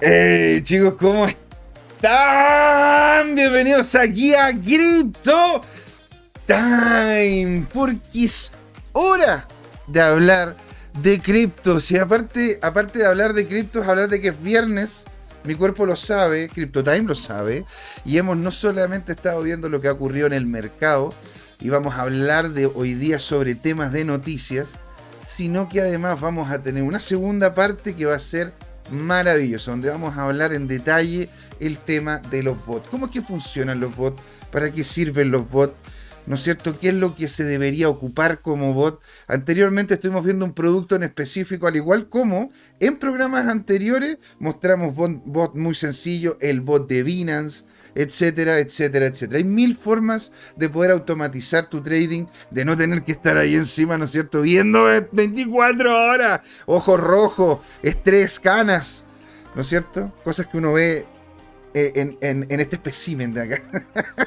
Hey chicos, ¿cómo están? Bienvenidos aquí a Crypto Time, porque es hora de hablar de criptos. Y aparte, aparte de hablar de criptos, hablar de que es viernes. Mi cuerpo lo sabe, CryptoTime lo sabe, y hemos no solamente estado viendo lo que ha ocurrido en el mercado, y vamos a hablar de hoy día sobre temas de noticias, sino que además vamos a tener una segunda parte que va a ser maravillosa, donde vamos a hablar en detalle el tema de los bots. ¿Cómo es que funcionan los bots? ¿Para qué sirven los bots? ¿No es cierto? ¿Qué es lo que se debería ocupar como bot? Anteriormente estuvimos viendo un producto en específico, al igual como en programas anteriores mostramos bot, bot muy sencillo, el bot de Binance, etcétera, etcétera, etcétera. Hay mil formas de poder automatizar tu trading, de no tener que estar ahí encima, ¿no es cierto? Viendo 24 horas, ojos rojos, estrés, canas, ¿no es cierto? Cosas que uno ve eh, en, este espécimen de acá.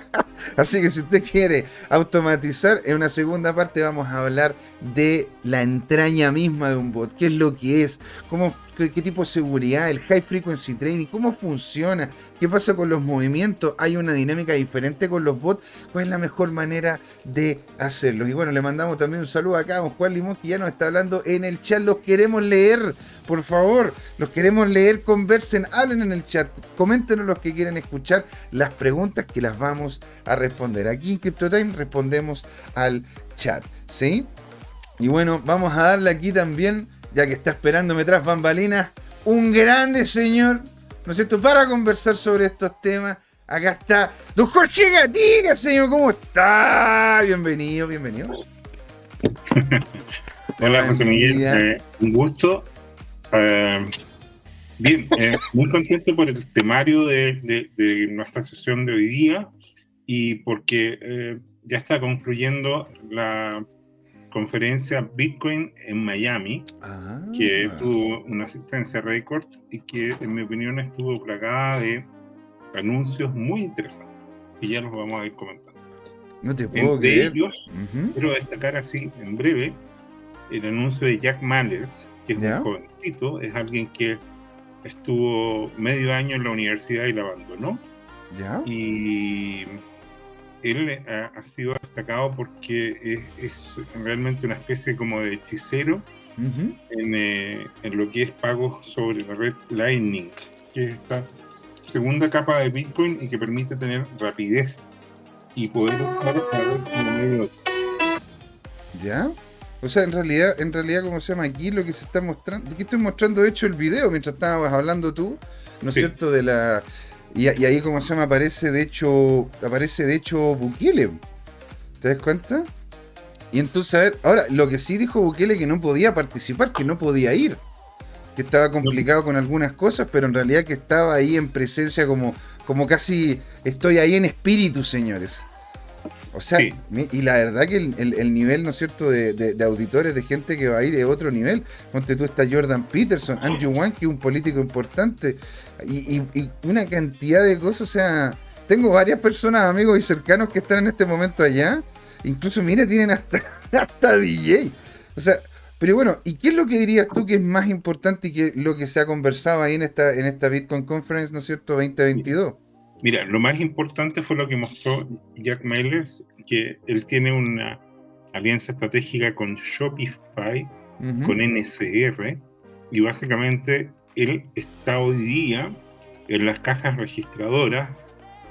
Así que si usted quiere automatizar, en una segunda parte vamos a hablar de la entraña misma de un bot, qué es lo que es, cómo ¿Qué, tipo de seguridad, el high frequency trading, cómo funciona, qué pasa con los movimientos, hay una dinámica diferente con los bots, cuál es la mejor manera de hacerlo. Y bueno, le mandamos también un saludo acá a Juan Limón que ya nos está hablando en el chat, los queremos leer, por favor, los queremos leer, conversen, hablen en el chat, coméntenos los que quieren escuchar las preguntas que las vamos a responder. Aquí en CryptoTime respondemos al chat, ¿sí? Y bueno, vamos a darle aquí también ya que está esperándome tras bambalinas, un grande señor, ¿no es cierto?, para conversar sobre estos temas. Acá está don Jorge Gatica, señor, ¿cómo está? Bienvenido, bienvenido. Hola, José Miguel, eh, un gusto. Eh, bien, eh, muy contento por el temario de, de, nuestra sesión de hoy día y porque ya está concluyendo la conferencia Bitcoin en Miami, ah. que tuvo una asistencia récord y que en mi opinión estuvo plagada de anuncios muy interesantes, y ya los vamos a ir comentando. No te puedo Entre ellos, quiero destacar así en breve el anuncio de Jack Mallers, que es un jovencito, es alguien que estuvo medio año en la universidad y la abandonó. ¿Ya? Y él ha, sido destacado porque es, realmente una especie como de hechicero eh, en, lo que es pagos sobre la red Lightning, que es esta segunda capa de Bitcoin y que permite tener rapidez y poder usar como medio. ¿Ya? O sea, en realidad, en realidad, como se llama aquí, lo que se está mostrando, aquí estoy mostrando de hecho el video mientras estabas hablando tú, ¿no es cierto? De la y, ahí, como se llama, aparece de hecho, aparece de hecho Bukele. ¿Te das cuenta? Y entonces, a ver, ahora, lo que sí dijo Bukele que no podía participar, que no podía ir. Que estaba complicado con algunas cosas, pero en realidad que estaba ahí en presencia como, como casi estoy ahí en espíritu, señores. O sea, y la verdad que el, nivel, ¿no es cierto?, de, auditores, de gente que va a ir es otro nivel. Ponte tú está Jordan Peterson, Andrew Wang, que es un político importante, y, una cantidad de cosas. O sea, tengo varias personas, amigos y cercanos que están en este momento allá. Incluso, mire, tienen hasta, hasta DJ. O sea, pero bueno, ¿y qué es lo que dirías tú que es más importante y que lo que se ha conversado ahí en esta, en esta Bitcoin Conference, ¿no es cierto?, 2022. Mira, lo más importante fue lo que mostró Jack Mellers, que él tiene una alianza estratégica con Shopify, con NCR, y básicamente él está hoy día en las cajas registradoras,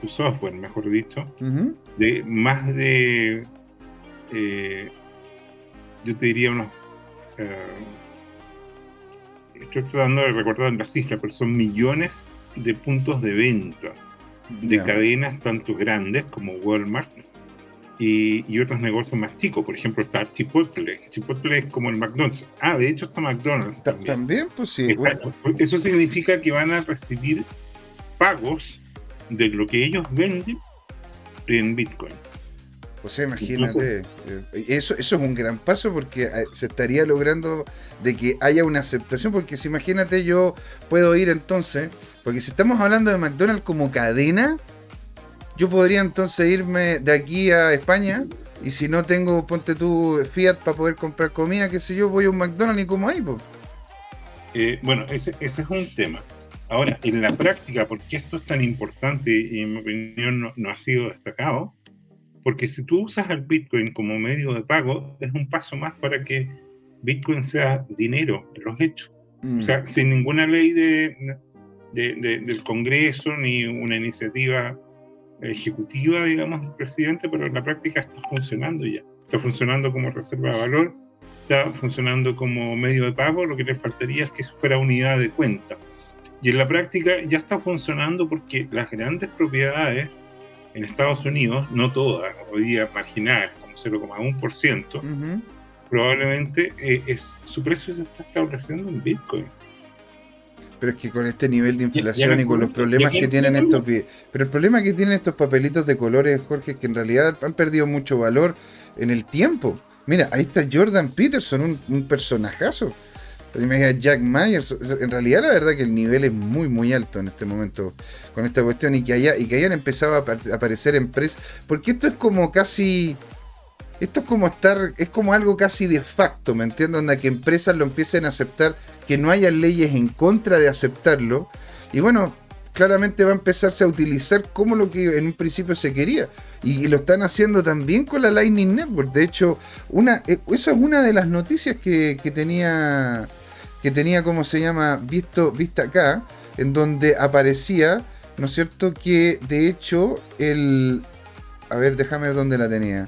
su software, mejor dicho, de más de, eh, yo te diría unos... Eh, estoy tratando de recordar las cifras, pero son millones de puntos de venta de cadenas tanto grandes como Walmart y, otros negocios más chicos. Por ejemplo, está Chipotle. Chipotle es como el McDonald's. Ah, de hecho está McDonald's. También, pues sí. Eso significa que van a recibir pagos de lo que ellos venden en Bitcoin. O sea, imagínate, eh, eso, eso es un gran paso porque eh, se estaría logrando de que haya una aceptación, porque si imagínate yo puedo ir entonces, porque si estamos hablando de McDonald's como cadena, yo podría entonces irme de aquí a España y si no tengo, ponte tu Fiat para poder comprar comida, qué sé yo, voy a un McDonald's y como ahí, pues. bueno, ese, ese, es un tema. Ahora, en la práctica, ¿por qué esto es tan importante y en mi opinión no, ha sido destacado? Porque si tú usas el Bitcoin como medio de pago, es un paso más para que Bitcoin sea dinero en los hechos. O sea, mm. sin ninguna ley de, del Congreso ni una iniciativa ejecutiva, digamos, del presidente, pero en la práctica está funcionando ya. Está funcionando como reserva de valor, está funcionando como medio de pago, lo que le faltaría es que fuera unidad de cuenta. Y en la práctica ya está funcionando porque las grandes propiedades en Estados Unidos, no todas, hoy día marginal, como 0,1%, probablemente eh, es, su precio se está estableciendo en Bitcoin. Pero es que con este nivel de inflación y, con los problemas que tienen estos... Pero el problema que tienen estos papelitos de colores, Jorge, es que en realidad han perdido mucho valor en el tiempo. Mira, ahí está Jordan Peterson, un, un personajazo. Jack Myers. En realidad, la verdad que el nivel es muy, muy alto en este momento con esta cuestión y que, haya, y que hayan empezado a aparecer empresas. Porque esto es como casi. Esto es como estar. Es como algo casi de facto, ¿me entiendes? Donde que empresas lo empiecen a aceptar, que no haya leyes en contra de aceptarlo. Y bueno, claramente va a empezarse a utilizar como lo que en un principio se quería. Y, lo están haciendo también con la Lightning Network. De hecho, una, eh, eso es una de las noticias que, que tenía que tenía, como se llama, visto, vista acá, en donde aparecía, ¿no es cierto?, que de hecho el... A ver, déjame ver dónde la tenía.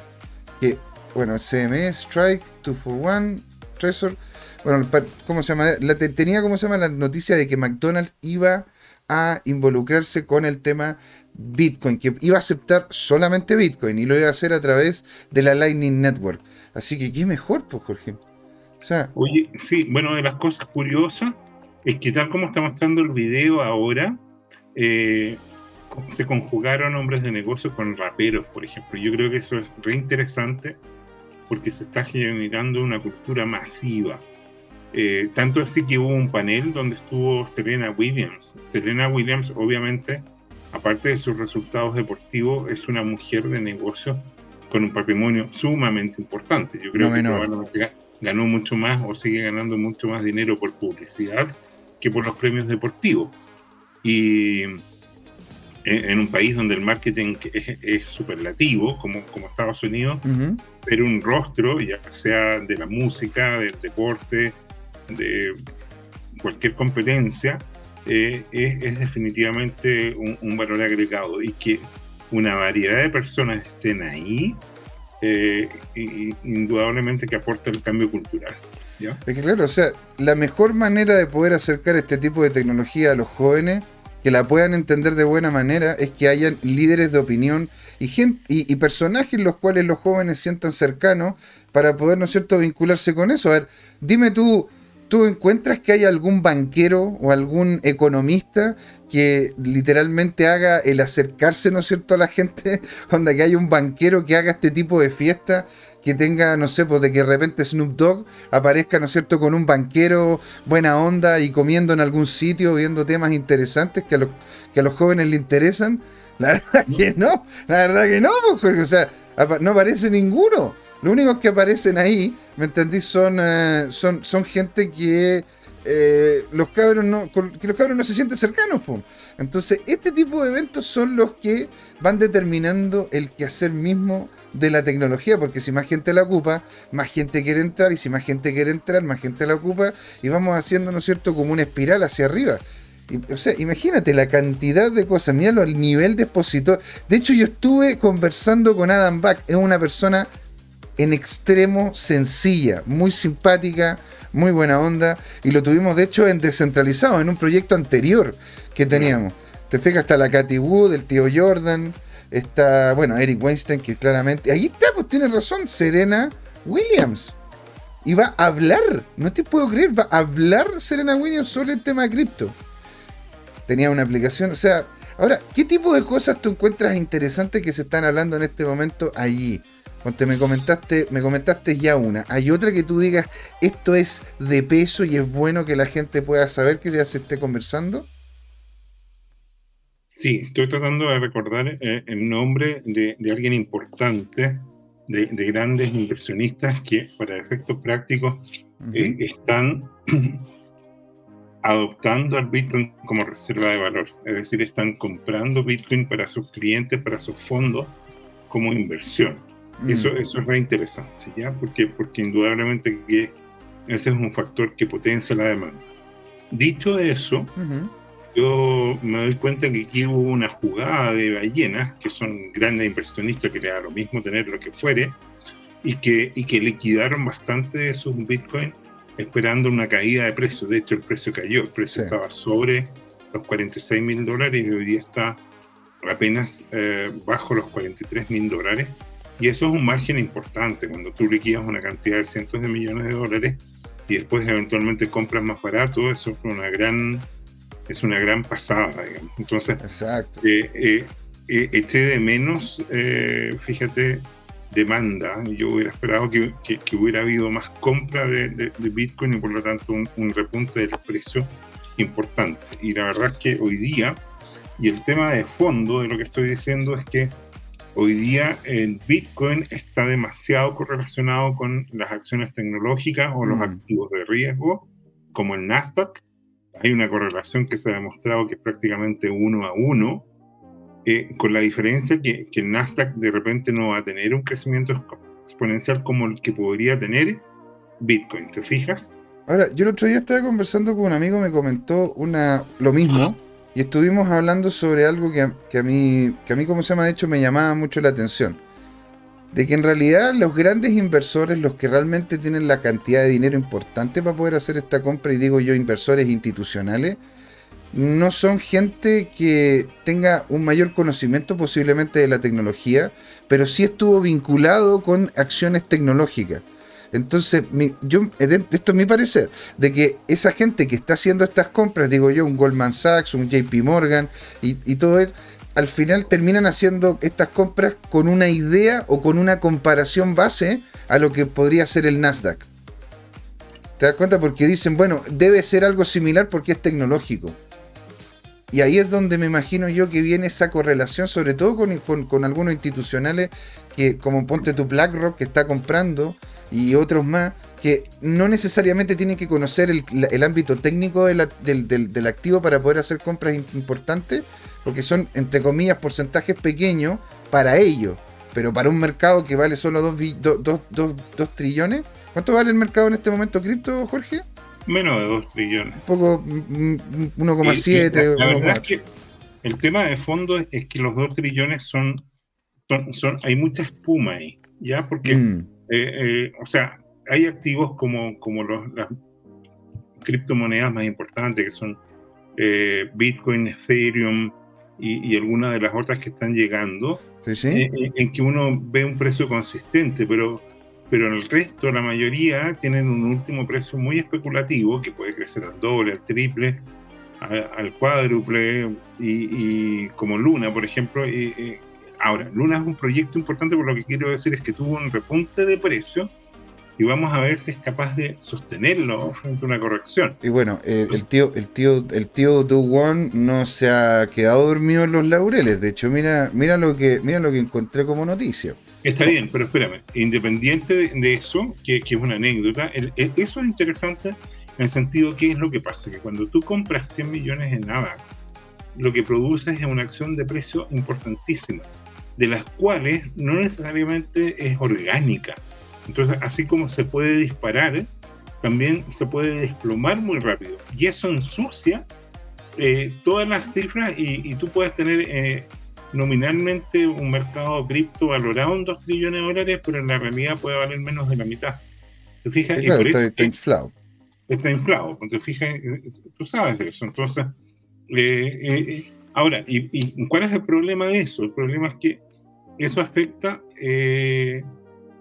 Que, bueno, CME, Strike, 241, Trezor. Bueno, ¿cómo se llama? La tenía, ¿cómo se llama? La noticia de que McDonald's iba a involucrarse con el tema Bitcoin, que iba a aceptar solamente Bitcoin y lo iba a hacer a través de la Lightning Network. Así que, ¿qué mejor, pues, Jorge? Oye, sí, bueno, de las cosas curiosas es que tal como está mostrando el video ahora, eh, se conjugaron hombres de negocio con raperos, por ejemplo. Yo creo que eso es re interesante porque se está generando una cultura masiva. Eh, tanto así que hubo un panel donde estuvo Serena Williams. Serena Williams, obviamente, aparte de sus resultados deportivos, es una mujer de negocio con un patrimonio sumamente importante. Yo creo que probablemente ganó mucho más o sigue ganando mucho más dinero por publicidad que por los premios deportivos. Y en, un país donde el marketing es, superlativo, como, como Estados Unidos, pero un rostro, ya sea de la música, del deporte, de cualquier competencia, eh, es, definitivamente un, valor agregado y que una variedad de personas estén ahí eh, indudablemente que aporta el cambio cultural. Es que claro, o sea, la mejor manera de poder acercar este tipo de tecnología a los jóvenes, que la puedan entender de buena manera, es que hayan líderes de opinión y, gente, y, personajes los cuales los jóvenes sientan cercanos para poder, ¿no es cierto?, vincularse con eso. A ver, dime tú, ¿tú encuentras que hay algún banquero o algún economista que literalmente haga el acercarse, ¿no es cierto?, a la gente, donde que haya un banquero que haga este tipo de fiesta, que tenga, no sé, pues de que de repente Snoop Dogg aparezca, ¿no es cierto?, con un banquero buena onda y comiendo en algún sitio, viendo temas interesantes que a los, que a los jóvenes le interesan. La verdad que no, la verdad que no, pues, o sea, no aparece ninguno. Lo único que aparecen ahí, ¿me entendí? Son, eh, son, son gente que eh, los cabros no, que los cabros no se sienten cercanos. Entonces, este tipo de eventos son los que van determinando el quehacer mismo de la tecnología, porque si más gente la ocupa, más gente quiere entrar, y si más gente quiere entrar, más gente la ocupa, y vamos haciendo, ¿no es cierto?, como una espiral hacia arriba. o sea, imagínate la cantidad de cosas, míralo al nivel de expositor. De hecho, yo estuve conversando con Adam Back, es una persona en extremo sencilla, muy simpática, muy buena onda. Y lo tuvimos, de hecho, en descentralizado, en un proyecto anterior que teníamos. Te fijas, está la Katy Wood, el tío Jordan, está, bueno, Eric Weinstein, que claramente. Ahí está, pues tiene razón, Serena Williams. Y va a hablar, no te puedo creer, va a hablar Serena Williams sobre el tema de cripto. Tenía una aplicación, o sea, ahora, ¿qué tipo de cosas tú encuentras interesantes que se están hablando en este momento allí? Cuando me comentaste, me comentaste ya una. ¿Hay otra que tú digas esto es de peso y es bueno que la gente pueda saber que ya se esté conversando? Sí, estoy tratando de recordar eh, el nombre de, alguien importante, de, grandes inversionistas que para efectos prácticos eh, están adoptando al Bitcoin como reserva de valor. Es decir, están comprando Bitcoin para sus clientes, para sus fondos, como inversión. Mm. Eso, eso es re interesante, ¿ya? Porque, porque indudablemente que ese es un factor que potencia la demanda. Dicho eso, yo me doy cuenta que aquí hubo una jugada de ballenas, que son grandes inversionistas que le da lo mismo tener lo que fuere, y que, y que liquidaron bastante de sus bitcoins esperando una caída de precio. De hecho, el precio cayó, el precio estaba sobre los 46 mil dólares y hoy día está apenas eh, bajo los 43 mil dólares. Y eso es un margen importante cuando tú liquidas una cantidad de cientos de millones de dólares y después eventualmente compras más barato, eso es una gran, es una gran pasada, digamos. Entonces, Exacto. Eh, eh, eh eché de menos, fíjate, demanda. Yo hubiera esperado que, que, hubiera habido más compra de, de, Bitcoin y por lo tanto un, un repunte del precio importante. Y la verdad es que hoy día, y el tema de fondo de lo que estoy diciendo es que hoy día el Bitcoin está demasiado correlacionado con las acciones tecnológicas o los mm. activos de riesgo, como el Nasdaq. Hay una correlación que se ha demostrado que es prácticamente uno a uno eh, con la diferencia que, que el Nasdaq de repente no va a tener un crecimiento exponencial como el que podría tener Bitcoin, ¿te fijas? Ahora, yo el otro día estaba conversando con un amigo, me comentó una, lo mismo, y estuvimos hablando sobre algo que, que, a mí, que a mí, como se llama, de hecho, me llamaba mucho la atención. De que en realidad los grandes inversores, los que realmente tienen la cantidad de dinero importante para poder hacer esta compra, y digo yo inversores institucionales, no son gente que tenga un mayor conocimiento posiblemente de la tecnología, pero sí estuvo vinculado con acciones tecnológicas. Entonces, yo, esto es mi parecer, de que esa gente que está haciendo estas compras, digo yo, un Goldman Sachs, un JP Morgan y, y todo eso, al final terminan haciendo estas compras con una idea o con una comparación base a lo que podría ser el Nasdaq. ¿Te das cuenta? Porque dicen, bueno, debe ser algo similar porque es tecnológico. Y ahí es donde me imagino yo que viene esa correlación, sobre todo con, algunos institucionales que, como ponte tu BlackRock, que está comprando, y otros más, que no necesariamente tienen que conocer el, ámbito técnico del, activo para poder hacer compras importantes, porque son, entre comillas, porcentajes pequeños para ellos. Pero para un mercado que vale solo 2 trillones, ¿cuánto vale el mercado en este momento cripto, Jorge? Menos de 2 trillones. Un poco, 1,7. el tema de fondo es, que los 2 trillones son, son, Hay mucha espuma ahí, ¿ya? Porque, mm. eh, eh, o sea, hay activos como, como los, las criptomonedas más importantes, que son eh, Bitcoin, Ethereum y, y, algunas de las otras que están llegando, en que uno ve un precio consistente, pero pero en el resto, la mayoría tienen un último precio muy especulativo que puede crecer al doble, al triple, al, cuádruple, y, como Luna, por ejemplo. Y, ahora, Luna es un proyecto importante, por lo que quiero decir es que tuvo un repunte de precio y vamos a ver si es capaz de sostenerlo frente a una corrección. Y bueno, eh, el tío, el tío, el tío Do One no se ha quedado dormido en los laureles. De hecho, mira, mira lo que, mira lo que encontré como noticia. Está bien, pero espérame, independiente de, eso, que, es una anécdota, eso es interesante en el sentido que es lo que pasa, que cuando tú compras 100 millones en AVAX, lo que produces es una acción de precio importantísima, de las cuales no necesariamente es orgánica. Entonces, así como se puede disparar, también se puede desplomar muy rápido. Y eso ensucia eh, todas las cifras y, tú puedes tener eh, nominalmente un mercado cripto valorado en 2 trillones de dólares, pero en la realidad puede valer menos de la mitad. ¿Te fijas? está, inflado. Está inflado, ¿te fijas? Tú sabes eso. Entonces, eh, eh, ahora, ¿y, cuál es el problema de eso? El problema es que eso afecta eh,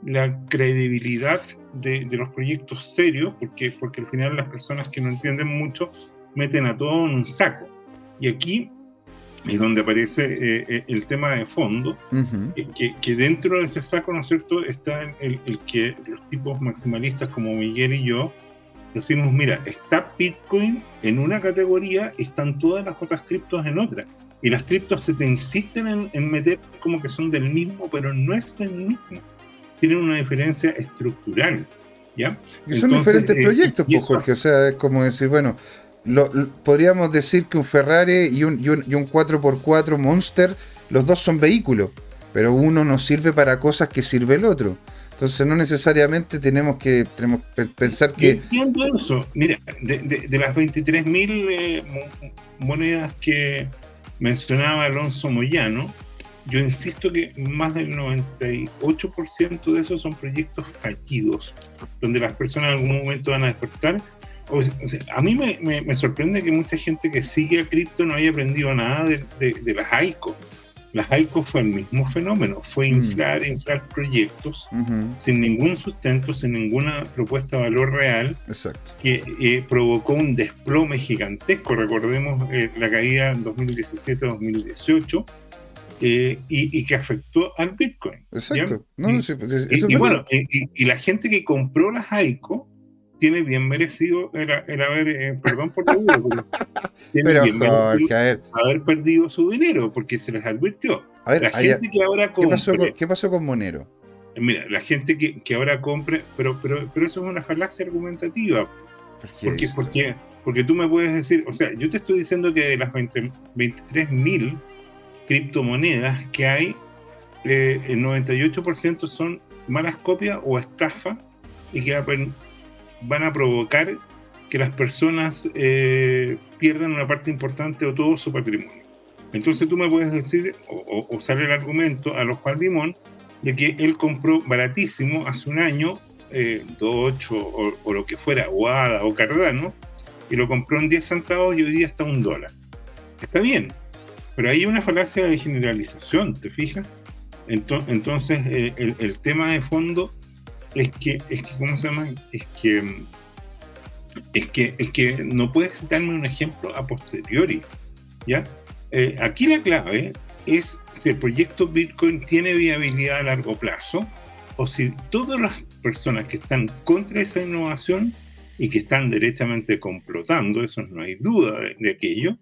la credibilidad de, de, los proyectos serios, porque, porque al final las personas que no entienden mucho meten a todo en un saco. Y aquí es donde aparece eh, eh, el tema de fondo, que, dentro de ese saco, ¿no es cierto?, está el, que los tipos maximalistas como Miguel y yo decimos, mira, está Bitcoin en una categoría, están todas las otras criptos en otra. Y las criptos se te insisten en, meter como que son del mismo, pero no es el mismo. Tienen una diferencia estructural. ¿ya? Y son diferentes eh, proyectos, pues, Jorge. O sea, es como decir, bueno, podríamos decir que un Ferrari y un, y un, y un 4x4 Monster, los dos son vehículos, pero uno nos sirve para cosas que sirve el otro. Entonces no necesariamente tenemos que tenemos pensar que... Entiendo eso. Mira, de, de, las 23.000 eh, monedas que mencionaba Alonso Moyano, yo insisto que más del 98% de esos son proyectos fallidos, donde las personas en algún momento van a despertar. A mí me, sorprende que mucha gente que sigue a cripto no haya aprendido nada de, de las ICO las AICO fue el mismo fenómeno, fue mm. inflar, inflar proyectos sin ningún sustento, sin ninguna propuesta de valor real, que eh, provocó un desplome gigantesco. Recordemos eh, la caída en 2017-2018. Eh, y, que afectó al Bitcoin. Exacto. y, bueno, y, la gente que compró las AICO tiene bien merecido el, haber, eh, perdón por la tiene Pero, bien Jorge, haber perdido su dinero porque se les advirtió. A ver, la gente que ahora compre, ¿qué, pasó con, Monero? Mira, la gente que, que, ahora compre, pero, pero, pero eso es una falacia argumentativa. porque, porque, porque tú me puedes decir, o sea, yo te estoy diciendo que de las 23.000 criptomonedas que hay, eh, el 98% son malas copias o estafa y que van a provocar que las personas eh, pierdan una parte importante o todo su patrimonio. Entonces tú me puedes decir, o, sale el argumento a los Juan Limón, de que él compró baratísimo hace un año, eh, 2.8 o, o, lo que fuera, o ADA o Cardano, y lo compró en 10 centavos y hoy día está un dólar. Está bien, pero hay una falacia de generalización, ¿te fijas? Entonces, eh, el, tema de fondo es que, es que, ¿cómo se llama? Es que, es que, es que no puedes citarme un ejemplo a posteriori, ¿ya? Eh, aquí la clave es si el proyecto Bitcoin tiene viabilidad a largo plazo o si todas las personas que están contra esa innovación y que están directamente complotando, eso no hay duda de, aquello,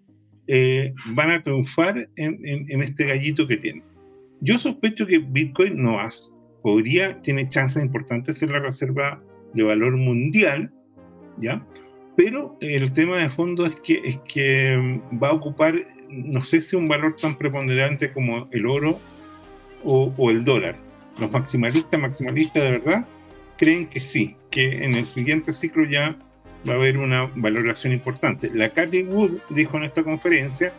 eh, van a triunfar en, este gallito que tiene. Yo sospecho que Bitcoin no, has, podría, tiene chances importantes de ser la reserva de valor mundial, ¿ya? Pero el tema de fondo es que, es que mm, va a ocupar, no sé si un valor tan preponderante como el oro o, o el dólar. Los maximalistas, maximalistas de verdad, creen que sí, que en el siguiente ciclo ya va a haber una valoración importante. La Cathy Wood dijo en esta conferencia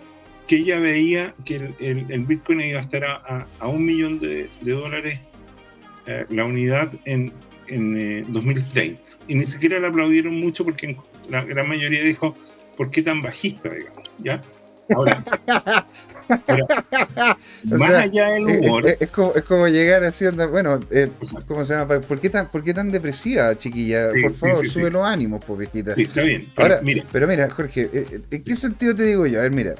que ella veía que el, el, Bitcoin iba a estar a, a, un millón de, de dólares eh, la unidad en, en 2030. Eh, y ni siquiera la aplaudieron mucho porque la gran mayoría dijo, ¿por qué tan bajista, digamos? ¿Ya? Ahora, más allá del eh, humor. Es, como, es, como, llegar así, bueno, ¿cómo se llama? ¿Por qué tan, por qué tan depresiva, chiquilla? por favor, sube los ánimos, pobrecita. Sí, está bien. Pero, Ahora, mira. pero mira, Jorge, ¿en qué sentido te digo yo? A ver, mira,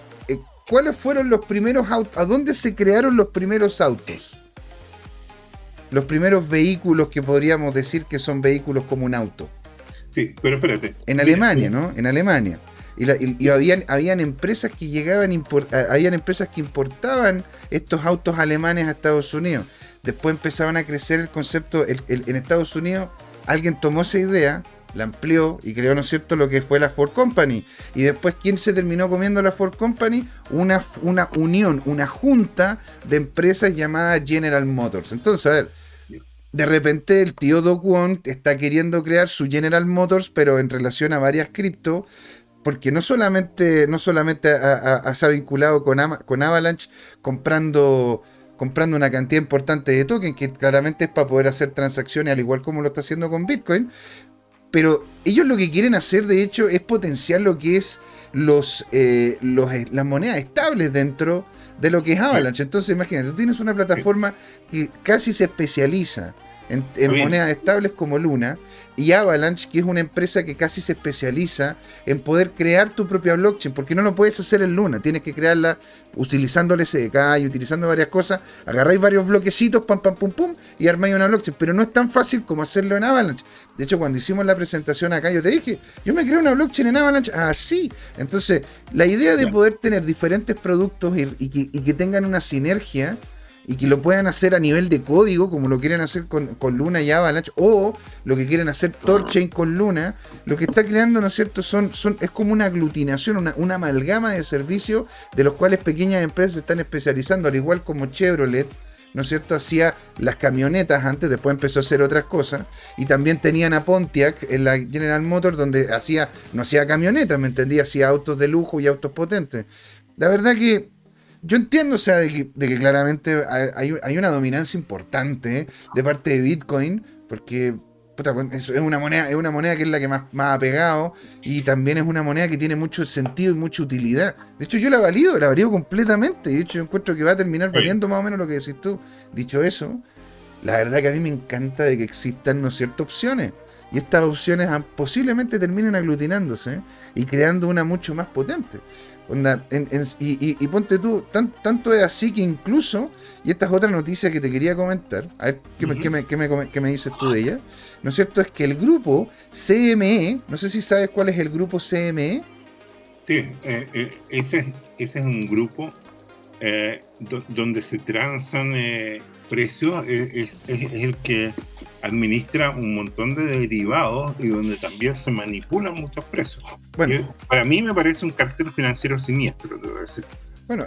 ¿cuáles fueron los primeros autos? ¿A dónde se crearon los primeros autos? Los primeros vehículos que podríamos decir que son vehículos como un auto. Sí, pero espérate. En Alemania, ¿no? En Alemania. Y, habían, habían empresas que llegaban, habían empresas que importaban estos autos alemanes a Estados Unidos. Después empezaban a crecer el concepto, en Estados Unidos alguien tomó esa idea, la amplió y creó, ¿no es cierto?, lo que fue la Ford Company. Y después, ¿quién se terminó comiendo la Ford Company? Una, una unión, una junta de empresas llamada General Motors. Entonces, a ver, de repente el tío Do Kwon está queriendo crear su General Motors, pero en relación a varias cripto, porque no solamente, no solamente se ha vinculado con, con Avalanche comprando comprando una cantidad importante de tokens, que claramente es para poder hacer transacciones, al igual como lo está haciendo con Bitcoin, pero ellos lo que quieren hacer, de hecho, es potenciar lo que es los, eh, los las monedas estables dentro de lo que es Avalanche. Entonces, imagínate, tú tienes una plataforma que casi se especializa en, monedas estables como Luna y Avalanche, que es una empresa que casi se especializa en poder crear tu propia blockchain, porque no lo puedes hacer en Luna, tienes que crearla utilizando el SDK y utilizando varias cosas, agarráis varios bloquecitos, pam, pam, pum, pum, y armáis una blockchain, pero no es tan fácil como hacerlo en Avalanche. De hecho, cuando hicimos la presentación acá, yo te dije, yo me creé una blockchain en Avalanche, así. Entonces, la idea de poder tener diferentes productos y, que, y que tengan una sinergia, y que lo puedan hacer a nivel de código, como lo quieren hacer con, Luna y Avalanche, o lo que quieren hacer Torchain con Luna, lo que está creando, ¿no es cierto?, son, es como una aglutinación, una, una amalgama de servicios de los cuales pequeñas empresas se están especializando, al igual como Chevrolet, ¿no es cierto? Hacía las camionetas antes, después empezó a hacer otras cosas. Y también tenían a Pontiac en la General Motors, donde hacía, no hacía camionetas, ¿me entendía? Hacía autos de lujo y autos potentes. La verdad que yo entiendo, o sea, de que, claramente hay, una dominancia importante de parte de Bitcoin, porque es, una moneda, es una moneda que es la que más, más ha pegado y también es una moneda que tiene mucho sentido y mucha utilidad. De hecho, yo la valido, la valido completamente. De hecho, yo encuentro que va a terminar valiendo más o menos lo que decís tú. Dicho eso, la verdad que a mí me encanta de que existan ¿no ciertas opciones. Y estas opciones posiblemente terminen aglutinándose y creando una mucho más potente y, ponte tú, tanto es así que incluso, y esta es otra noticia que te quería comentar, a ver qué, me, dices tú de ella, ¿no es cierto? Es que el grupo CME, no sé si sabes cuál es el grupo CME. Sí, eh, eh, ese, ese, es un grupo eh, donde se transan precios, es, el que administra un montón de derivados y donde también se manipulan muchos precios. Bueno, para mí me parece un cartel financiero siniestro, debo decir. Bueno,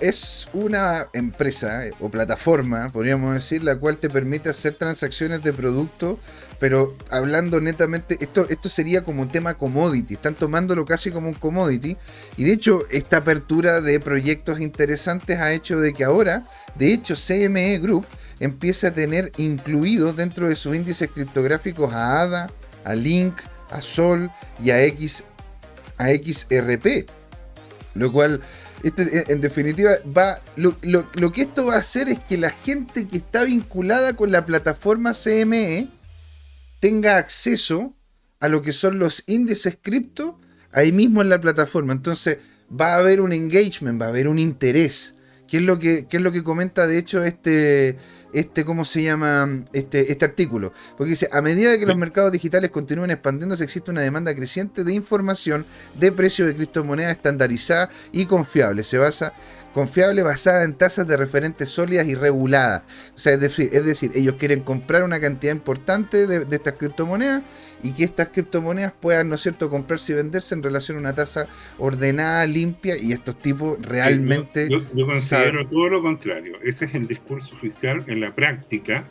es una empresa o plataforma, podríamos decir, la cual te permite hacer transacciones de productos, pero hablando netamente, esto, esto sería como un tema commodity, están tomándolo casi como un commodity, y de hecho esta apertura de proyectos interesantes ha hecho de que ahora, de hecho CME Group empiece a tener incluidos dentro de sus índices criptográficos a ADA, a Link, a Sol y a, X, a XRP, lo cual este, en definitiva, va, lo, que esto va a hacer es que la gente que está vinculada con la plataforma CME tenga acceso a lo que son los índices cripto ahí mismo en la plataforma. Entonces va a haber un engagement, va a haber un interés. ¿Qué es lo que, qué es lo que comenta de hecho este, este, ¿cómo se llama? Este, este artículo. Porque dice, a medida que los mercados digitales continúen expandiéndose, existe una demanda creciente de información de precios de criptomonedas estandarizada y confiable. Se basa confiable basada en tasas de referentes sólidas y reguladas. O sea, es decir, es decir ellos quieren comprar una cantidad importante de, estas criptomonedas y que estas criptomonedas puedan, ¿no es cierto?, comprarse y venderse en relación a una tasa ordenada, limpia y estos tipos realmente... Yo, considero todo lo contrario. Ese es el discurso oficial. En la práctica,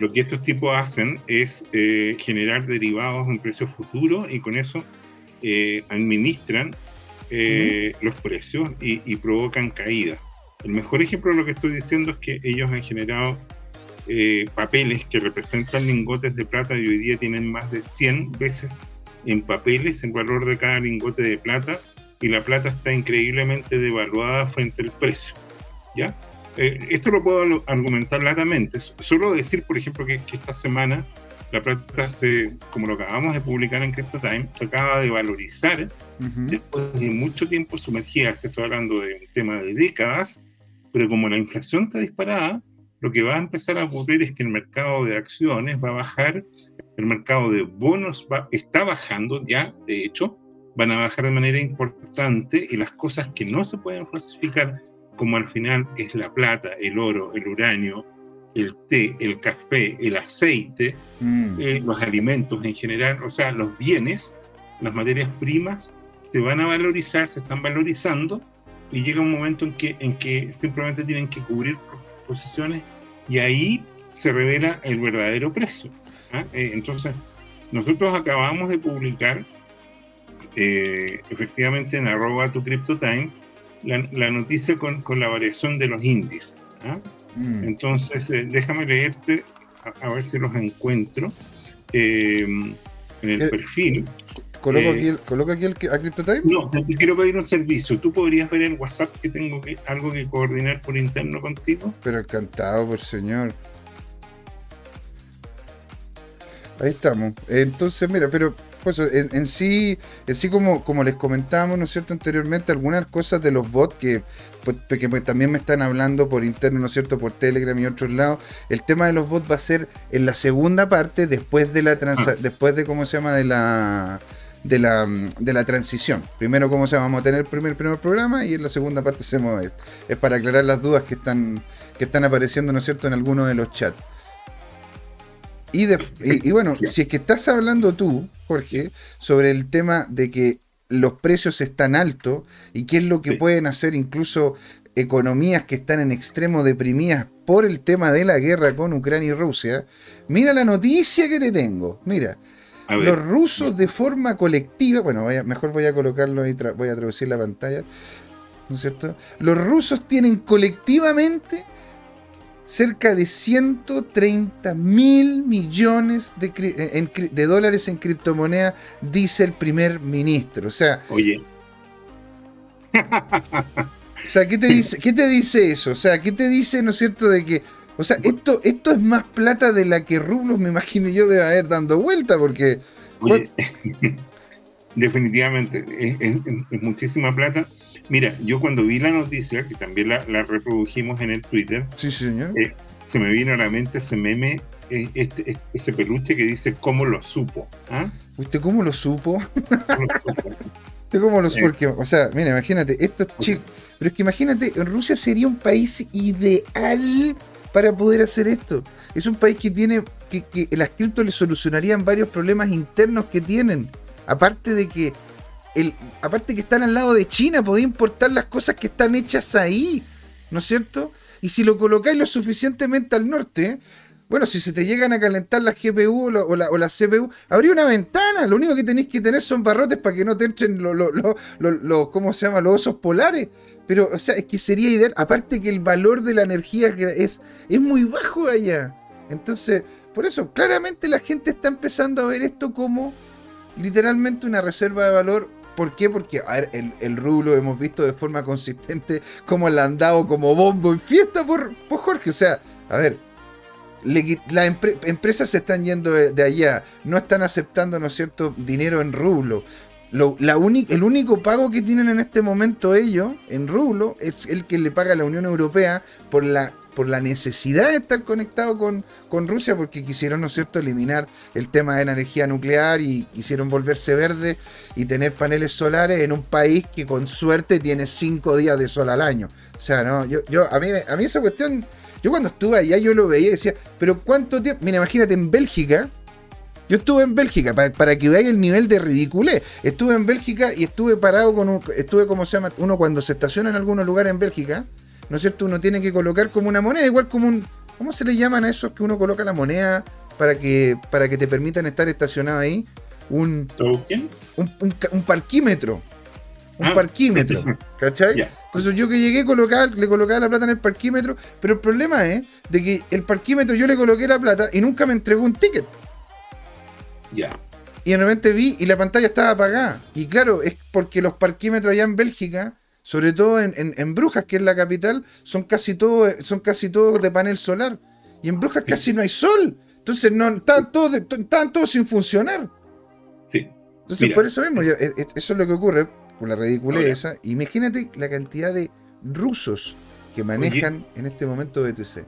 lo que estos tipos hacen es eh, generar derivados en precios futuros y con eso eh, administran eh, los precios y, provocan caídas. El mejor ejemplo de lo que estoy diciendo es que ellos han generado eh, papeles que representan lingotes de plata y hoy día tienen más de 100 veces en papeles el valor de cada lingote de plata y la plata está increíblemente devaluada frente al precio. ¿ya? Eh, esto lo puedo argumentar latamente. Solo decir, por ejemplo, que, que esta semana la plata, se, como lo acabamos de publicar en Crypto Time, se acaba de valorizar después de mucho tiempo sumergida. Estoy hablando de un tema de décadas, pero como la inflación está disparada, lo que va a empezar a ocurrir es que el mercado de acciones va a bajar, el mercado de bonos va, está bajando ya, de hecho, van a bajar de manera importante y las cosas que no se pueden falsificar, como al final es la plata, el oro, el uranio, el té, el café, el aceite, mm. eh, los alimentos en general, o sea, los bienes, las materias primas, se van a valorizar, se están valorizando y llega un momento en que, en que simplemente tienen que cubrir posiciones y ahí se revela el verdadero precio. ¿ah? Eh, entonces, nosotros acabamos de publicar eh, efectivamente en arroba tu CryptoTime la, la noticia con, con, la variación de los índices. ¿ah? Mm. Entonces, eh, déjame leerte, a, ver si los encuentro. En el perfil. ¿Coloco aquí, el, ¿Coloco aquí el, a CryptoTime? No, te, quiero pedir un servicio. ¿Tú podrías ver en WhatsApp que tengo que, algo que coordinar por interno contigo? Pero encantado, por señor. Ahí estamos. Entonces, mira, pero pues en, sí, en sí como, como les comentábamos, ¿no es cierto?, anteriormente, algunas cosas de los bots que, pues, que pues, también me están hablando por interno, ¿no es cierto?, por Telegram y otros lados, el tema de los bots va a ser en la segunda parte, después de la transa ah. después de, ¿cómo se llama?, de la de la, de la transición. Primero, cómo se vamos a tener el primer, primer programa y en la segunda parte hacemos es, es para aclarar las dudas que están, que están apareciendo, ¿no es cierto?, en algunos de los chats. Y, y, bueno, si es que estás hablando tú, Jorge, sobre el tema de que los precios están altos y qué es lo que pueden hacer incluso economías que están en extremo deprimidas por el tema de la guerra con Ucrania y Rusia, mira la noticia que te tengo. Mira, los rusos de forma colectiva, bueno, mejor voy a colocarlo ahí, voy a traducir la pantalla, ¿no es cierto? Los rusos tienen colectivamente cerca de 130 mil millones de, de, dólares en criptomoneda, dice el primer ministro. O sea, oye. o sea, ¿qué te dice, qué te dice eso? O sea, ¿qué te dice, no es cierto, de que, o sea, esto, esto es más plata de la que rublos, me imagino yo, debe haber dando vuelta, porque. Oye, definitivamente, es muchísima plata. Mira, yo cuando vi la noticia, que también la, reprodujimos en el Twitter, sí, señor. Eh, se me vino a la mente ese meme, eh, este, este, ese peluche que dice cómo lo supo. ¿ah? ¿Usted cómo lo supo? ¿Usted cómo lo supo? Porque, o sea, mira, imagínate, esto es chico. Pero es que imagínate, Rusia sería un país ideal para poder hacer esto. Es un país que tiene, que, que las criptos le solucionarían varios problemas internos que tienen. Aparte de que aparte que están al lado de China, podía importar las cosas que están hechas ahí, ¿no es cierto? Y si lo colocáis lo suficientemente al norte, bueno, si se te llegan a calentar la GPU o la, CPU, habría una ventana. Lo único que tenéis que tener son barrotes para que no te entren los, lo, ¿cómo se llama? Los osos polares. Pero, o sea, es que sería ideal. Aparte que el valor de la energía es, es muy bajo allá. Entonces, por eso, claramente la gente está empezando a ver esto como literalmente una reserva de valor ¿Por qué? Porque a ver, el, el rublo hemos visto de forma consistente cómo le han dado como bombo en fiesta por, por Jorge. O sea, a ver, las empresas se están yendo de, allá, no están aceptando, ¿no cierto?, dinero en rublo. la el único pago que tienen en este momento ellos en rublo es el que le paga la Unión Europea por la por la necesidad de estar conectado con, con Rusia, porque quisieron, ¿no es cierto?, eliminar el tema de la energía nuclear y quisieron volverse verde y tener paneles solares en un país que con suerte tiene cinco días de sol al año. O sea, no, yo, yo a mí, a mí esa cuestión, yo cuando estuve allá yo lo veía y decía, pero ¿cuánto tiempo? Mira, imagínate en Bélgica, yo estuve en Bélgica, para, que veáis el nivel de ridiculez. Estuve en Bélgica y estuve parado con un. Estuve, como se llama? Uno cuando se estaciona en algunos lugares en Bélgica, ¿no es cierto? Uno tiene que colocar como una moneda, igual como un. ¿Cómo se le llaman a esos que uno coloca la moneda para que, para que te permitan estar estacionado ahí? Un. Un, un, parquímetro. Un ah. parquímetro. ¿Cachai? Entonces yo que llegué a colocar, le colocaba la plata en el parquímetro, pero el problema es de que el parquímetro yo le coloqué la plata y nunca me entregó un ticket. Ya. Y de repente vi y la pantalla estaba apagada. Y claro, es porque los parquímetros allá en Bélgica sobre todo en, Brujas, que es la capital, son casi todos son casi todos de panel solar. Y en Brujas casi no hay sol. Entonces no, están, todos, sin funcionar. Sí. Entonces por eso mismo, e, e, eso es lo que ocurre con la ridiculez esa. Imagínate la cantidad de rusos que manejan en este momento BTC.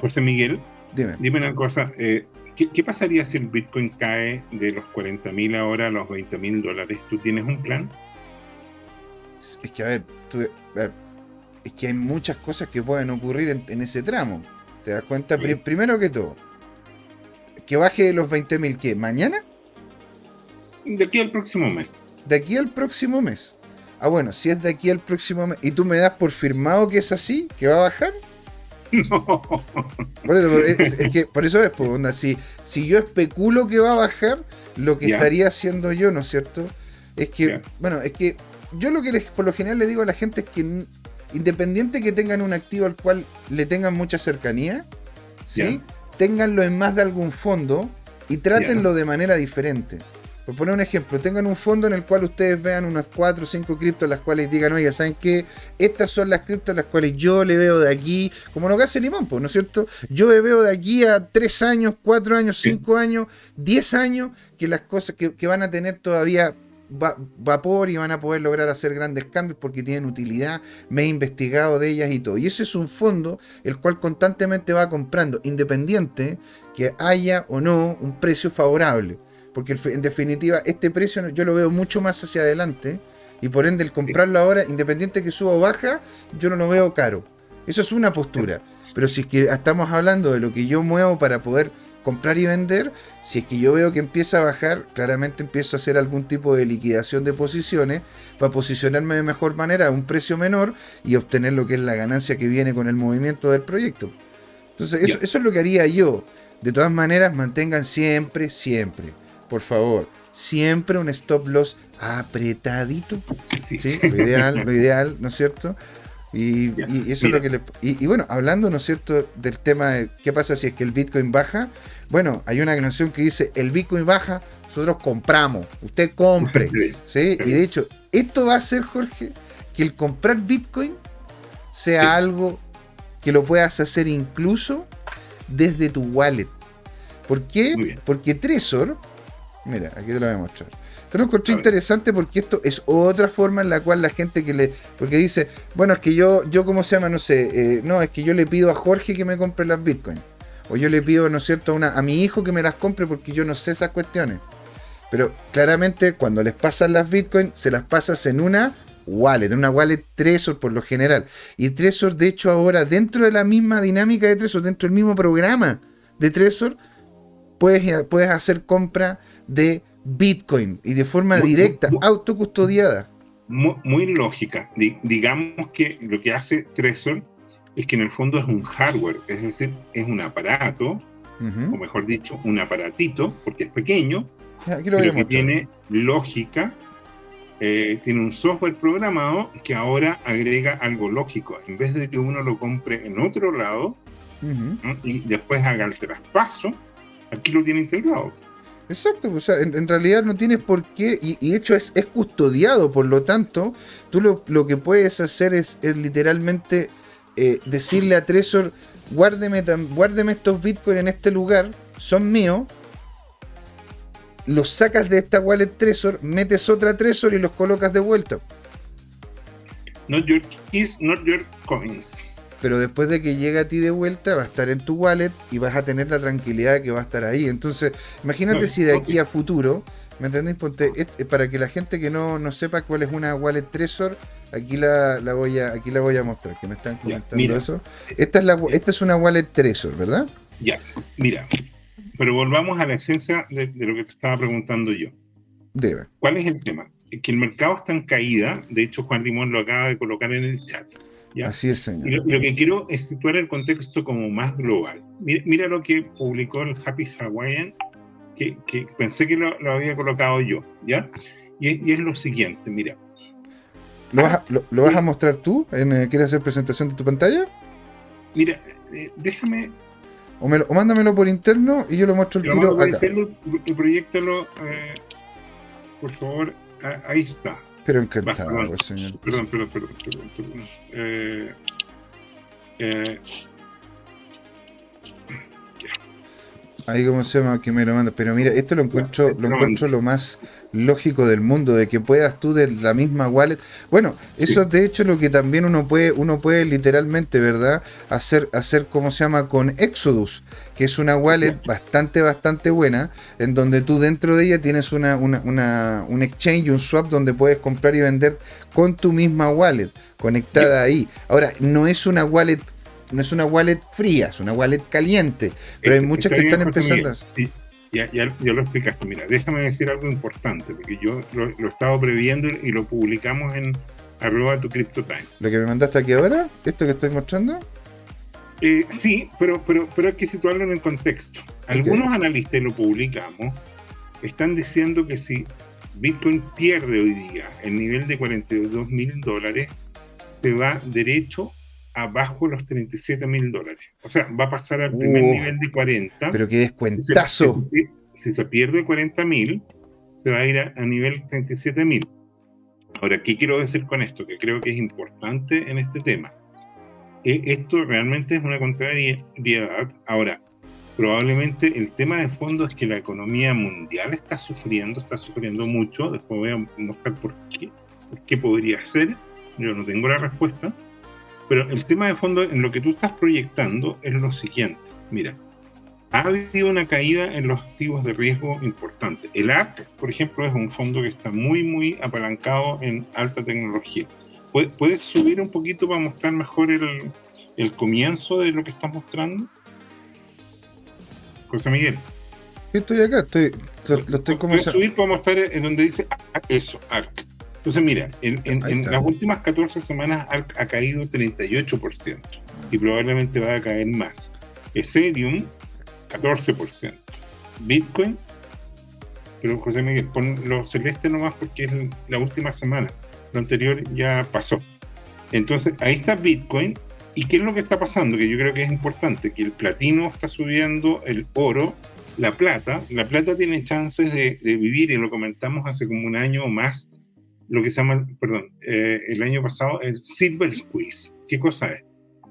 José Miguel, dime, dime una cosa. Eh, ¿qué, pasaría si el Bitcoin cae de los 40 mil ahora a los 20 mil dólares? ¿Tú tienes un plan? es que, a ver, es que hay muchas cosas que pueden ocurrir en, ese tramo. ¿Te das cuenta? primero que todo, que baje de los 20.000, ¿qué? ¿Mañana? De aquí al próximo mes. De aquí al próximo mes. Ah, bueno, si es de aquí al próximo mes. ¿Y tú me das por firmado que es así? ¿Que va a bajar? No. Por eso es, que, por eso es, pues, si, si yo especulo que va a bajar, lo que estaría haciendo yo, ¿no es cierto? Es que, bueno, es que yo lo que les, por lo general le digo a la gente es que independiente que tengan un activo al cual le tengan mucha cercanía, ¿sí? Ténganlo en más de algún fondo y trátenlo de manera diferente. Por poner un ejemplo, tengan un fondo en el cual ustedes vean unas 4 o 5 criptos las cuales digan, oye, ¿saben qué? Estas son las criptos las cuales yo le veo de aquí, como lo que hace Limón, ¿no es cierto? Yo le veo de aquí a 3 años, 4 años, 5 años, 10 años, que las cosas que, que van a tener todavía vapor y van a poder lograr hacer grandes cambios porque tienen utilidad, me he investigado de ellas y todo. Y ese es un fondo el cual constantemente va comprando, independiente que haya o no un precio favorable. Porque en definitiva este precio yo lo veo mucho más hacia adelante y por ende el comprarlo ahora, independiente que suba o baja, yo no lo veo caro. Eso es una postura. Pero si es que estamos hablando de lo que yo muevo para poder comprar y vender, si es que yo veo que empieza a bajar, claramente empiezo a hacer algún tipo de liquidación de posiciones para posicionarme de mejor manera a un precio menor y obtener lo que es la ganancia que viene con el movimiento del proyecto. Entonces, eso, eso es lo que haría yo. De todas maneras, mantengan siempre, siempre, por favor, siempre un stop loss apretadito. Sí. Lo ideal, lo ideal, ¿no es cierto? Y, eso es lo que le, y, bueno, hablando, ¿no es cierto?, del tema de qué pasa si es que el Bitcoin baja. Bueno, hay una canción que dice, el Bitcoin baja, nosotros compramos, usted compre. ¿sí? Y de hecho, esto va a hacer, Jorge, que el comprar Bitcoin sea algo que lo puedas hacer incluso desde tu wallet. ¿Por qué? Porque Trezor, mira, aquí te lo voy a mostrar. Esto lo encontré interesante porque esto es otra forma en la cual la gente que le. Porque dice, bueno, es que yo, yo ¿cómo se llama? No sé, eh, no, es que yo le pido a Jorge que me compre las bitcoins. O yo le pido, ¿no es cierto?, a, una, a mi hijo que me las compre porque yo no sé esas cuestiones. Pero claramente cuando les pasan las bitcoins, se las pasas en una wallet, en una wallet Trezor por lo general. Y Trezor, de hecho, ahora dentro de la misma dinámica de Trezor, dentro del mismo programa de Trezor, puedes, puedes hacer compra de Bitcoin y de forma directa, autocustodiada. Muy, lógica. digamos que lo que hace Trezor es que en el fondo es un hardware, es decir, es un aparato, o mejor dicho, un aparatito, porque es pequeño, pero que tiene lógica, eh, tiene un software programado que ahora agrega algo lógico. En vez de que uno lo compre en otro lado y después haga el traspaso, aquí lo tiene integrado. Exacto, o sea, en, realidad no tienes por qué, y, de hecho es, custodiado, por lo tanto, tú lo, que puedes hacer es, literalmente eh, decirle a Trezor, guárdeme, guárdeme estos bitcoins en este lugar, son míos, los sacas de esta wallet Trezor, metes otra Trezor y los colocas de vuelta. Not your keys, not your coins pero después de que llegue a ti de vuelta va a estar en tu wallet y vas a tener la tranquilidad de que va a estar ahí. Entonces, imagínate si de aquí a futuro, ¿me entendéis? Ponte, para que la gente que no, no sepa cuál es una wallet Trezor, aquí la, voy a aquí la voy a mostrar, que me están comentando eso. Esta es, la, esta es una wallet Trezor, ¿verdad? Ya, mira, pero volvamos a la esencia de, lo que te estaba preguntando yo. Debe. ¿Cuál es el tema? Que el mercado está en caída, de hecho Juan Limón lo acaba de colocar en el chat. Así es, señor. Lo, que quiero es situar el contexto como más global. Mira, lo que publicó el Happy Hawaiian, que, pensé que lo, había colocado yo, ¿ya? Y, es lo siguiente, mira. ¿Lo vas, a, mostrar tú? En, eh, ¿Quieres hacer presentación de tu pantalla? Mira, eh, déjame... O, mándamelo por interno y yo lo muestro el tiro acá. y proyectalo, eh, por favor, ahí está. Pero encantado, señor. Perdón, perdón, perdón, perdón. Eh, eh, Ahí como se llama que me lo manda. Pero mira, esto lo encuentro, lo encuentro lo más lógico del mundo, de que puedas tú de la misma wallet. Bueno, eso es de hecho lo que también uno puede, uno puede literalmente, ¿verdad? Hacer, hacer como se llama con Exodus, que es una wallet bastante, bastante buena, en donde tú dentro de ella tienes una, una, una, un exchange, un swap donde puedes comprar y vender con tu misma wallet, conectada ahí. Ahora, no es una wallet no es una wallet fría, es una wallet caliente, pero hay muchas que están empezando. Sí, ya, ya, lo explicaste. Mira, déjame decir algo importante, porque yo lo, he estado previendo y lo publicamos en arroba tu CryptoTime. ¿Lo que me mandaste aquí ahora? ¿Esto que estoy mostrando? Eh, sí, pero, pero, pero hay que situarlo en el contexto. Algunos analistas, y lo publicamos, están diciendo que si Bitcoin pierde hoy día el nivel de 42 mil dólares, se va derecho abajo los 37 mil dólares. O sea, va a pasar al primer nivel de 40. Pero qué descuentazo. Si, se pierde 40 mil, se va a ir a, nivel 37 mil. Ahora, ¿qué quiero decir con esto? Que creo que es importante en este tema. E, esto realmente es una contrariedad. Ahora, probablemente el tema de fondo es que la economía mundial está sufriendo, está sufriendo mucho. Después voy a mostrar por qué, por qué podría ser. Yo no tengo la respuesta pero el tema de fondo en lo que tú estás proyectando es lo siguiente. Mira, ha habido una caída en los activos de riesgo importante. El ARC, por ejemplo, es un fondo que está muy, muy apalancado en alta tecnología. ¿Puedes subir un poquito para mostrar mejor el, el comienzo de lo que estás mostrando? José Miguel. Estoy acá, estoy, lo, estoy comenzando. subir para mostrar en donde dice eso, ARC. Entonces, mira, en, en, las últimas 14 semanas ARC ha caído 38% y probablemente va a caer más. Ethereum, 14%. Bitcoin, pero José Miguel, pon lo celeste nomás porque es la última semana. Lo anterior ya pasó. Entonces, ahí está Bitcoin. ¿Y qué es lo que está pasando? Que yo creo que es importante, que el platino está subiendo, el oro, la plata. La plata tiene chances de, vivir, y lo comentamos hace como un año o más, lo que se llama, perdón, eh, el año pasado, el silver squeeze. ¿Qué cosa es?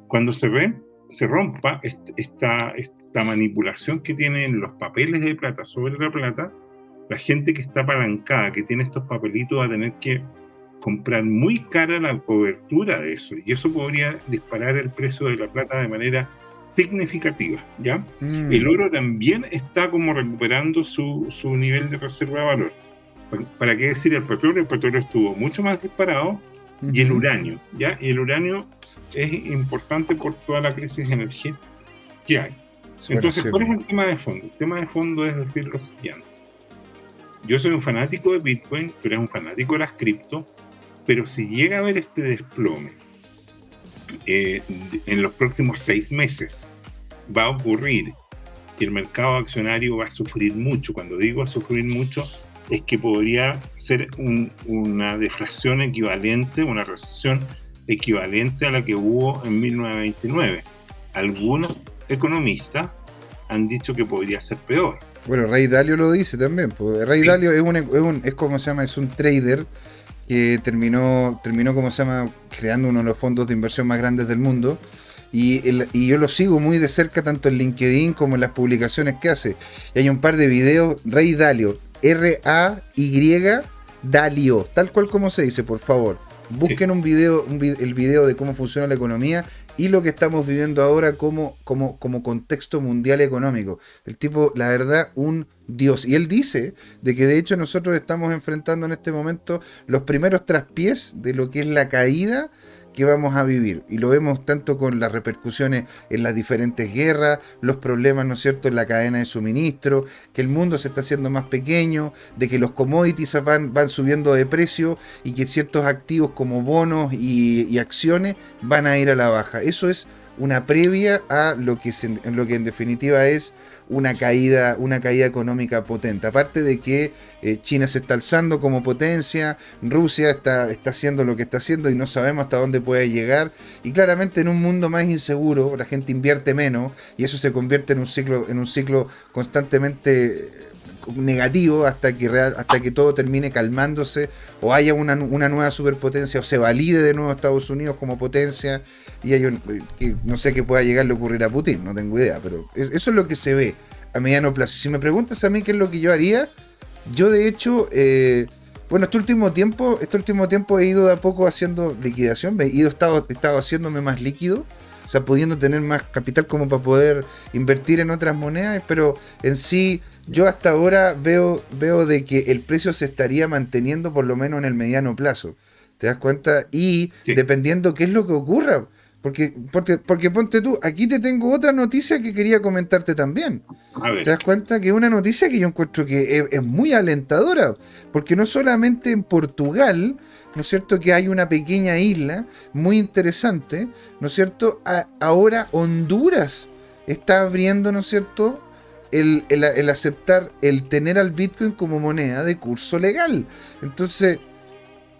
Cuando se ve, se rompa esta, esta manipulación que tienen los papeles de plata sobre la plata, la gente que está apalancada, que tiene estos papelitos, va a tener que comprar muy cara la cobertura de eso. Y eso podría disparar el precio de la plata de manera significativa. ¿ya? Mm. El oro también está como recuperando su, su nivel de reserva de valor. ¿Para, qué decir el petróleo? El petróleo estuvo mucho más disparado y el uranio. ¿ya? Y el uranio es importante por toda la crisis energética que hay. Entonces, ¿cuál es el tema de fondo? El tema de fondo es decir lo siguiente. Yo soy un fanático de Bitcoin, pero eres un fanático de las cripto, pero si llega a haber este desplome eh, en los próximos seis meses, va a ocurrir que el mercado accionario va a sufrir mucho. Cuando digo sufrir mucho, es que podría ser una deflación equivalente, una recesión equivalente a la que hubo en 1929. Algunos economistas han dicho que podría ser peor. Bueno, Rey Dalio lo dice también. Rey Dalio es un, es un, es como se llama, es un trader que terminó, terminó como se llama, creando uno de los fondos de inversión más grandes del mundo. Y, y, yo lo sigo muy de cerca tanto en LinkedIn como en las publicaciones que hace. Y hay un par de videos, Rey Dalio, R-A-Y Dalio, tal cual como se dice, por favor. Busquen un video, el video de cómo funciona la economía y lo que estamos viviendo ahora como, como, como contexto mundial económico. El tipo, la verdad, un dios. Y él dice de que de hecho nosotros estamos enfrentando en este momento los primeros traspiés de lo que es la caída que vamos a vivir. Y lo vemos tanto con las repercusiones en las diferentes guerras, los problemas, ¿no es cierto?, en la cadena de suministro, que el mundo se está haciendo más pequeño, de que los commodities van, van subiendo de precio y que ciertos activos como bonos y, acciones van a ir a la baja. Eso es una previa a lo que, lo que en definitiva es una caída, una caída económica potente. Aparte de que eh, China se está alzando como potencia, Rusia está, está haciendo lo que está haciendo y no sabemos hasta dónde puede llegar. Y claramente en un mundo más inseguro, la gente invierte menos y eso se convierte en un ciclo, en un ciclo constantemente negativo hasta que real, hasta que todo termine calmándose o haya una, nueva superpotencia o se valide de nuevo Estados Unidos como potencia y hay un, que no sé qué pueda llegar a ocurrir a Putin, no tengo idea, pero eso es lo que se ve a mediano plazo. Si me preguntas a mí qué es lo que yo haría, yo de hecho, eh, bueno, este último tiempo, este último tiempo he ido de a poco haciendo liquidación, he ido estado, estado haciéndome más líquido. O sea, pudiendo tener más capital como para poder invertir en otras monedas, pero en sí yo hasta ahora veo, veo de que el precio se estaría manteniendo por lo menos en el mediano plazo. ¿Te das cuenta? Y dependiendo qué es lo que ocurra. Porque, porque, porque, ponte tú, aquí te tengo otra noticia que quería comentarte también. ¿Te das cuenta? Que es una noticia que yo encuentro que es, muy alentadora. Porque no solamente en Portugal, ¿no es cierto? Que hay una pequeña isla muy interesante, ¿no es cierto? ahora Honduras está abriendo, ¿no es cierto? El, aceptar, el tener al Bitcoin como moneda de curso legal. Entonces,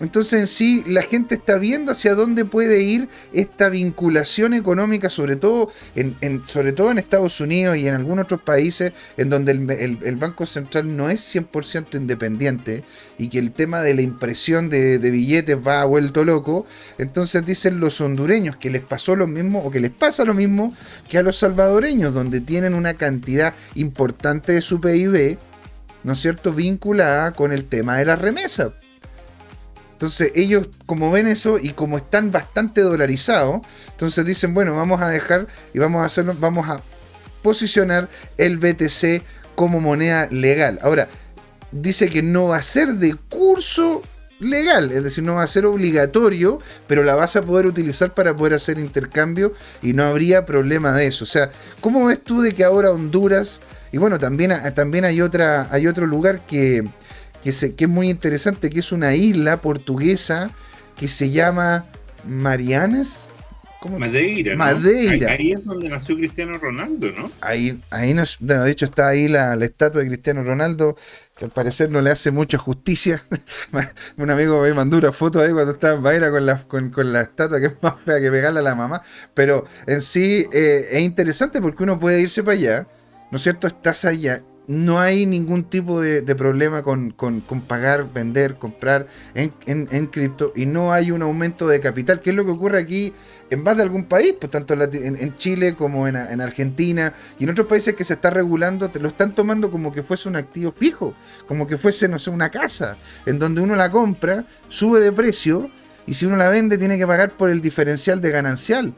entonces en sí la gente está viendo hacia dónde puede ir esta vinculación económica, sobre todo en, sobre todo en Estados Unidos y en algunos otros países en donde el, Banco Central no es 100% independiente y que el tema de la impresión de, billetes va vuelto loco. Entonces dicen los hondureños que les pasó lo mismo o que les pasa lo mismo que a los salvadoreños, donde tienen una cantidad importante de su PIB, ¿no es cierto?, vinculada con el tema de la remesa. Entonces ellos como ven eso y como están bastante dolarizados, entonces dicen, bueno, vamos a dejar y vamos a hacerlo, vamos a posicionar el BTC como moneda legal. Ahora, dice que no va a ser de curso legal, es decir, no va a ser obligatorio, pero la vas a poder utilizar para poder hacer intercambio y no habría problema de eso. O sea, ¿cómo ves tú de que ahora Honduras, y bueno, también, también hay, otra, hay otro lugar que, que, se, que es muy interesante, que es una isla portuguesa que se llama Marianas, Madeira. Madeira. Ahí, es donde nació Cristiano Ronaldo, ¿no? Ahí, ahí de hecho está ahí la, estatua de Cristiano Ronaldo, que al parecer no le hace mucha justicia. Un amigo me mandó una foto ahí cuando estaba en Madeira con la, con, la estatua, que es más fea que pegarle a la mamá. Pero en sí eh, es interesante porque uno puede irse para allá, ¿no es cierto? Estás allá no hay ningún tipo de, problema con, pagar, vender, comprar en, en, cripto y no hay un aumento de capital, que es lo que ocurre aquí en más de algún país, pues tanto en, Chile como en, Argentina y en otros países que se está regulando, lo están tomando como que fuese un activo fijo, como que fuese, no sé, una casa, en donde uno la compra, sube de precio y si uno la vende tiene que pagar por el diferencial de ganancial.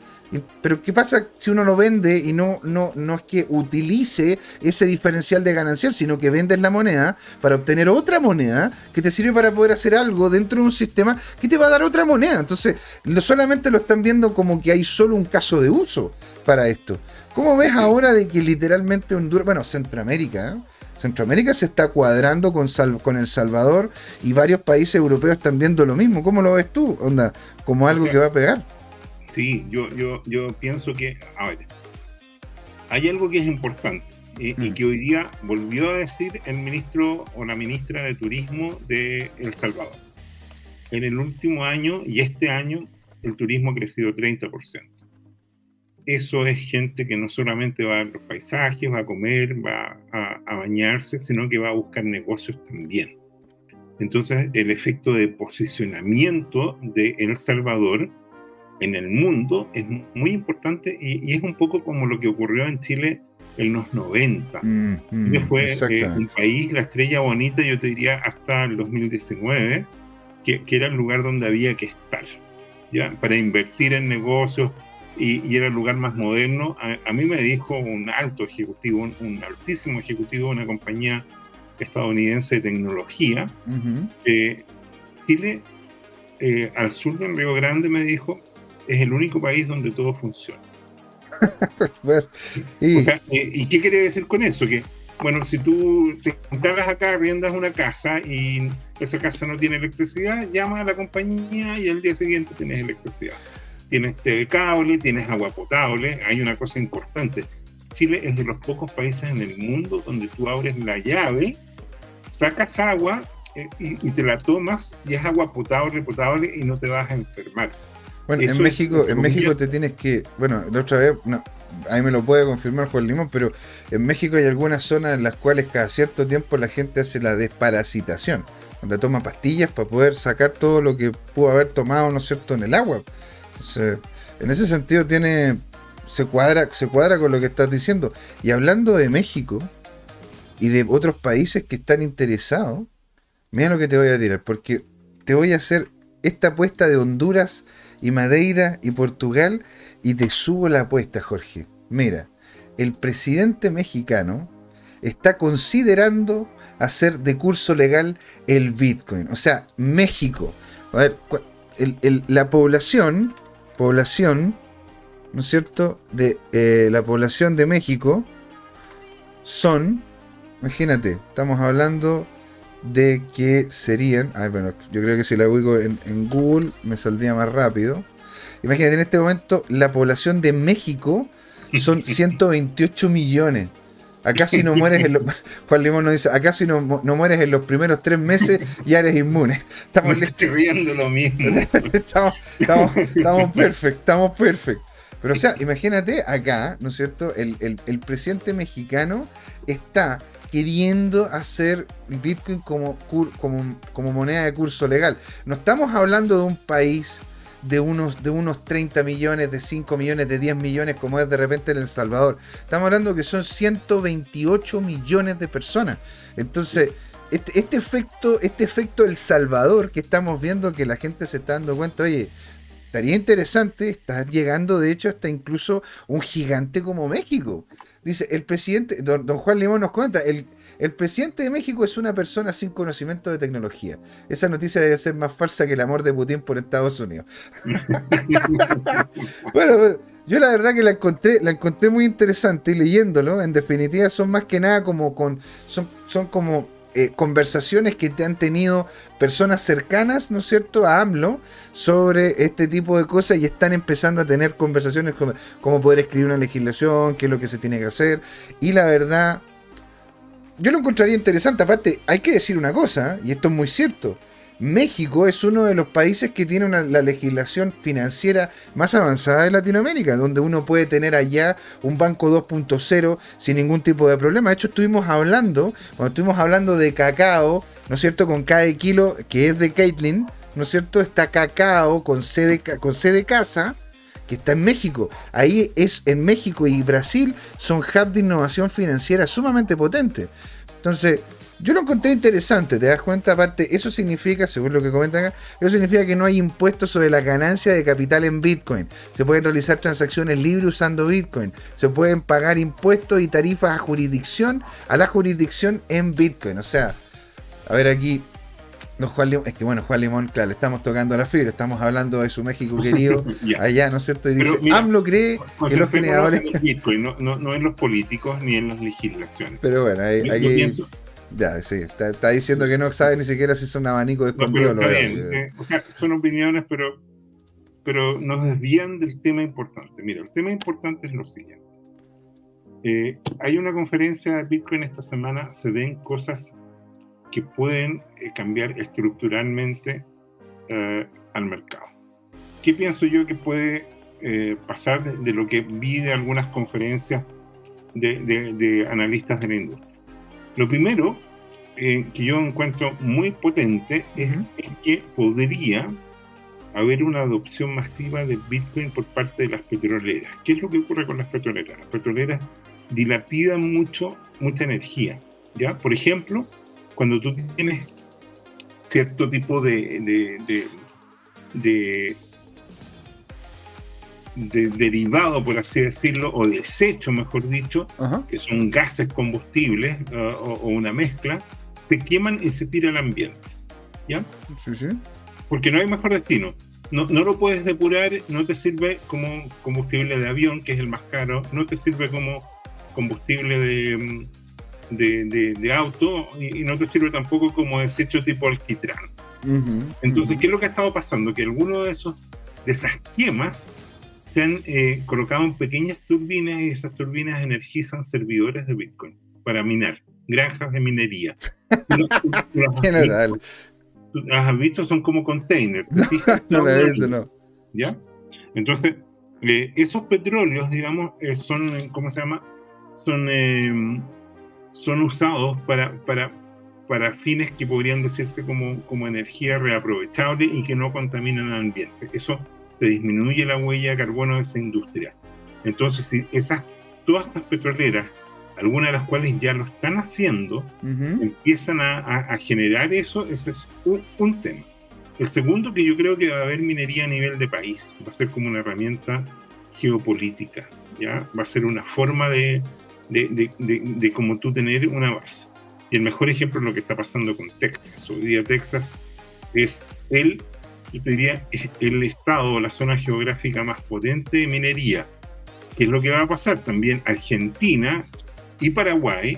Pero ¿qué pasa si uno lo vende y no, no, no es que utilice ese diferencial de ganancial, sino que vendes la moneda para obtener otra moneda que te sirve para poder hacer algo dentro de un sistema que te va a dar otra moneda? Entonces, solamente lo están viendo como que hay solo un caso de uso para esto. ¿Cómo ves ahora de que literalmente Honduras, bueno, Centroamérica, ¿eh? Centroamérica se está cuadrando con, con El Salvador y varios países europeos están viendo lo mismo. ¿Cómo lo ves tú? Onda, como algo que va a pegar. Sí, yo, yo, yo pienso que, a ver, hay algo que es importante y, mm. que hoy día volvió a decir el ministro o la ministra de Turismo de El Salvador. En el último año y este año el turismo ha crecido 30%. Eso es gente que no solamente va a ver los paisajes, va a comer, va a, a bañarse, sino que va a buscar negocios también. Entonces, el efecto de posicionamiento de El Salvador en el mundo es muy importante y, es un poco como lo que ocurrió en Chile en los 90. Mm, mm, fue eh, un país, la estrella bonita, yo te diría, hasta el 2019, que, que, era el lugar donde había que estar, ¿ya? Para invertir en negocios y, era el lugar más moderno. A, mí me dijo un alto ejecutivo, un, altísimo ejecutivo de una compañía estadounidense de tecnología, que Chile, eh, al sur del Río Grande, me dijo, es el único país donde todo funciona. ¿y... qué quiere decir con eso? Que, bueno, si tú te instalas acá, arriendas una casa y esa casa no tiene electricidad, llama a la compañía y al día siguiente tienes electricidad. Tienes cable, tienes agua potable. Hay una cosa importante. Chile es de los pocos países en el mundo donde tú abres la llave, sacas agua eh, y, y te la tomas y es agua potable, potable y no te vas a enfermar. Bueno, en México, en México te tienes que, bueno, la otra vez, no, ahí me lo puede confirmar Juan Limón, pero en México hay algunas zonas en las cuales cada cierto tiempo la gente hace la desparasitación, donde toma pastillas para poder sacar todo lo que pudo haber tomado, ¿no es cierto?, en el agua. Entonces, en ese sentido tiene, se cuadra, se cuadra con lo que estás diciendo. Y hablando de México y de otros países que están interesados, mira lo que te voy a tirar, porque te voy a hacer esta apuesta de Honduras y Madeira y Portugal y te subo la apuesta, Jorge. Mira, el presidente mexicano está considerando hacer de curso legal el Bitcoin. O sea, México. A ver, la población, población, ¿no es cierto? De eh, la población de México son, imagínate, estamos hablando de que serían, bueno, yo creo que si la ubico en, Google me saldría más rápido. Imagínate, en este momento la población de México son 128 millones. Acá si no mueres en los, Juan Limón nos dice, acá si no, no, mueres en los primeros tres meses ya eres inmune. Estamos estoy riendo lo mismo. estamos, estamos, perfectos, estamos perfectos. Pero o sea, imagínate acá, ¿no es cierto? El, el, el presidente mexicano está queriendo hacer Bitcoin como, moneda de curso legal. No estamos hablando de un país de unos, de unos 30 millones, de 5 millones, de 10 millones, como es de repente en El Salvador. Estamos hablando que son 128 millones de personas. Entonces, este, este, efecto, este efecto El Salvador que estamos viendo que la gente se está dando cuenta, oye, estaría interesante, está llegando de hecho hasta incluso un gigante como México. Dice, el presidente, don, Juan Limón nos cuenta, el, el presidente de México es una persona sin conocimiento de tecnología. Esa noticia debe ser más falsa que el amor de Putin por Estados Unidos. bueno, yo la verdad que la encontré, la encontré muy interesante y leyéndolo, en definitiva son más que nada como con, son, son como eh, conversaciones que te han tenido personas cercanas, ¿no es cierto?, a AMLO sobre este tipo de cosas y están empezando a tener conversaciones como cómo poder escribir una legislación, qué es lo que se tiene que hacer. Y la verdad, yo lo encontraría interesante. Aparte, hay que decir una cosa, y esto es muy cierto. México es uno de los países que tiene la legislación financiera más avanzada de Latinoamérica, donde uno puede tener allá un banco 2.0 sin ningún tipo de problema. De hecho, estuvimos hablando, cuando estuvimos hablando de cacao, ¿no es cierto? Con cada kilo que es de Caitlin, ¿no es cierto? Está cacao con sede con C casa, que está en México. Ahí es en México y Brasil son hubs de innovación financiera sumamente potentes. Entonces, yo lo encontré interesante, ¿te das cuenta? Aparte, eso significa, según lo que comentan acá, eso significa que no hay impuestos sobre la ganancia de capital en Bitcoin. Se pueden realizar transacciones libres usando Bitcoin. Se pueden pagar impuestos y tarifas a jurisdicción, a la jurisdicción en Bitcoin. O sea, a ver aquí, no, Juan Limón, es que bueno, Juan Limón, claro, le estamos tocando la fibra, estamos hablando de su México querido allá, ¿no es cierto? Y dice, AMLO cree que los generadores... Bitcoin, no, en los políticos ni en las legislaciones. Pero bueno, ahí, ahí, ya, sí, está, diciendo que no sabe ni siquiera si es un abanico de escondido. No, eh, o sea, son opiniones, pero, pero nos desvían del tema importante. Mira, el tema importante es lo siguiente. Eh, hay una conferencia de Bitcoin esta semana, se ven cosas que pueden eh, cambiar estructuralmente al mercado. ¿Qué pienso yo que puede pasar de, lo que vi de algunas conferencias de, de analistas de la industria? Lo primero eh, que yo encuentro muy potente es, que podría haber una adopción masiva de Bitcoin por parte de las petroleras. ¿Qué es lo que ocurre con las petroleras? Las petroleras dilapidan mucho, mucha energía. ¿ya? Por ejemplo, cuando tú tienes cierto tipo de, de de derivado, por así decirlo, o desecho, mejor dicho, que son gases combustibles uh, o, una mezcla, se queman y se tira al ambiente. ¿Ya? Sí, sí. Porque no hay mejor destino. No, no, lo puedes depurar, no te sirve como combustible de avión, que es el más caro, no te sirve como combustible de, de, de, auto y, no te sirve tampoco como desecho tipo alquitrán. Entonces, ¿qué es lo que ha estado pasando? Que alguno de esos de esas quemas se han eh, colocado en pequeñas turbinas y esas turbinas energizan servidores de Bitcoin para minar, granjas de minería. General. Las has visto, son como containers. no, no, no. ¿Ya? Entonces, eh, esos petróleos, digamos, eh, son, ¿cómo se llama? Son, son usados para, para, para fines que podrían decirse como, como energía reaprovechable y que no contaminan el ambiente. Eso se disminuye la huella de carbono de esa industria. Entonces, si esas, todas estas petroleras, algunas de las cuales ya lo están haciendo, empiezan a, generar eso, ese es un, tema. El segundo, que yo creo que va a haber minería a nivel de país, va a ser como una herramienta geopolítica, ¿ya? Va a ser una forma de, de, de, de, de como tú tener una base. Y el mejor ejemplo es lo que está pasando con Texas. Hoy día Texas es el yo te diría, el estado o la zona geográfica más potente de minería. ¿Qué es lo que va a pasar? También Argentina y Paraguay,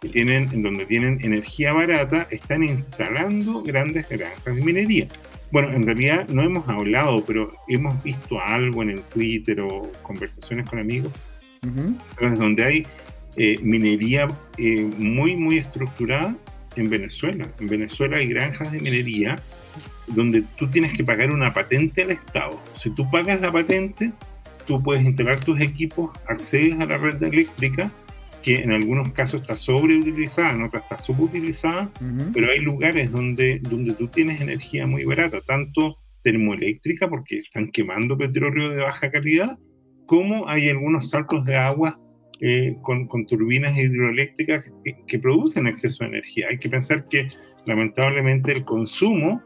que tienen, en donde tienen energía barata, están instalando grandes granjas de minería. Bueno, en realidad no hemos hablado, pero hemos visto algo en el Twitter o conversaciones con amigos, donde hay eh, minería eh, muy, muy estructurada en Venezuela. En Venezuela hay granjas de minería donde tú tienes que pagar una patente al Estado. Si tú pagas la patente, tú puedes instalar tus equipos, accedes a la red eléctrica, que en algunos casos está sobreutilizada, en otros está subutilizada, pero hay lugares donde, donde tú tienes energía muy barata, tanto termoeléctrica, porque están quemando petróleo de baja calidad, como hay algunos saltos de agua eh, con, con, turbinas hidroeléctricas que, que producen exceso de energía. Hay que pensar que lamentablemente el consumo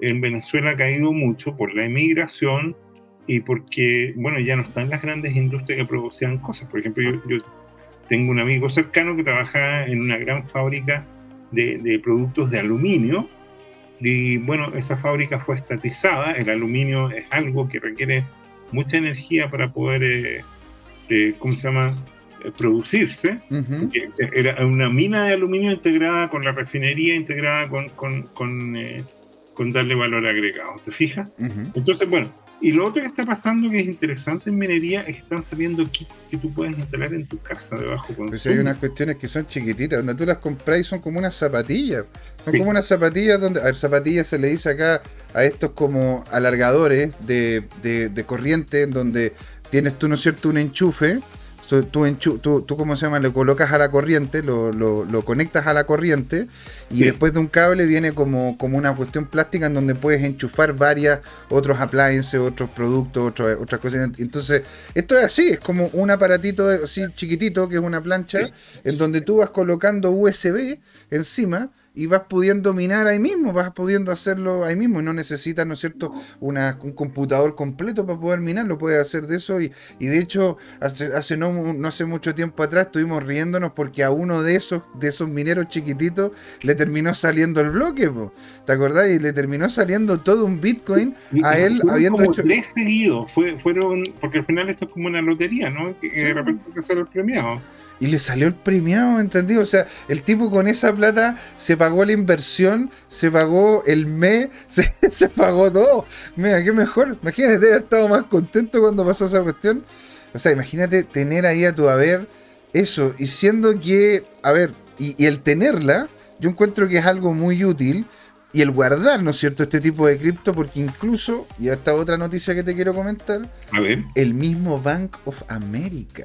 en Venezuela ha caído mucho por la emigración y porque, bueno, ya no están las grandes industrias que producían cosas. Por ejemplo, yo, tengo un amigo cercano que trabaja en una gran fábrica de, productos de aluminio. Y bueno, esa fábrica fue estatizada. El aluminio es algo que requiere mucha energía para poder, eh, eh, ¿cómo se llama? Eh, producirse. Era una mina de aluminio integrada con la refinería, integrada con, con, con, darle valor agregado. ¿Te fijas? Entonces, bueno, y lo otro que está pasando que es interesante en minería es que están saliendo kits que tú puedes instalar en tu casa debajo consumo. Pues hay unas cuestiones que son chiquititas, donde tú las compras y son como unas zapatillas. Son como unas zapatillas donde, a ver, zapatillas se le dice acá a estos como alargadores de, de, de corriente, en donde tienes tú, ¿no es cierto?, un enchufe Tú, tú, tú, ¿cómo se llama? Lo colocas a la corriente, lo, lo, conectas a la corriente y después de un cable viene como, como una cuestión plástica en donde puedes enchufar varias otros appliances, otros productos, otras cosas. Entonces, esto es así, es como un aparatito así chiquitito que es una plancha en donde tú vas colocando USB encima y vas pudiendo minar ahí mismo, vas pudiendo hacerlo ahí mismo y no necesitas, ¿no es cierto?, una, un computador completo para poder minar, lo puedes hacer de eso y, y de hecho hace, hace no, no, hace mucho tiempo atrás estuvimos riéndonos porque a uno de esos, de esos mineros chiquititos le terminó saliendo el bloque, ¿te acordás? Y le terminó saliendo todo un Bitcoin a él habiendo hecho... Tres seguidos, fue, fueron, porque al final esto es como una lotería, ¿no? Que de repente te sale el premiado y le salió el premiado, ¿entendido? O sea, el tipo con esa plata se pagó la inversión, se pagó el mes, se, pagó todo. Mira, qué mejor. Imagínate, haber estado más contento cuando pasó esa cuestión. O sea, imagínate tener ahí a tu haber eso, y siendo que, a ver, y, el tenerla, yo encuentro que es algo muy útil. Y el guardar, ¿no es cierto?, este tipo de cripto, porque incluso, y esta otra noticia que te quiero comentar, a ver. el mismo Bank of America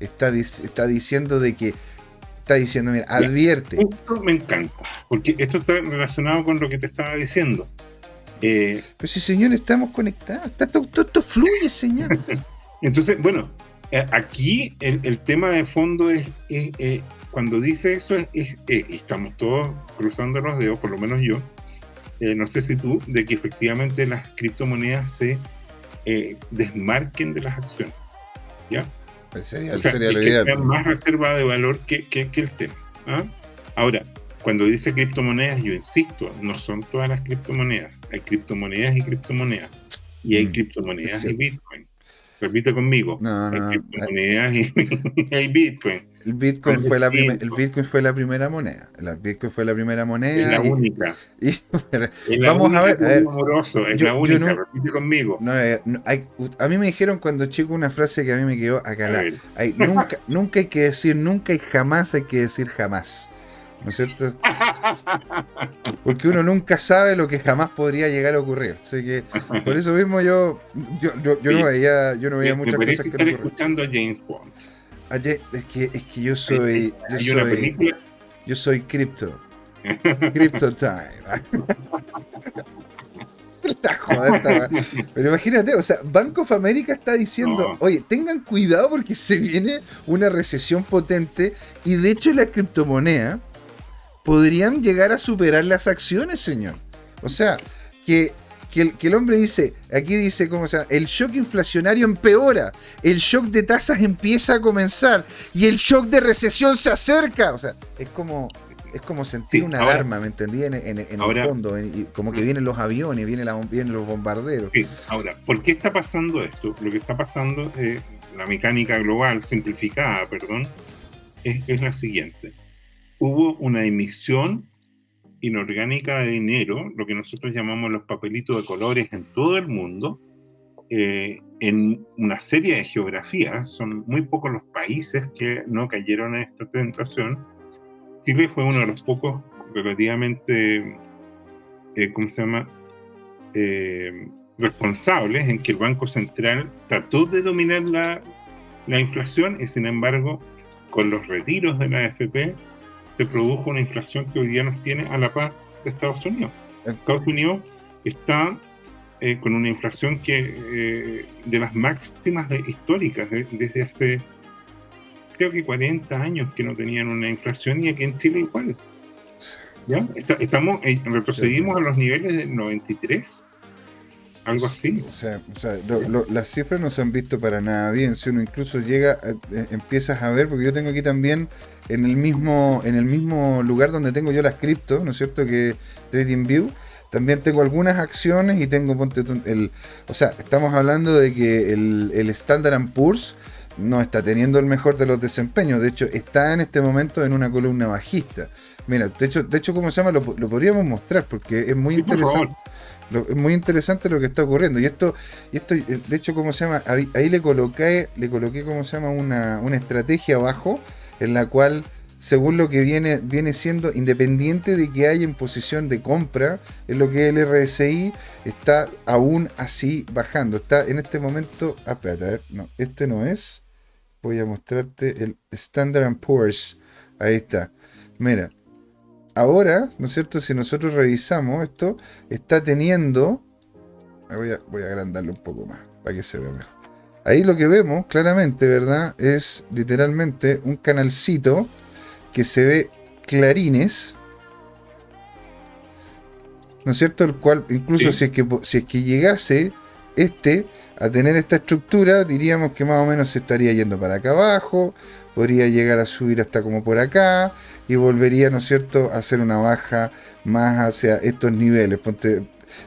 está, está diciendo de que está diciendo, mira, advierte. Esto me encanta, porque esto está relacionado con lo que te estaba diciendo. Eh, Pero si, señor, estamos conectados, todo, esto fluye, señor. Entonces, bueno, eh, aquí el, tema de fondo es, eh, cuando dice eso, es, estamos todos cruzando los dedos, por lo menos yo, no sé si tú, de que efectivamente las criptomonedas se desmarquen de las acciones. ¿Ya? Pues sería, sería lo ideal. más reserva de valor que, que, el tema. ¿ah? Ahora, cuando dice criptomonedas, yo insisto, no son todas las criptomonedas. Hay criptomonedas y criptomonedas. Y hay mm, criptomonedas y Bitcoin. Repite conmigo. No, no, hay criptomonedas y hay Bitcoin. El Bitcoin, fue la el Bitcoin fue la primera moneda. El Bitcoin fue la primera moneda. Es la única. vamos a ver. es la única, repite conmigo. Eh, a mí me dijeron cuando chico una frase que a mí me quedó acá. Hay, nunca, nunca hay que decir nunca y jamás hay que decir jamás. ¿No es cierto? Porque uno nunca sabe lo que jamás podría llegar a ocurrir. Así que por eso mismo yo, yo, yo, no veía, yo no veía muchas cosas que no escuchando a James Bond. es que, es que yo soy. Yo soy, yo soy Crypto. Crypto Time. Pero imagínate, o sea, Bank of America está diciendo, oye, tengan cuidado porque se viene una recesión potente y de hecho la criptomoneda podrían llegar a superar las acciones, señor. O sea, que, que, el, hombre dice, aquí dice, ¿cómo se llama? El shock inflacionario empeora, el shock de tasas empieza a comenzar y el shock de recesión se acerca. O sea, es como, es como sentir una alarma, ¿me entendí? En, el fondo, como que vienen los aviones, vienen, vienen los bombarderos. Sí, ahora, ¿por qué está pasando esto? Lo que está pasando, es la mecánica global simplificada, perdón, es, es la siguiente hubo una emisión inorgánica de dinero, lo que nosotros llamamos los papelitos de colores en todo el mundo, eh, en una serie de geografías. Son muy pocos los países que no cayeron en esta tentación. Chile fue uno de los pocos relativamente, eh, ¿cómo se llama? Eh, responsables en que el Banco Central trató de dominar la, la inflación y sin embargo con los retiros de la AFP se produjo una inflación que hoy día nos tiene a la par de Estados Unidos. Estados Unidos está eh, con una inflación que eh, de las máximas históricas desde hace creo que 40 años que no tenían una inflación y aquí en Chile igual. ¿Ya? estamos, eh, retrocedimos a los niveles del 93 algo así. O sea, o sea las cifras no se han visto para nada bien. Si uno incluso llega, eh, empiezas a ver, porque yo tengo aquí también en el mismo, en el mismo lugar donde tengo yo las cripto, ¿no es cierto? Que TradingView. También tengo algunas acciones y tengo, ponte el, o sea, estamos hablando de que el, el Standard Poor's no está teniendo el mejor de los desempeños. De hecho, está en este momento en una columna bajista. Mira, de hecho, de hecho ¿cómo se llama? Lo, podríamos mostrar porque es muy interesante. es muy interesante lo que está ocurriendo. Y esto, y esto de hecho, ¿cómo se llama? Ahí, le coloqué, le coloqué, ¿cómo se llama? Una, una estrategia abajo en la cual según lo que viene, viene siendo, independiente de que haya en posición de compra, en lo que el RSI está aún así bajando. Está en este momento. Ah, espérate, a ver, no, este no es. Voy a mostrarte el Standard Poor's. Ahí está. Mira, ahora, ¿no es cierto? Si nosotros revisamos esto, está teniendo. Voy a agrandarlo un poco más para que se vea mejor. Ahí lo que vemos claramente, ¿verdad? Es literalmente un canalcito que se ve clarines, ¿no es cierto? El cual, incluso si, es que, si es que llegase este a tener esta estructura, diríamos que más o menos se estaría yendo para acá abajo, podría llegar a subir hasta como por acá y volvería, ¿no es cierto?, a hacer una baja más hacia estos niveles.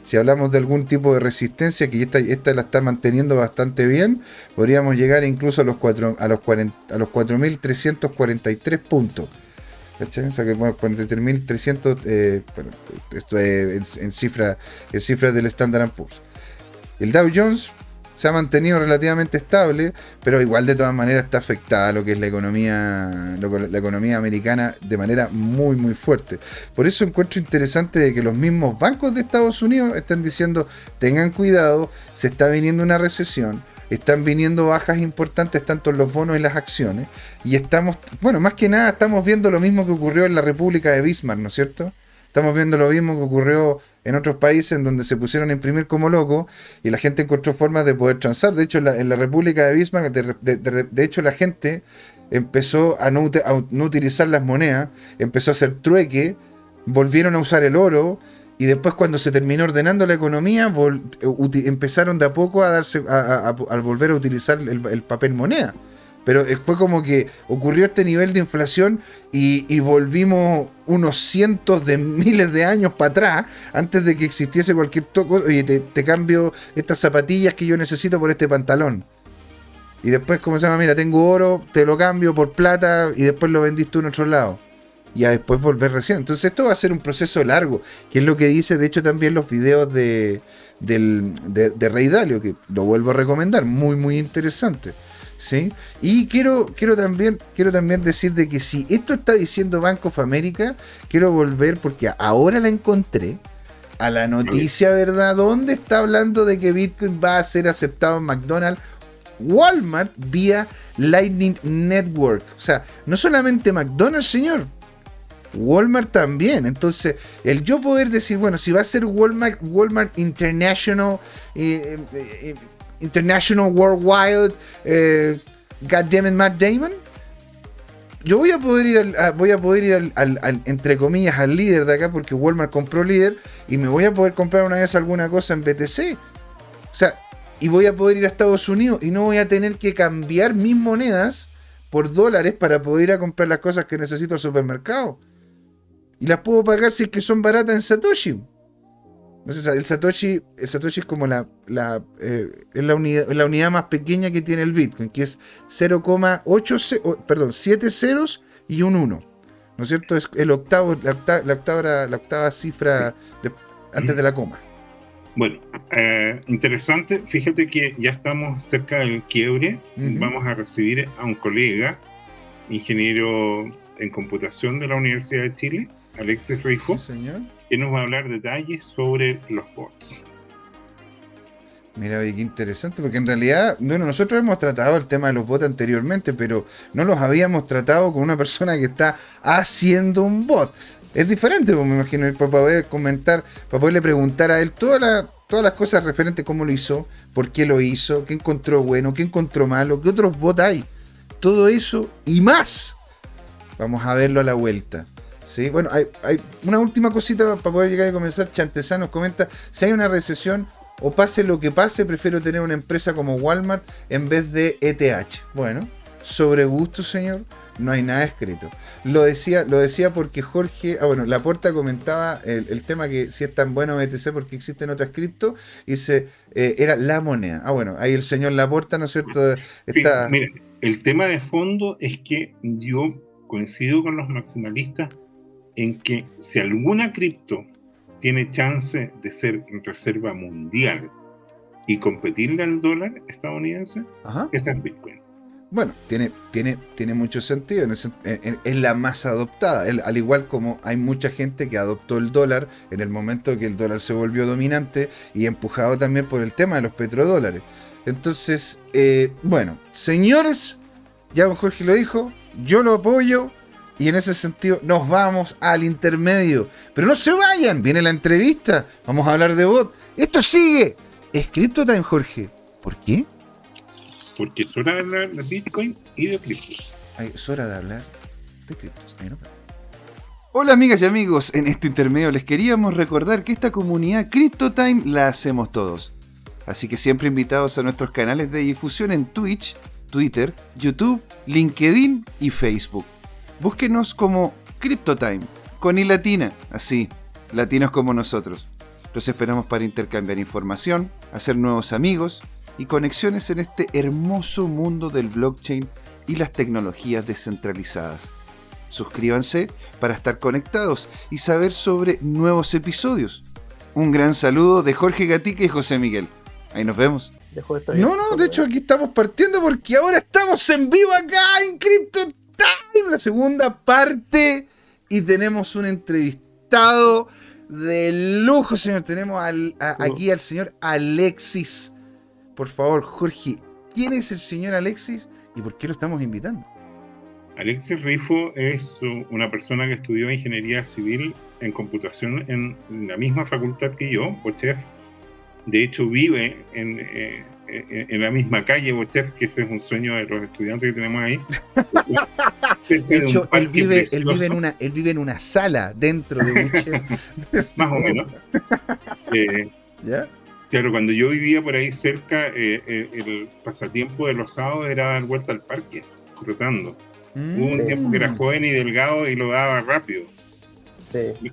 Si hablamos de algún tipo de resistencia, que esta, la está manteniendo bastante bien, podríamos llegar incluso a los, 4, a los, a los 4.343 puntos. ¿Cachai? O sea que 43.300, eh, bueno, esto es en, cifra, en cifras del Standard Poor's. El Dow Jones se ha mantenido relativamente estable, pero igual de todas maneras está afectada lo que es la economía, la economía americana de manera muy muy fuerte. Por eso encuentro interesante de que los mismos bancos de Estados Unidos están diciendo tengan cuidado, se está viniendo una recesión están viniendo bajas importantes tanto en los bonos y las acciones. Y estamos, bueno, más que nada estamos viendo lo mismo que ocurrió en la República de Bismarck, ¿no es cierto? Estamos viendo lo mismo que ocurrió en otros países en donde se pusieron a imprimir como locos y la gente encontró formas de poder transar. De hecho, en la, República de Bismarck, de, hecho, la gente empezó a no, a utilizar las monedas, empezó a hacer trueque, volvieron a usar el oro y después cuando se terminó ordenando la economía, empezaron de a poco a darse a, volver a utilizar el, papel moneda. Pero fue como que ocurrió este nivel de inflación y, volvimos unos cientos de miles de años para atrás, antes de que existiese cualquier toco. Oye, te, cambio estas zapatillas que yo necesito por este pantalón. Y después, como se llama? Mira, tengo oro, te lo cambio por plata y después lo vendiste tú en otro lado y a después volver recién. Entonces esto va a ser un proceso largo, que es lo que dice de hecho también los videos de, del, de, Rey Dalio, que lo vuelvo a recomendar, muy muy interesante. ¿Sí? Y quiero, quiero, también, quiero también decir de que si esto está diciendo Bank of America, quiero volver porque ahora la encontré a la noticia, ¿verdad? ¿Dónde está hablando de que Bitcoin va a ser aceptado en McDonald's? Walmart vía Lightning Network. O sea, no solamente McDonald's, señor. Walmart también. Entonces, el yo poder decir, bueno, si va a ser Walmart, Walmart International, eh, eh, eh, International Worldwide, eh, Goddammit Matt Damon, yo voy a poder ir al, voy a poder ir al, entre comillas al líder de acá porque Walmart compró líder y me voy a poder comprar una vez alguna cosa en BTC. O sea, y voy a poder ir a Estados Unidos y no voy a tener que cambiar mis monedas por dólares para poder ir a comprar las cosas que necesito al supermercado y las puedo pagar si es que son baratas en Satoshi. El Satoshi, el Satoshi es como la, la, eh, es la, unidad, la unidad más pequeña que tiene el Bitcoin, que es 0,8, perdón, 7 ceros y un 1. ¿No es cierto? Es el octavo, la, octava, la octava, cifra antes de la coma. Bueno, eh, interesante. Fíjate que ya estamos cerca del quiebre. Vamos a recibir a un colega, ingeniero en computación de la Universidad de Chile, Alexis Rijo, señor. Que nos va a hablar detalles sobre los bots. Mira, qué interesante, porque en realidad, bueno, nosotros hemos tratado el tema de los bots anteriormente, pero no los habíamos tratado con una persona que está haciendo un bot. Es diferente, pues, me imagino, para poder comentar, para poderle preguntar a él todas todas las cosas referentes a cómo lo hizo, por qué lo hizo, qué encontró bueno, qué encontró malo, qué otros bots hay. Todo eso y más. Vamos a verlo a la vuelta. Sí, bueno, hay, una última cosita para poder llegar y comenzar. Chantesán nos comenta, si hay una recesión, o pase lo que pase, prefiero tener una empresa como Walmart en vez de ETH. Bueno, sobre gusto, señor, no hay nada escrito. Lo decía, lo decía porque Jorge, ah bueno, Laporta comentaba el, tema que si es tan bueno BTC porque existen otras cripto, y se eh, era la moneda. Ah bueno, ahí el señor Laporta, ¿no es cierto? Está... el tema de fondo es que yo coincido con los maximalistas en que si alguna cripto tiene chance de ser reserva mundial y competirle al dólar estadounidense, esa es Bitcoin. Bueno, tiene, tiene, tiene mucho sentido. Es la más adoptada. al igual como hay mucha gente que adoptó el dólar en el momento que el dólar se volvió dominante y empujado también por el tema de los petrodólares. Entonces, eh, bueno, señores, ya Jorge lo dijo, yo lo apoyo. Y en ese sentido nos vamos al intermedio. Pero no se vayan, viene la entrevista. Vamos a hablar de bot. Esto sigue. Escrito Time Jorge. ¿Por qué? porque es hora de hablar de Bitcoin y de criptos. Es hora de hablar de criptos. Hola amigas y amigos, en este intermedio les queríamos recordar que esta comunidad CryptoTime la hacemos todos. Así que siempre invitados a nuestros canales de difusión en Twitch, Twitter, YouTube, LinkedIn y Facebook. Búsquenos como CryptoTime, con i latina, así, latinos como nosotros. Los esperamos para intercambiar información, hacer nuevos amigos y conexiones en este hermoso mundo del blockchain y las tecnologías descentralizadas. Suscríbanse para estar conectados y saber sobre nuevos episodios. Un gran saludo de Jorge Gatica y José Miguel. Ahí nos vemos. No, no, de hecho aquí estamos partiendo porque ahora estamos en vivo acá en Crypto Time, la segunda parte, y tenemos un entrevistado de lujo, señor. Tenemos al, aquí al señor Alexis por favor, Jorge, ¿quién es el señor Alexis y por qué lo estamos invitando? Alexis Rifo es una persona que estudió ingeniería civil en computación en la misma facultad que yo, Bochef. De hecho, vive en, eh, en, la misma calle Bochef, que ese es un sueño de los estudiantes que tenemos ahí. de hecho, él vive, él, vive en una, él vive en una sala dentro de Bochef. Más o menos. Eh, ¿Ya? Claro, cuando yo vivía por ahí cerca, eh, eh, el pasatiempo de los sábados era dar vuelta al parque, trotando. Hubo un tiempo que era mm. joven y delgado y lo daba rápido. Sí.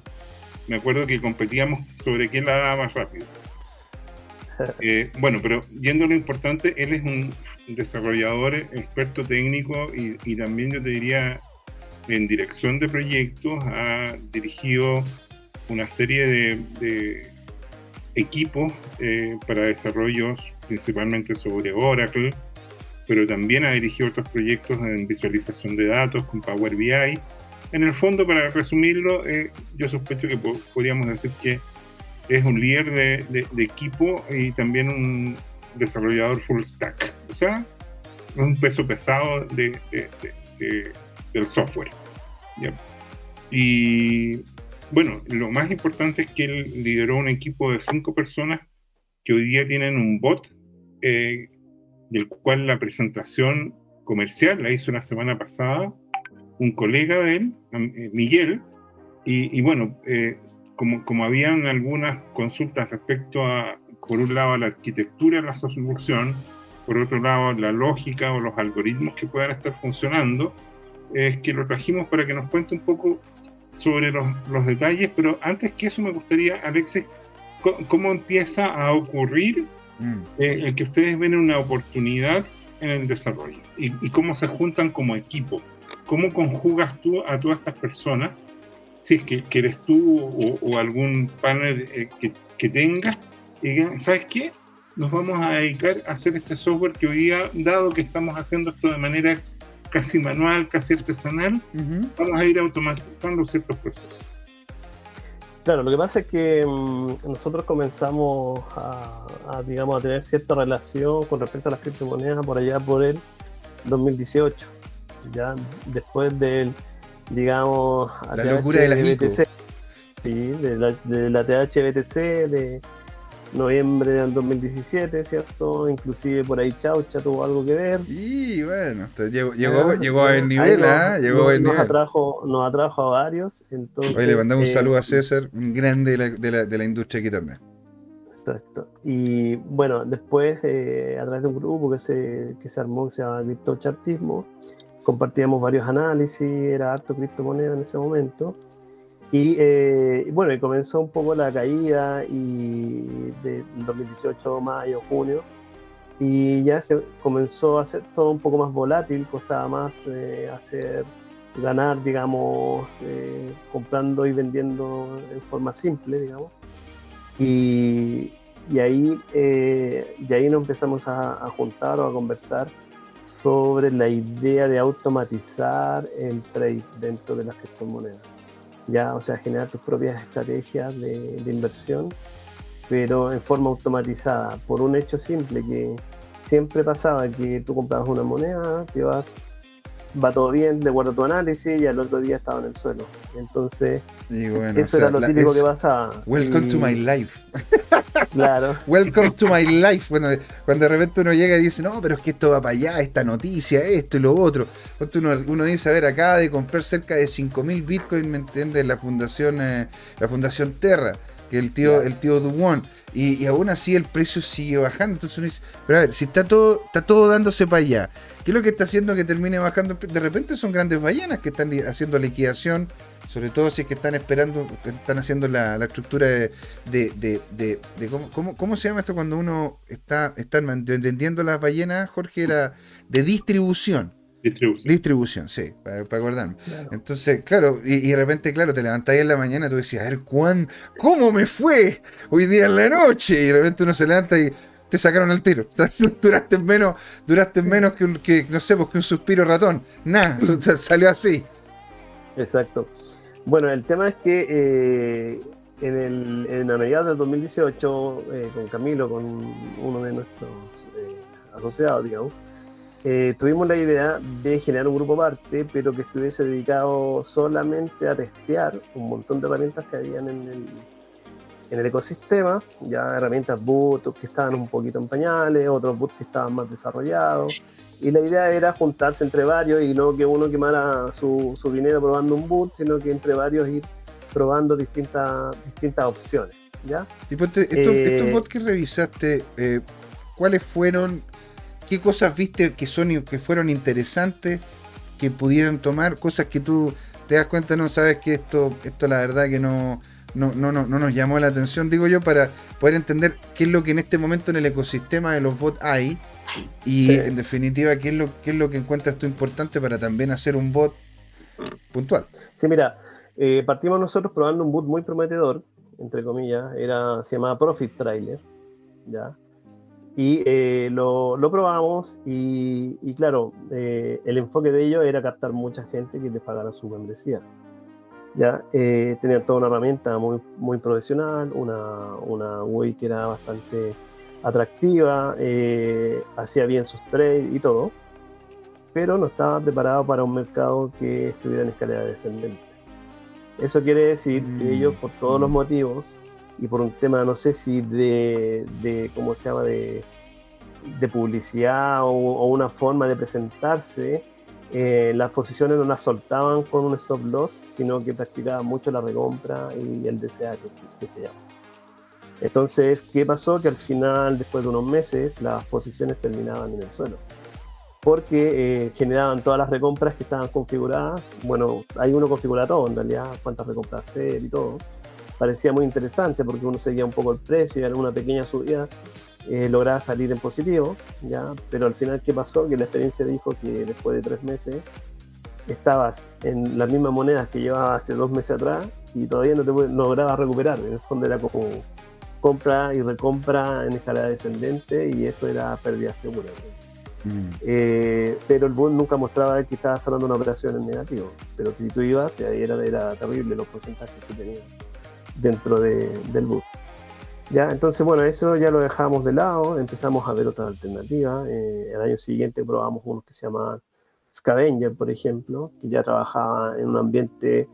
Me acuerdo que competíamos sobre quién la daba más rápido. Eh, bueno, pero yendo a lo importante, él es un desarrollador, experto técnico y, también yo te diría en dirección de proyectos, ha dirigido una serie de equipos eh, para desarrollos principalmente sobre Oracle, pero también ha dirigido otros proyectos en visualización de datos con Power BI. En el fondo, para resumirlo, eh, yo sospecho que podríamos decir que es un líder de, equipo y también un desarrollador full stack. O sea, es un peso pesado de, del software. Y bueno, lo más importante es que él lideró un equipo de cinco personas que hoy día tienen un bot, eh, del cual la presentación comercial la hizo la semana pasada un colega de él, eh, Miguel, y, bueno, eh, como, como habían algunas consultas respecto a, por un lado, la arquitectura de la solución, por otro lado, la lógica o los algoritmos que puedan estar funcionando, es que lo trajimos para que nos cuente un poco sobre los, detalles, pero antes que eso me gustaría, Alexis, ¿cómo, empieza a ocurrir mm. eh, el que ustedes ven una oportunidad en el desarrollo y, cómo se juntan como equipo? ¿Cómo conjugas tú a todas estas personas? Si es que, eres tú o, algún panel eh, que, que tengas, y digan, ¿sabes qué? Nos vamos a dedicar a hacer este software que hoy día, dado que estamos haciendo esto de manera casi manual, casi artesanal, vamos a ir automatizando ciertos procesos. Claro, lo que pasa es que mm, nosotros comenzamos a, digamos, a tener cierta relación con respecto a las criptomonedas por allá por el 2018, ya después del, digamos, la locura de la BTC. Sí, de la, de la THBTC, de, noviembre del 2017, ¿cierto? Inclusive por ahí Chaucha tuvo algo que ver. Y bueno, llegó, llegó, llegó a ver nivel, ¿ah? Llegó nos, nos, atrajo, nos atrajo a varios. Entonces, Hoy le mandamos un saludo a eh, César, un grande de la, de la, de la industria aquí también. Exacto. Y bueno, después, eh, a través de un grupo que se, que se armó, que se llama Criptochartismo, compartíamos varios análisis, era harto criptomoneda en ese momento. Y eh, bueno, y comenzó un poco la caída y de 2018, mayo, junio, y ya se comenzó a hacer todo un poco más volátil, costaba más eh, hacer ganar, digamos, eh, comprando y vendiendo en forma simple, digamos. Y, y ahí, eh, ahí nos empezamos a, a, juntar o a conversar sobre la idea de automatizar el trade dentro de las criptomonedas. Ya, o sea, generar tus propias estrategias de, de inversión, pero en forma automatizada, por un hecho simple que siempre pasaba que tú comprabas una moneda, te vas va todo bien, de acuerdo a tu análisis, y al otro día estaba en el suelo. Entonces, eso era lo típico que pasaba. Welcome to my life. claro. Welcome to my life. Bueno, cuando de repente uno llega y dice, no, pero es que esto va para allá, esta noticia, esto y lo otro. Uno, uno dice, a ver, acaba de comprar cerca de 5.000 bitcoins, ¿me entiendes? La fundación, eh, la fundación Terra que el tío, el tío Duwan. Y, y, aún así el precio sigue bajando. Entonces uno dice, pero a ver, si está todo, está todo dándose para allá, ¿qué es lo que está haciendo que termine bajando? De repente son grandes ballenas que están haciendo liquidación, sobre todo si es que están esperando, están haciendo la, estructura de, de, de, de ¿cómo, cómo, se llama esto cuando uno está, están entendiendo las ballenas, Jorge, era de distribución. Distribución. Distribución, sí, para, acordarme. Entonces, claro, y, de repente, claro, te levantáis en la mañana y tú decías, a ver, ¿cuán, ¿cómo me fue hoy día en la noche? Y de repente uno se levanta y te sacaron el tiro. duraste menos, duraste menos que, un, que, no sé, pues, que un suspiro ratón. Nada, salió así. Exacto. Bueno, el tema es que eh, en, el, en a mediados del 2018, eh, con Camilo, con uno de nuestros eh, asociados, digamos, eh, tuvimos la idea de generar un grupo aparte, pero que estuviese dedicado solamente a testear un montón de herramientas que habían en el, en el ecosistema, ya herramientas boot que estaban un poquito en pañales, otros boot que estaban más desarrollados. Y la idea era juntarse entre varios y no que uno quemara su, su dinero probando un boot, sino que entre varios ir probando distintas, distintas opciones. ¿ya? Y estos, eh, bots que revisaste, eh, ¿cuáles fueron ¿Qué cosas viste que son que fueron interesantes, que pudieron tomar, cosas que tú te das cuenta, no sabes que esto, esto la verdad que no, no, no, no, nos llamó la atención, digo yo, para poder entender qué es lo que en este momento en el ecosistema de los bots hay y en definitiva qué es lo, qué es lo que encuentras tú importante para también hacer un bot puntual. Sí, mira, eh, partimos nosotros probando un bot muy prometedor, entre comillas, era, se llamaba Profit Trailer, ¿ya? Y eh, lo, lo, probamos y, y claro, eh, el enfoque de ello era captar mucha gente que les pagara su membresía. Ya, eh, tenía toda una herramienta muy, muy profesional, una, una UI que era bastante atractiva, hacía bien sus trades y todo, pero no estaba preparado para un mercado que estuviera en escalera descendente. Eso quiere decir que mm. ellos, por todos los motivos, y por un tema, no sé si de, de ¿cómo se llama?, de, de publicidad o, una forma de presentarse, eh, las posiciones no las soltaban con un stop loss, sino que practicaban mucho la recompra y el DCA que, se llama. Entonces, ¿qué pasó? Que al final, después de unos meses, las posiciones terminaban en el suelo. Porque eh, generaban todas las recompras que estaban configuradas. Bueno, hay uno configura todo en realidad, cuántas recompras hacer y todo parecía muy interesante porque uno seguía un poco el precio y alguna pequeña subida eh, lograba salir en positivo, ¿ya? pero al final, ¿qué pasó? Que la experiencia dijo que después de tres meses estabas en las mismas monedas que llevabas hace dos meses atrás y todavía no te lograbas recuperar. En el fondo era como compra y recompra en escalada descendente y eso era pérdida segura. Mm. Eh, pero el boom nunca mostraba que estaba haciendo una operación en negativo. Pero si tú ibas, ahí era, era terrible los porcentajes que tenías dentro del boot. Ya, entonces, bueno, eso ya lo dejamos de lado, empezamos a ver otras alternativas. Eh, el año siguiente probamos uno que se llama Scavenger, por ejemplo, que ya trabajaba en un ambiente,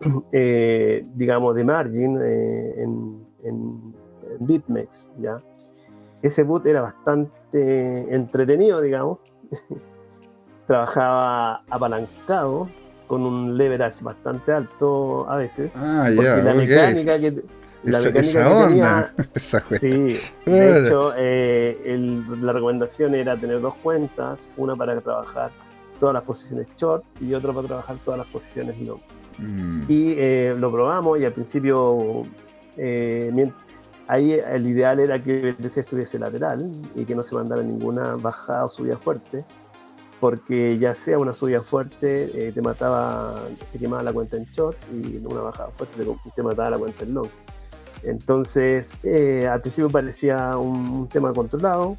eh, digamos, de margin eh, en, en, BitMEX, ¿ya? Ese boot era bastante entretenido, digamos. Trabajaba apalancado, con un leverage bastante alto a veces. Ah, ya, la mecánica que La esa, mecánica esa que onda. tenía- Esa. Sí, de hecho, eh, el- la recomendación era tener dos cuentas, una para trabajar todas las posiciones short y otra para trabajar todas las posiciones long. Mm. Y eh, lo probamos y al principio eh, ahí el ideal era que el BTC estuviese lateral y que no se mandara ninguna bajada o subida fuerte, porque ya sea una subida fuerte eh, te mataba, te quemaba la cuenta en short y una bajada fuerte te, te mataba la cuenta en long. Entonces, eh, al principio parecía un, un tema controlado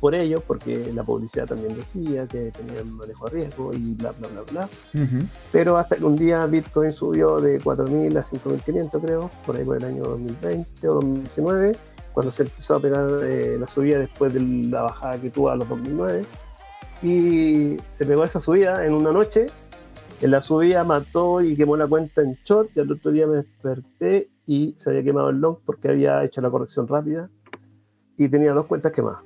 por ellos, porque la publicidad también decía que tenían manejo de riesgo y bla, bla, bla, bla. Ujú. Pero hasta que un día Bitcoin subió de 4.000 a 5.500, creo, por ahí por el año 2020 o 2019, cuando se empezó a pegar eh, la subida después de la bajada que tuvo a los 2009. Y se pegó esa subida en una noche. En la subida mató y quemó la cuenta en short. Y al otro día me desperté y se había quemado el long porque había hecho la corrección rápida. Y tenía dos cuentas quemadas.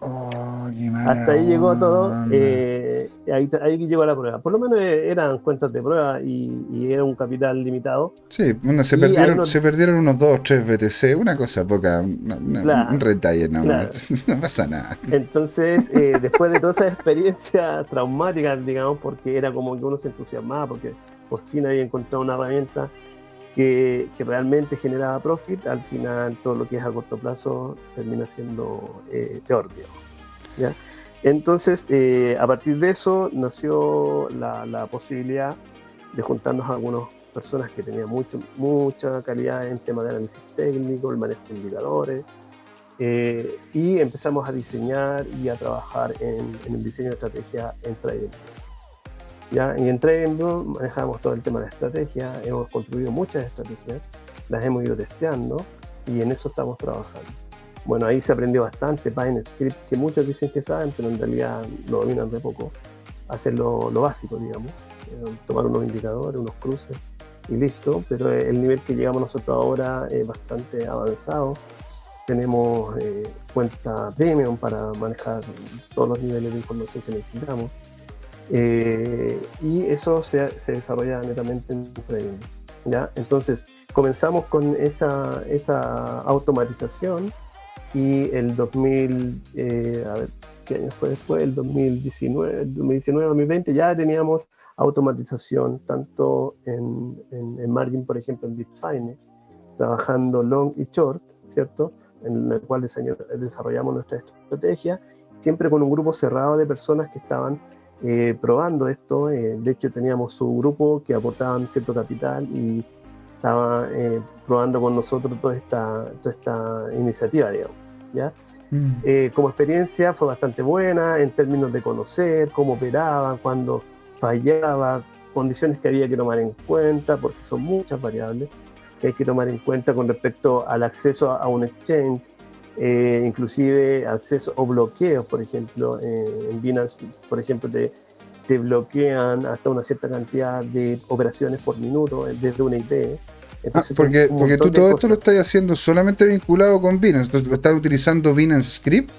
Oh, Hasta ahí llegó todo. eh, ahí, ahí llegó la prueba. Por lo menos eh, eran cuentas de prueba y, y era un capital limitado. Sí, bueno, se, Y perdieron, no- se perdieron unos 2 o 3 BTC, una cosa poca, una- una- Claro, un detalle nomás, no pasa nada. Entonces, eh, después de toda esa experiencia traumática, digamos, porque era como que uno se entusiasmaba, porque por fin había encontrado una herramienta que, que realmente generaba profit, al final todo lo que es a corto plazo termina siendo eh, peor, digamos. ¿ya? Entonces, eh, a partir de eso nació la, la posibilidad de juntarnos a algunas personas que tenían mucho, mucha calidad en tema de análisis técnico, el manejo de indicadores, eh, y empezamos a diseñar y a trabajar en, en el diseño de estrategia en Trading. ¿Ya? Y en Trading manejamos todo el tema de estrategia, hemos construido muchas estrategias, las hemos ido testeando y en eso estamos trabajando. Bueno, ahí se aprendió bastante, Binance Script, que muchos dicen que saben, pero en realidad lo dominan de poco. Hacer lo, básico, digamos, eh, tomar unos indicadores, unos cruces y listo, pero el nivel que llegamos nosotros ahora es bastante avanzado tenemos eh, cuenta premium para manejar todos los niveles de información que necesitamos. Eh, y eso se, se, desarrolla netamente en trading. ¿ya? Entonces, comenzamos con esa, esa automatización y el 2000, eh, a ver, ¿qué año fue después? El 2019, 2019-2020 ya teníamos automatización tanto en, en, en margin, por ejemplo, en Bitfinex, trabajando long y short, ¿cierto? en el cual desarrollamos nuestra estrategia, siempre con un grupo cerrado de personas que estaban eh, probando esto. Eh, de hecho, teníamos su grupo que aportaban cierto capital y estaba eh, probando con nosotros toda esta, toda esta iniciativa, digamos. ¿ya? Mm. como experiencia fue bastante buena en términos de conocer cómo operaban, cuando fallaba, condiciones que había que tomar en cuenta, porque son muchas variables que hay que tomar en cuenta con respecto al acceso a, un exchange, eh, inclusive acceso o bloqueos, por ejemplo, eh, en Binance, por ejemplo, te, te, bloquean hasta una cierta cantidad de operaciones por minuto eh, desde una IP. Entonces, ah, porque, porque tú todo esto lo estás haciendo solamente vinculado con Binance, ¿lo estás utilizando Binance Script?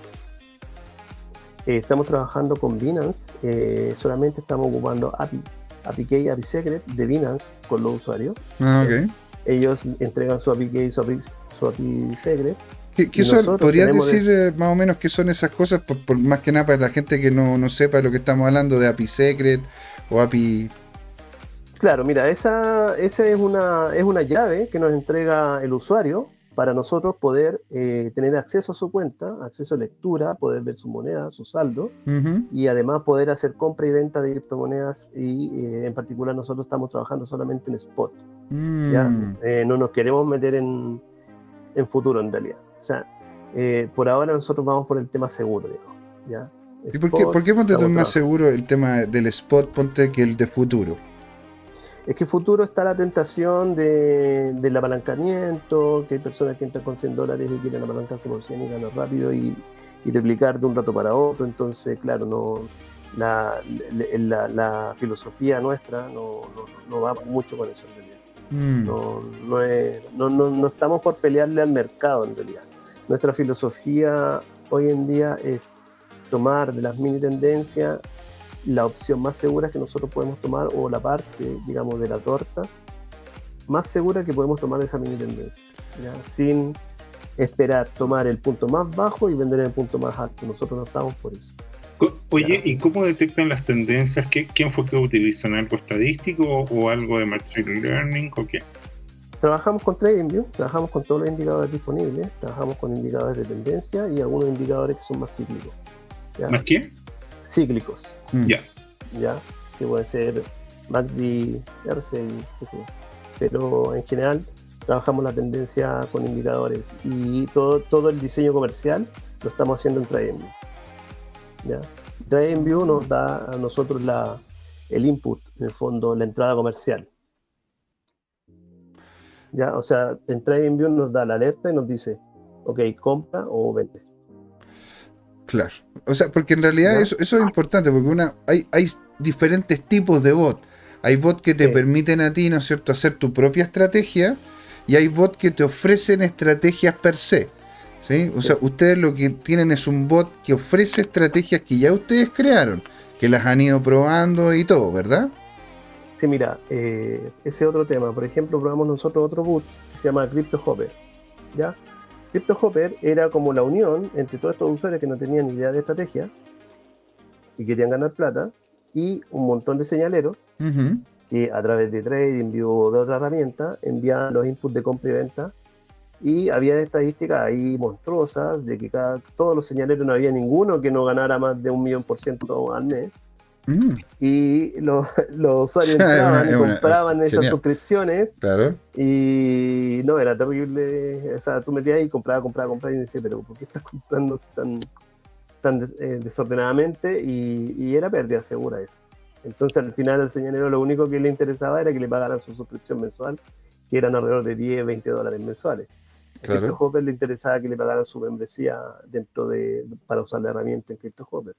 Eh, estamos trabajando con Binance, eh, solamente estamos ocupando API, API API Secret de Binance con los usuarios. Ah, ok ellos entregan su API key, su API, su API secret. ¿Qué, qué son, ¿Podrías decir de... más o menos qué son esas cosas? Por, por, más que nada para la gente que no, no sepa lo que estamos hablando de API Secret o API... Claro, mira, esa, esa es, una, es una llave que nos entrega el usuario para nosotros poder eh, tener acceso a su cuenta, acceso a lectura, poder ver su moneda, su saldo, uh -huh. y además poder hacer compra y venta de criptomonedas y eh, en particular nosotros estamos trabajando solamente en spot. Mm. ¿ya? Eh, no nos queremos meter en, en, futuro en realidad. O sea, eh, por ahora nosotros vamos por el tema seguro, digamos, ¿ya? ¿Y por qué, por qué ponte tú más seguro el tema del spot, ponte que el de futuro? Es que futuro está la tentación de, del apalancamiento, que hay personas que entran con 100 dólares y quieren apalancarse por 100 y ganar rápido y, y replicar de un rato para otro. Entonces, claro, no la, la, la filosofía nuestra no, no, no, va mucho con eso en realidad. Mm. No, no, es, no, no, no estamos por pelearle al mercado en realidad. Nuestra filosofía hoy en día es tomar de las mini tendencias la opción más segura que nosotros podemos tomar o la parte, digamos, de la torta más segura que podemos tomar esa mini tendencia. sin esperar tomar el punto más bajo y vender el punto más alto. Nosotros no estamos por eso. Oye, ¿y cómo detectan las tendencias? ¿Qué, ¿Quién fue que utilizan? ¿Algo estadístico o, algo de machine learning o qué? Trabajamos con TradingView, trabajamos con todos los indicadores disponibles, trabajamos con indicadores de tendencia y algunos indicadores que son más cíclicos. ¿Más qué? Cíclicos. Mm. Ya. Ya, que puede ser MACD, RSI, qué sé. Pero en general trabajamos la tendencia con indicadores y todo, todo el diseño comercial lo estamos haciendo en TradingView. ¿ya? TradingView nos da a nosotros la, el input, en el fondo, la entrada comercial. ¿Ya? O sea, en TradingView nos da la alerta y nos dice, ok, compra o vende. Claro. O sea, porque en realidad eso, eso, es importante, porque una, hay, hay diferentes tipos de bot. Hay bots que te permiten a ti, ¿no es cierto?, hacer tu propia estrategia y hay bots que te ofrecen estrategias per se. ¿sí? O sea, ustedes lo que tienen es un bot que ofrece estrategias que ya ustedes crearon, que las han ido probando y todo, ¿verdad? Sí, mira, eh, ese otro tema. Por ejemplo, probamos nosotros otro bot que se llama CryptoHopper. ¿Ya? CryptoHopper era como la unión entre todos estos usuarios que no tenían idea de estrategia y querían ganar plata y un montón de señaleros que a través de trading o de otra herramienta envían los inputs de compra y venta y había estadísticas ahí monstruosas de que cada, todos los señaleros no había ninguno que no ganara más de un millón por ciento al mes. Mm. Y los, usuarios entraban y compraban esas suscripciones. Claro. Y no, era terrible. O sea, tú metías ahí, compraba, compraba, compraba y decías, pero ¿por qué estás comprando tan, tan eh, desordenadamente? Y, y, era pérdida segura eso. Entonces al final al señalero lo único que le interesaba era que le pagaran su suscripción mensual, que eran alrededor de 10, 20 dólares mensuales. Claro. A CryptoHopper le interesaba que le pagaran su membresía dentro de, para usar la herramienta en CryptoHopper.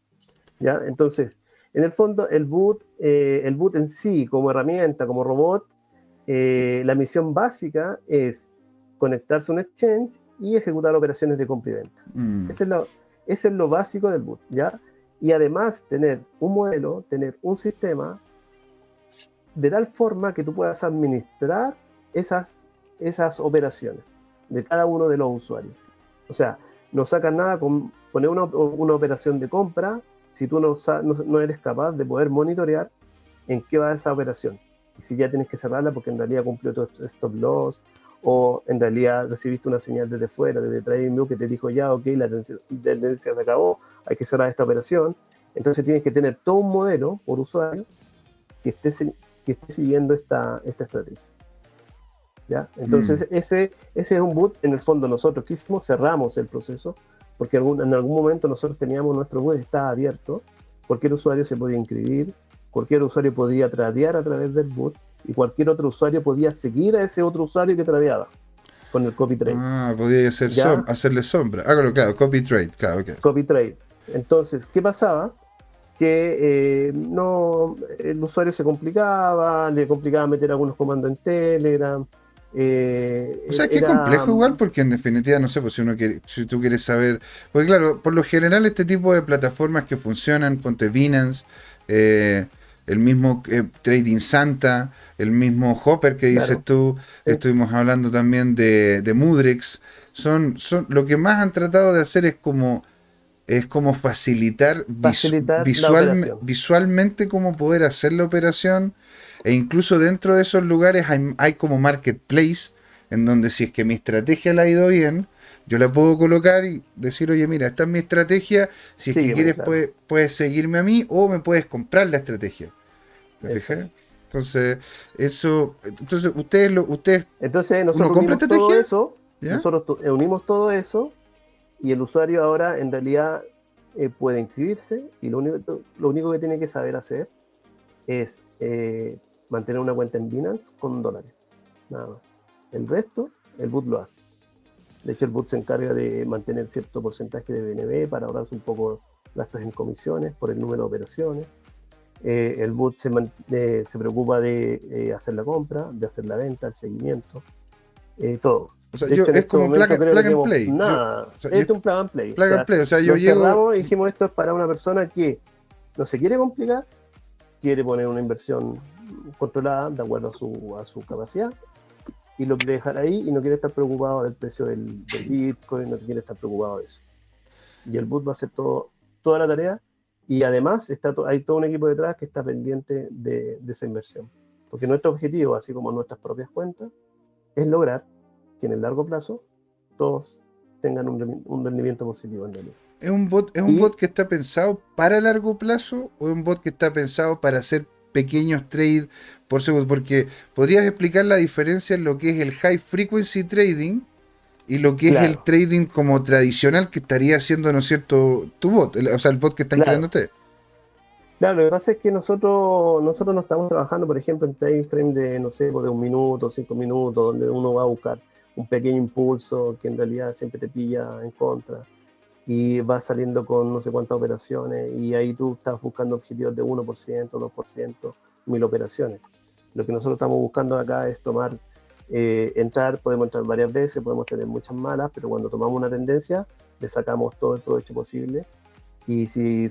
¿Ya? Entonces, en el fondo, el boot, eh, el boot en sí, como herramienta, como robot, eh, la misión básica es conectarse a un exchange y ejecutar operaciones de compra y venta. Mm. Ese, es lo, ese es lo básico del boot, ¿ya? Y además tener un modelo, tener un sistema de tal forma que tú puedas administrar esas, esas operaciones de cada uno de los usuarios. O sea, no sacas nada con poner una, operación de compra si tú no, no, eres capaz de poder monitorear en qué va esa operación. Y si ya tienes que cerrarla porque en realidad cumplió tu stop loss o en realidad recibiste una señal desde fuera, desde TradingView que te dijo ya, ok, la tendencia se acabó, hay que cerrar esta operación. Entonces tienes que tener todo un modelo por usuario que esté, que esté siguiendo esta, esta estrategia. ¿ya? Entonces, mm. ese, ese es un boot, en el fondo nosotros mismos cerramos el proceso, porque en algún momento nosotros teníamos nuestro boot, estaba abierto, cualquier usuario se podía inscribir, cualquier usuario podía tradear a través del boot, y cualquier otro usuario podía seguir a ese otro usuario que tradeaba con el copy trade. Ah, podía hacer hacerle sombra. Ah, claro, claro, copy trade, claro, Copy trade. Entonces, ¿qué pasaba? Que eh, no, el usuario se complicaba, le complicaba meter algunos comandos en Telegram, eh, o sea, que es complejo igual, porque en definitiva, no sé, pues si uno quiere, si tú quieres saber, porque claro, por lo general este tipo de plataformas que funcionan, ponte Binance, eh, el mismo eh, Trading Santa, el mismo Hopper que dices tú, estuvimos hablando también de, de Mudrex, son, son, lo que más han tratado de hacer es como es como facilitar, visualmente cómo poder hacer la operación e incluso dentro de esos lugares hay, como marketplace, en donde si es que mi estrategia la ha ido bien, yo la puedo colocar y decir, oye, mira, esta es mi estrategia, si es que quieres puedes, seguirme a mí o me puedes comprar la estrategia. ¿Te fijas? Entonces, eso, entonces ustedes lo, ustedes entonces nosotros unimos todo eso, nosotros unimos todo eso y el usuario ahora en realidad eh, puede inscribirse y lo único, lo único que tiene que saber hacer es eh, mantener una cuenta en Binance con dólares. Nada más. El resto, el boot lo hace. De hecho, el boot se encarga de mantener cierto porcentaje de BNB para ahorrarse un poco gastos en comisiones por el número de operaciones. Eh, el boot se, eh, se preocupa de eh, hacer la compra, de hacer la venta, el seguimiento, todo. O sea, yo, es este como plug, and play. Nada, es un plug and play. Plug and play, o sea, yo llego... y dijimos esto es para una persona que no se quiere complicar, quiere poner una inversión controlada de acuerdo a su, a su capacidad y lo quiere dejar ahí y no quiere estar preocupado del precio del, Bitcoin, no quiere estar preocupado de eso. Y el boot va a hacer todo, toda la tarea y además está hay todo un equipo detrás que está pendiente de, esa inversión. Porque nuestro objetivo, así como nuestras propias cuentas, es lograr que en el largo plazo todos tengan un, rendimiento positivo en realidad. ¿Es un, bot, ¿Es un bot que está pensado para largo plazo o es un bot que está pensado para hacer pequeños trades por segundo? Porque podrías explicar la diferencia en lo que es el high frequency trading y lo que es el trading como tradicional que estaría haciendo, ¿no es cierto?, tu bot, o sea, el bot que están creando ustedes. Claro, lo que pasa es que nosotros, nosotros no estamos trabajando, por ejemplo, en time frame de, no sé, de un minuto, cinco minutos, donde uno va a buscar un pequeño impulso que en realidad siempre te pilla en contra y va saliendo con no sé cuántas operaciones y ahí tú estás buscando objetivos de 1%, 2%, mil operaciones. Lo que nosotros estamos buscando acá es tomar eh, entrar, podemos entrar varias veces, podemos tener muchas malas, pero cuando tomamos una tendencia, le sacamos todo el provecho posible. Y si,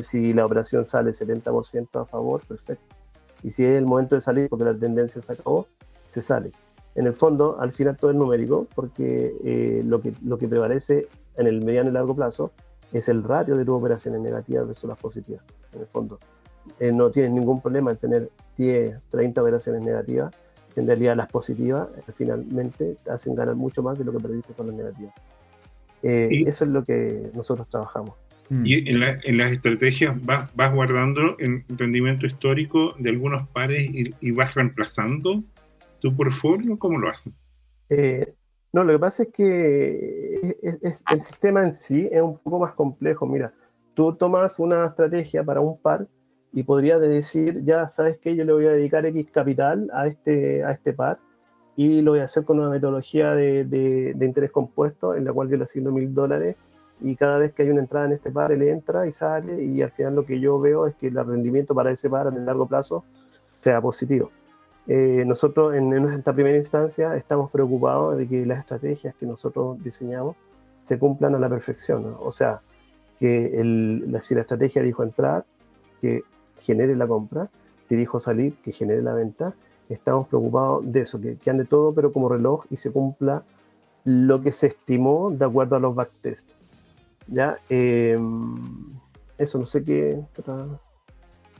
si la operación sale 70% a favor, perfecto. Y si es el momento de salir porque la tendencia se acabó, se sale. En el fondo, al final todo es numérico, porque eh, lo, que, lo que prevalece en el mediano y largo plazo es el ratio de tus operaciones negativas versus las positivas. En el fondo, eh, no tienes ningún problema en tener 10, 30 operaciones negativas en realidad las positivas eh, finalmente te hacen ganar mucho más de lo que perdiste con las negativas. Eh, eso es lo que nosotros trabajamos. Mm. Y en, las estrategias vas, guardando el rendimiento histórico de algunos pares y, vas reemplazando tu portfolio, ¿cómo lo haces? No, lo que pasa es que el sistema en sí es un poco más complejo. Mira, tú tomas una estrategia para un par y podría decir, ya sabes que yo le voy a dedicar X capital a este, a este par y lo voy a hacer con una metodología de, de, interés compuesto en la cual yo le asigno mil dólares y cada vez que hay una entrada en este par, él entra y sale y al final lo que yo veo es que el rendimiento para ese par en el largo plazo sea positivo. Eh, nosotros en, en, esta primera instancia estamos preocupados de que las estrategias que nosotros diseñamos se cumplan a la perfección. O sea, que si la estrategia dijo entrar, que genere la compra, si dijo salir, que genere la venta. Estamos preocupados de eso, que, ande todo, pero como reloj y se cumpla lo que se estimó de acuerdo a los backtests. ¿Ya? Em, eso, no sé qué.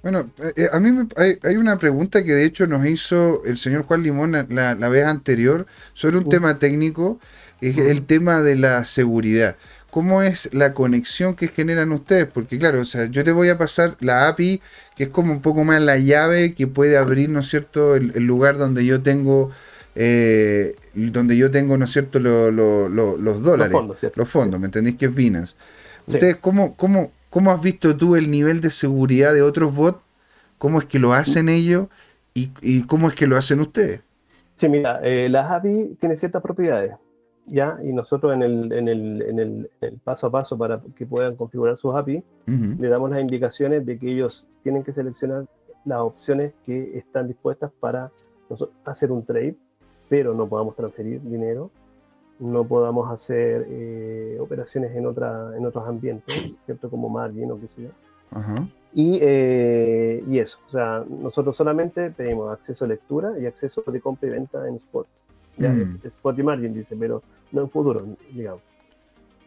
Bueno, eh, eh, a mí me, hay, una pregunta que de hecho nos hizo el señor Juan Limón la, vez anterior sobre un tema técnico, es el tema de la seguridad cómo es la conexión que generan ustedes, porque claro, o sea, yo te voy a pasar la API, que es como un poco más la llave que puede abrir, ¿no es cierto?, el, lugar donde yo tengo, eh, donde yo tengo, ¿no es cierto?, los dólares, los fondos, ¿me entendéis? Que es Binance. Ustedes, ¿cómo, cómo, ¿cómo has visto tú el nivel de seguridad de otros bots? ¿Cómo es que lo hacen ellos? ¿Y, cómo es que lo hacen ustedes? Sí, mira, eh, las API tienen ciertas propiedades. ¿ya? Y nosotros en el, en el, en el, paso a paso para que puedan configurar sus API, le damos las indicaciones de que ellos tienen que seleccionar las opciones que están dispuestas para hacer un trade, pero no podamos transferir dinero, no podamos hacer eh, operaciones en, otra, en otros ambientes, ¿cierto? Como margin o qué sé yo. Y, eh, y, eso, o sea, nosotros solamente pedimos acceso a lectura y acceso de compra y venta en Spot. Ya, mm. Spot y margin dice, pero no en futuro, digamos.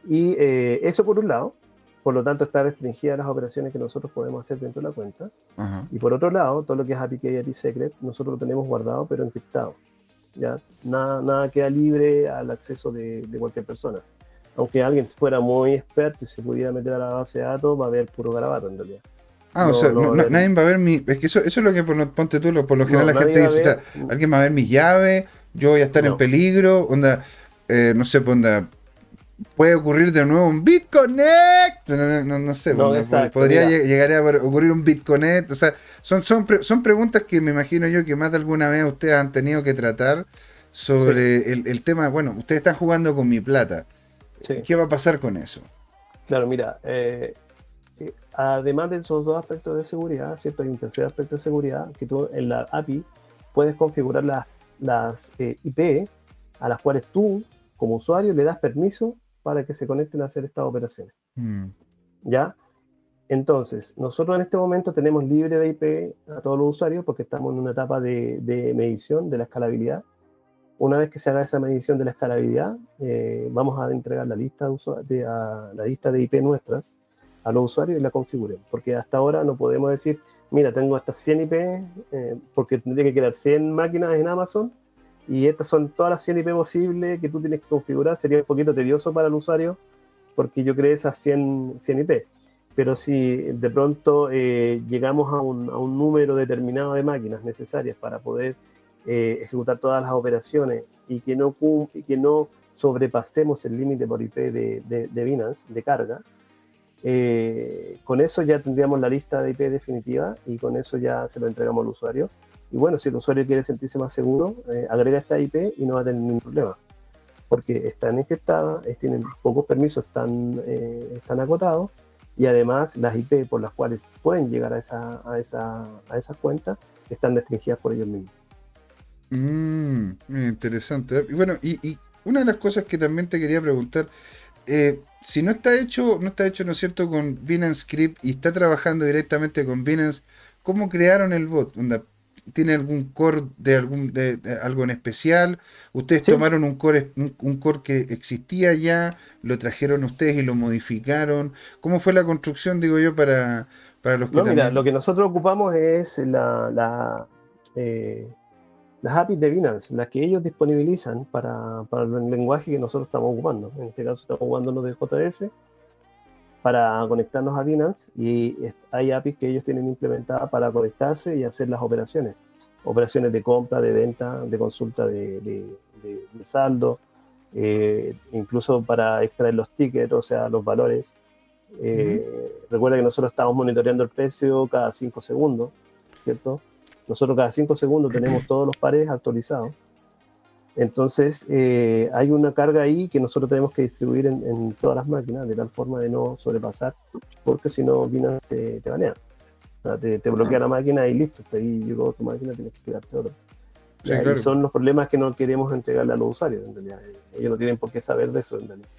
Y eh, eso por un lado, por lo tanto está restringida las operaciones que nosotros podemos hacer dentro de la cuenta. Y por otro lado, todo lo que es API Key y API Secret, nosotros lo tenemos guardado pero encriptado. ¿Ya? Nada, nada queda libre al acceso de, de, cualquier persona. Aunque alguien fuera muy experto y se pudiera meter a la base de datos, va a haber puro garabato en realidad. Ah, o sea, nadie va a ver mi. Es que eso, eso es lo que por, ponte tú, por lo general la gente dice: alguien va a ver mis llaves, yo voy a estar en peligro, onda, eh, no sé, pues, onda, puede ocurrir de nuevo un BitConnect, no, no, no sé, podría llegar a ocurrir un BitConnect, o sea, son, son, son preguntas que me imagino yo que más de alguna vez ustedes han tenido que tratar sobre el, tema, bueno, ustedes están jugando con mi plata, ¿qué va a pasar con eso? Claro, mira, eh, eh, además de esos dos aspectos de seguridad, ¿cierto? Hay un tercer aspecto de seguridad que tú en la API puedes configurar las las eh, IP a las cuales tú, como usuario, le das permiso para que se conecten a hacer estas operaciones. Mm. ¿Ya? Entonces, nosotros en este momento tenemos libre de IP a todos los usuarios porque estamos en una etapa de, medición de la escalabilidad. Una vez que se haga esa medición de la escalabilidad, eh, vamos a entregar la lista de, la lista de IP nuestras a los usuarios y la configuren. Porque hasta ahora no podemos decir, mira, tengo hasta 100 IP, eh, porque tendría que crear 100 máquinas en Amazon, y estas son todas las 100 IP posibles que tú tienes que configurar. Sería un poquito tedioso para el usuario, porque yo creé esas 100, 100 IP. Pero si de pronto eh, llegamos a un, a un número determinado de máquinas necesarias para poder eh, ejecutar todas las operaciones y que no, que no sobrepasemos el límite por IP de, de, Binance, de carga, eh, con eso ya tendríamos la lista de IP definitiva y con eso ya se lo entregamos al usuario. Y bueno, si el usuario quiere sentirse más seguro, eh, agrega esta IP y no va a tener ningún problema. Porque están encriptadas, tienen pocos permisos, están, están acotados y además las IP por las cuales pueden llegar a, esa, a, esa, a esas cuentas están restringidas por ellos mismos. Mm, interesante. Y bueno, y, una de las cosas que también te quería preguntar, eh, si no está hecho, no está hecho, ¿no es cierto?, con Binance Script y está trabajando directamente con Binance, ¿cómo crearon el bot? ¿Tiene algún core de algún de, algo en especial? ¿Ustedes tomaron un core, un, core que existía ya, lo trajeron ustedes y lo modificaron? ¿Cómo fue la construcción, digo yo, para, para los que no, mira, lo que nosotros ocupamos es la, la eh, las APIs de Binance, las que ellos disponibilizan para, para, el lenguaje que nosotros estamos ocupando. En este caso estamos ocupando los de JS para conectarnos a Binance y hay APIs que ellos tienen implementadas para conectarse y hacer las operaciones. Operaciones de compra, de venta, de consulta de, de, saldo, eh, incluso para extraer los tickets, o sea, los valores. Eh, recuerda que nosotros estamos monitoreando el precio cada 5 segundos, ¿cierto? Nosotros cada cinco segundos tenemos todos los pares actualizados. Entonces, eh, hay una carga ahí que nosotros tenemos que distribuir en, todas las máquinas de tal forma de no sobrepasar, porque si no, Binance te, te banea. te, bloquea la máquina y listo, ahí llegó tu máquina, tienes que quedarte otro. Y son los problemas que no queremos entregarle a los usuarios, en realidad. Ellos no tienen por qué saber de eso, en realidad.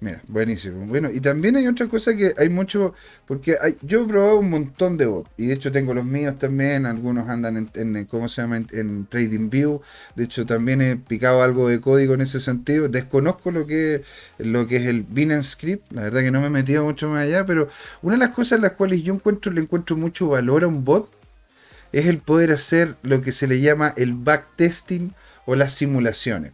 Mira, buenísimo. Bueno, y también hay otra cosa que hay mucho, porque hay, yo he probado un montón de bots, y de hecho tengo los míos también, algunos andan en, ¿cómo se llama?, en, TradingView, de hecho también he picado algo de código en ese sentido, desconozco lo que, lo que es el Binance Script, la verdad que no me he metido mucho más allá, pero una de las cosas en las cuales yo encuentro, le encuentro mucho valor a un bot, es el poder hacer lo que se le llama el backtesting o las simulaciones.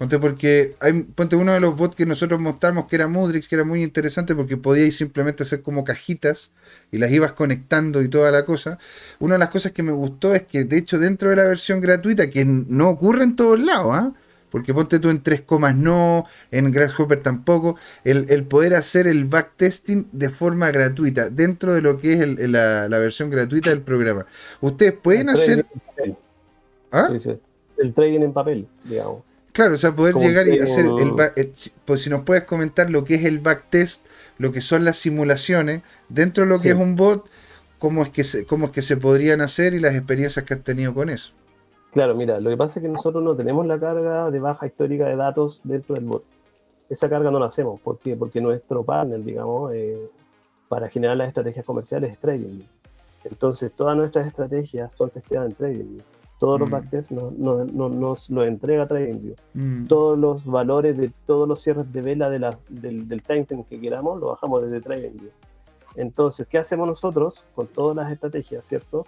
Ponte porque hay, ponte uno de los bots que nosotros mostramos que era Mudrix, que era muy interesante porque podíais simplemente hacer como cajitas y las ibas conectando y toda la cosa. Una de las cosas que me gustó es que de hecho dentro de la versión gratuita, que no ocurre en todos lados, ¿ah? porque ponte tú en 3 comas no, en Grasshopper tampoco, el, poder hacer el backtesting de forma gratuita, dentro de lo que es la, versión gratuita del programa. Ustedes pueden hacer... ¿Ah? El trading en papel, digamos. Claro, o sea, poder llegar y hacer el, pues si nos puedes comentar lo que es el backtest, lo que son las simulaciones, dentro de lo que es un bot, cómo es que se, cómo es que se podrían hacer y las experiencias que has tenido con eso. Claro, mira, lo que pasa es que nosotros no tenemos la carga de baja histórica de datos dentro del bot. Esa carga no la hacemos. ¿Por qué? Porque nuestro partner, digamos, eh, para generar las estrategias comerciales es Trading. Entonces, todas nuestras estrategias son testeadas en Trading. Todos los mm. backtests nos lo entrega TradingView. Mm. Todos los valores de todos los cierres de vela de la, del, del timeframe que queramos lo bajamos desde TradingView. Entonces, ¿qué hacemos nosotros con todas las estrategias, cierto?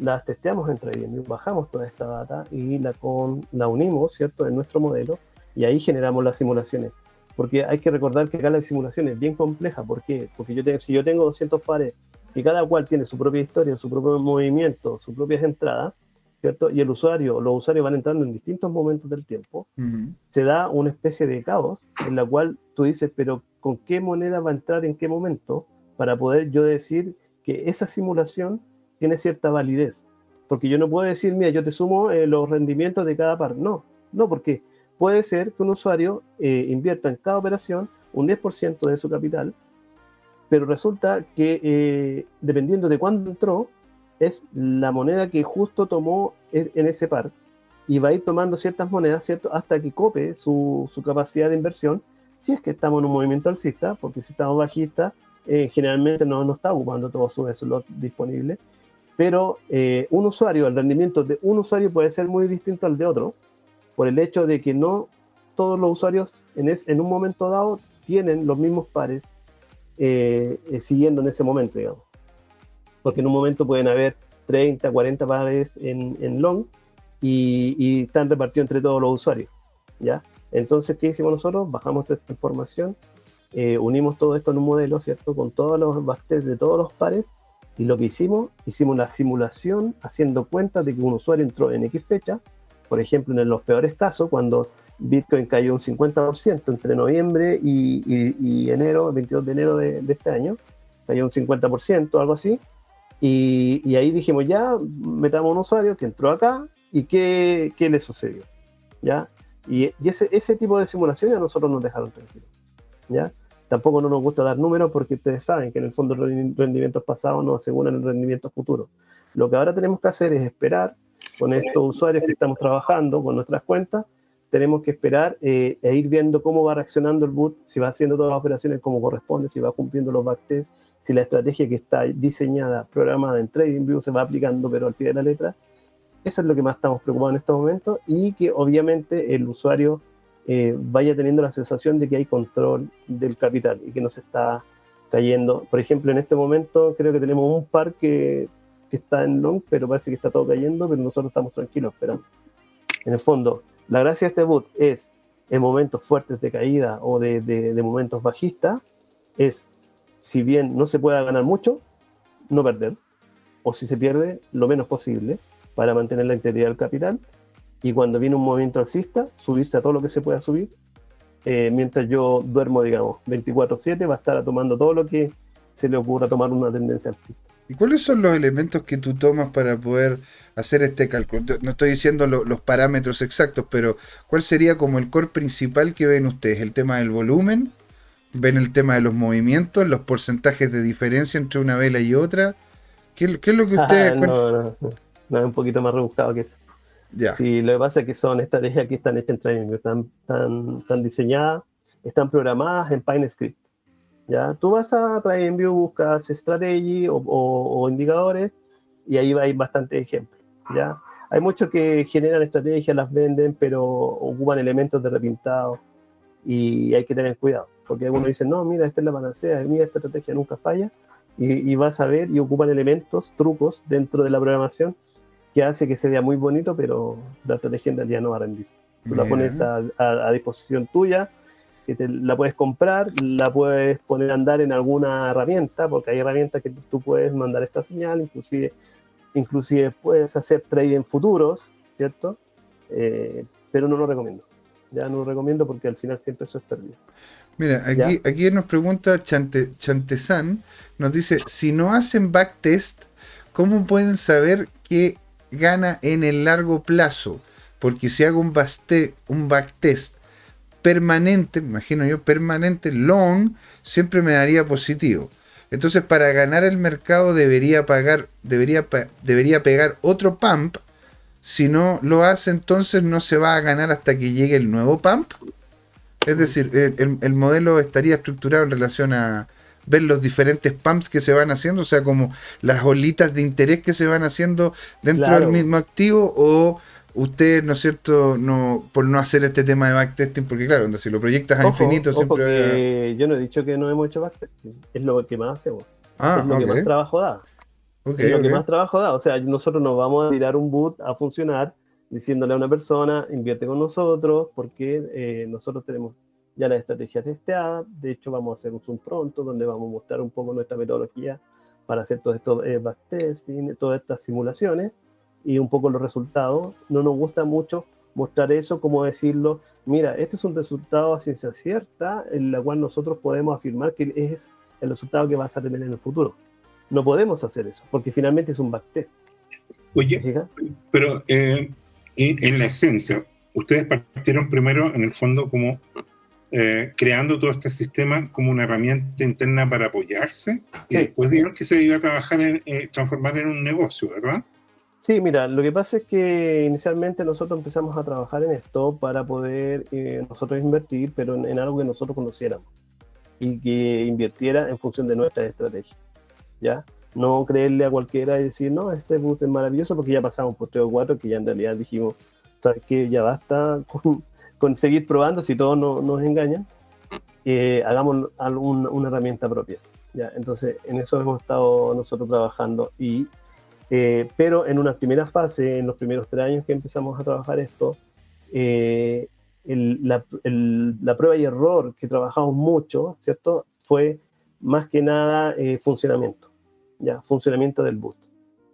Las testeamos en TradingView, bajamos toda esta data y la, con, la unimos, ¿cierto?, en nuestro modelo y ahí generamos las simulaciones. Porque hay que recordar que acá la simulación es bien compleja. ¿Por qué? Porque yo si yo tengo 200 pares y cada cual tiene su propia historia, su propio movimiento, sus propias entradas, y el usuario, los usuarios van entrando en distintos momentos del tiempo, se da una especie de caos en la cual tú dices, pero ¿con qué moneda va a entrar en qué momento para poder yo decir que esa simulación tiene cierta validez? Porque yo no puedo decir, mira, yo te sumo eh, los rendimientos de cada par. No, no, porque puede ser que un usuario eh, invierta en cada operación un 10% de su capital, pero resulta que eh, dependiendo de cuándo entró, es la moneda que justo tomó en ese par y va a ir tomando ciertas monedas, ¿cierto? Hasta que cope su, capacidad de inversión, si es que estamos en un movimiento alcista, porque si estamos bajistas, eh, generalmente no, no está ocupando todos sus slots disponibles, pero eh, un usuario, el rendimiento de un usuario puede ser muy distinto al de otro, por el hecho de que no todos los usuarios en, en un momento dado tienen los mismos pares eh, siguiendo en ese momento, digamos. Porque en un momento pueden haber 30, 40 pares en, en long y, están repartidos entre todos los usuarios, ¿ya? Entonces, ¿qué hicimos nosotros? Bajamos esta información, eh, unimos todo esto en un modelo, ¿cierto? Con todos los backtests de todos los pares y lo que hicimos, hicimos una simulación haciendo cuenta de que un usuario entró en X fecha, por ejemplo, en los peores casos, cuando Bitcoin cayó un 50% entre noviembre y, enero, 22 de enero de, este año, cayó un 50%, algo así, y, ahí dijimos, ya, metamos un usuario que entró acá y qué, qué le sucedió, ¿ya? Y, ese, ese tipo de simulaciones a nosotros nos dejaron tranquilos, ¿ya? Tampoco no nos gusta dar números porque ustedes saben que en el fondo los rendimientos pasados no aseguran el rendimiento futuro. Lo que ahora tenemos que hacer es esperar con estos usuarios que estamos trabajando, con nuestras cuentas, tenemos que esperar eh, e ir viendo cómo va reaccionando el boot, si va haciendo todas las operaciones como corresponde, si va cumpliendo los backtests, si la estrategia que está diseñada, programada en TradingView se va aplicando pero al pie de la letra. Eso es lo que más estamos preocupados en estos momentos y que obviamente el usuario eh, vaya teniendo la sensación de que hay control del capital y que no se está cayendo. Por ejemplo, en este momento creo que tenemos un par que, que está en long, pero parece que está todo cayendo, pero nosotros estamos tranquilos esperando. En el fondo, la gracia de este boot es, en momentos fuertes de caída o de, momentos bajistas, es, si bien no se pueda ganar mucho, no perder. O si se pierde, lo menos posible para mantener la integridad del capital. Y cuando viene un movimiento alcista, subirse a todo lo que se pueda subir. Eh, mientras yo duermo, digamos, 24/7, va a estar tomando todo lo que se le ocurra tomar una tendencia alcista. ¿Y cuáles son los elementos que tú tomas para poder hacer este cálculo? No estoy diciendo los parámetros exactos, pero ¿cuál sería como el core principal que ven ustedes? ¿El tema del volumen? ¿Ven el tema de los movimientos? ¿Los porcentajes de diferencia entre una vela y otra? ¿Qué, es lo que ustedes... no, no, no, es un poquito más rebuscado que eso. Ya. Sí, lo que pasa es que son estrategias que están hechas en training, están, están, están diseñadas, están programadas en PineScript. ¿Ya? Tú vas a TradingView, buscas strategy o, indicadores y ahí hay bastante ejemplos, ¿ya? Hay muchos que generan estrategias, las venden, pero ocupan elementos de repintado y hay que tener cuidado, porque algunos dicen, no, mira, esta es la panacea, mira, esta estrategia nunca falla, y, vas a ver y ocupan elementos, trucos dentro de la programación que hace que se vea muy bonito, pero la estrategia en realidad no va a rendir. Tú la pones a disposición tuya, que te, la puedes comprar, la puedes poner a andar en alguna herramienta, porque hay herramientas que tú puedes mandar esta señal, inclusive, inclusive puedes hacer trading futuros, ¿cierto? Eh, pero no lo recomiendo. Ya no lo recomiendo porque al final siempre eso es perdido. Mira, aquí, aquí nos pregunta Chante, Chantesan, nos dice, si no hacen backtest, ¿cómo pueden saber qué gana en el largo plazo? Porque si hago un, un backtest permanente, me imagino yo, permanente, long, siempre me daría positivo. Entonces, para ganar el mercado debería pagar, debería, debería pegar otro pump. Si no lo hace, entonces no se va a ganar hasta que llegue el nuevo pump. Es decir, el, modelo estaría estructurado en relación a ver los diferentes pumps que se van haciendo, o sea, como las olitas de interés que se van haciendo dentro del mismo activo o usted, ¿no es cierto?, no por no hacer este tema de backtesting, porque claro, si lo proyectas a infinito siempre... Yo no he dicho que no hemos hecho backtesting, es lo que más hacemos. Ah, es lo que más trabajo da. es lo que más trabajo da. O sea, nosotros nos vamos a tirar un boot a funcionar diciéndole a una persona, invierte con nosotros, porque eh, nosotros tenemos ya la estrategia testeada. De hecho, vamos a hacer un Zoom pronto, donde vamos a mostrar un poco nuestra metodología para hacer todo esto eh, backtesting, todas estas simulaciones y un poco los resultados. No nos gusta mucho mostrar eso como decirlo, mira, este es un resultado a ciencia cierta en la cual nosotros podemos afirmar que es el resultado que vas a tener en el futuro. No podemos hacer eso, porque finalmente es un backtest. Oye, pero eh, en la esencia, ustedes partieron primero en el fondo como eh, creando todo este sistema como una herramienta interna para apoyarse y después dijeron que se iba a trabajar en eh, transformar en un negocio, ¿verdad? Sí, mira, lo que pasa es que inicialmente nosotros empezamos a trabajar en esto para poder eh, nosotros invertir, pero en, algo que nosotros conociéramos y que invirtiera en función de nuestra estrategia. ¿Ya? No creerle a cualquiera y decir, no, este boot es maravilloso porque ya pasamos por 3 o 4 que ya en realidad dijimos, ¿sabes qué? Ya basta con, seguir probando si todos no, nos engañan. Eh, hagamos algún, una herramienta propia. ¿ya? Entonces, en eso hemos estado nosotros trabajando. Y, eh, pero en una primera fase, en los primeros tres años que empezamos a trabajar esto, eh, la, la, prueba y error que trabajamos mucho, ¿cierto? Fue más que nada funcionamiento, ya, funcionamiento del boost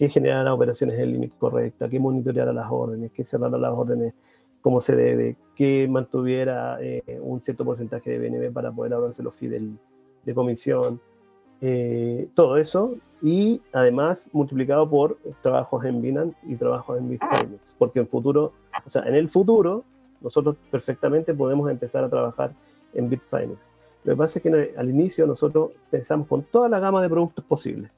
que generara operaciones en el límite correcta, que monitoreara las órdenes, que cerrara las órdenes como se debe, que mantuviera eh, un cierto porcentaje de BNB para poder ahorrarse los fees de comisión, eh, todo eso, y además multiplicado por trabajos en Binance y trabajos en Bitfinex, porque en futuro, o sea, en el futuro, nosotros perfectamente podemos empezar a trabajar en Bitfinex. Lo que pasa es que al inicio nosotros pensamos con toda la gama de productos posibles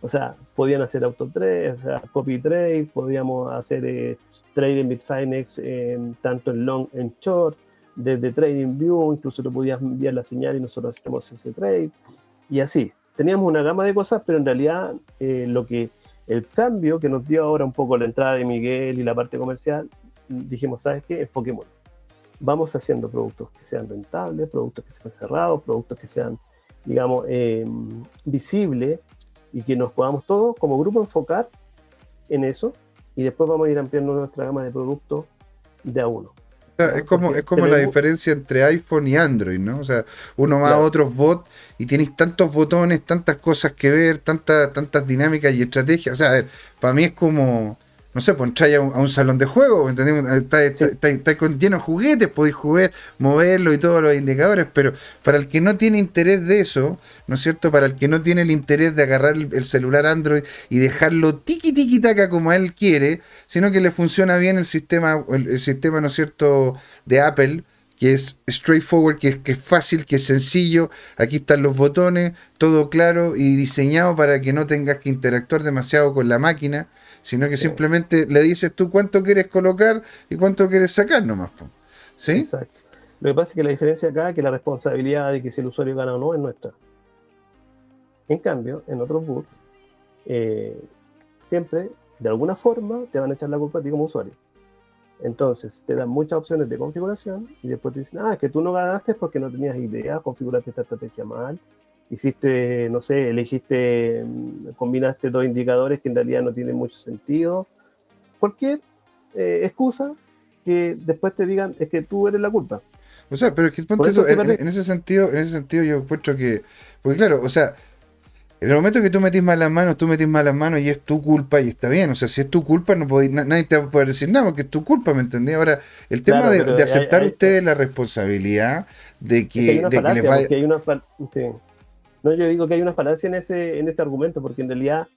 o sea, podían hacer auto trade, o sea, copy trade, podíamos hacer eh, trade en Bitfinex en, tanto en long, en short, desde Trading View, incluso tú podías enviar la señal y nosotros hacíamos ese trade, y así. Teníamos una gama de cosas, pero en realidad eh, lo que el cambio que nos dio ahora un poco la entrada de Miguel y la parte comercial, dijimos, ¿sabes qué? Enfoquémonos. Vamos haciendo productos que sean rentables, productos que sean cerrados, productos que sean, digamos, eh, visibles y que nos podamos todos como grupo enfocar en eso y después vamos a ir ampliando nuestra gama de productos de a uno. Es como, es como la diferencia entre iPhone y Android, ¿no? O sea, uno va a otros bots y tienes tantos botones, tantas cosas que ver, tantas, tantas dinámicas y estrategias. O sea, a ver, para mí es como no sé, pues entráis a, un, salón de juego, Está, está, con lleno de juguetes, podéis jugar, moverlo y todos los indicadores, pero para el que no tiene interés de eso, ¿no es cierto? Para el que no tiene el interés de agarrar el, celular Android y dejarlo tiki tiki taca como él quiere, sino que le funciona bien el sistema, el, sistema, ¿no es cierto?, de Apple que es straightforward, que que es fácil, que es sencillo. Aquí están los botones, todo claro y diseñado para que no tengas que interactuar demasiado con la máquina sino que simplemente le dices tú cuánto quieres colocar y cuánto quieres sacar nomás. ¿Sí? Exacto. Lo que pasa es que la diferencia acá es que la responsabilidad de que si el usuario gana o no es nuestra. En cambio, en otros boots, eh, siempre, de alguna forma, te van a echar la culpa a ti como usuario. Entonces, te dan muchas opciones de configuración y después te dicen, ah, es que tú no ganaste porque no tenías idea, configuraste esta estrategia mal, hiciste, no sé, elegiste, mm, combinaste dos indicadores que en realidad no tienen mucho sentido. Cualquier eh, excusa que después te digan es que tú eres la culpa. O sea, pero es que en, ese sentido, en ese sentido yo encuentro que, porque claro, o sea, en el momento que tú metís malas manos, tú metís malas manos y es tu culpa y está bien. O sea, si es tu culpa, no podéis, nadie te va a poder decir nada porque es tu culpa, ¿me entendí? Ahora, el tema de, aceptar ustedes la responsabilidad de que, de que les vaya... Hay una, no, yo digo que hay una falacia en, ese, en este argumento, porque en realidad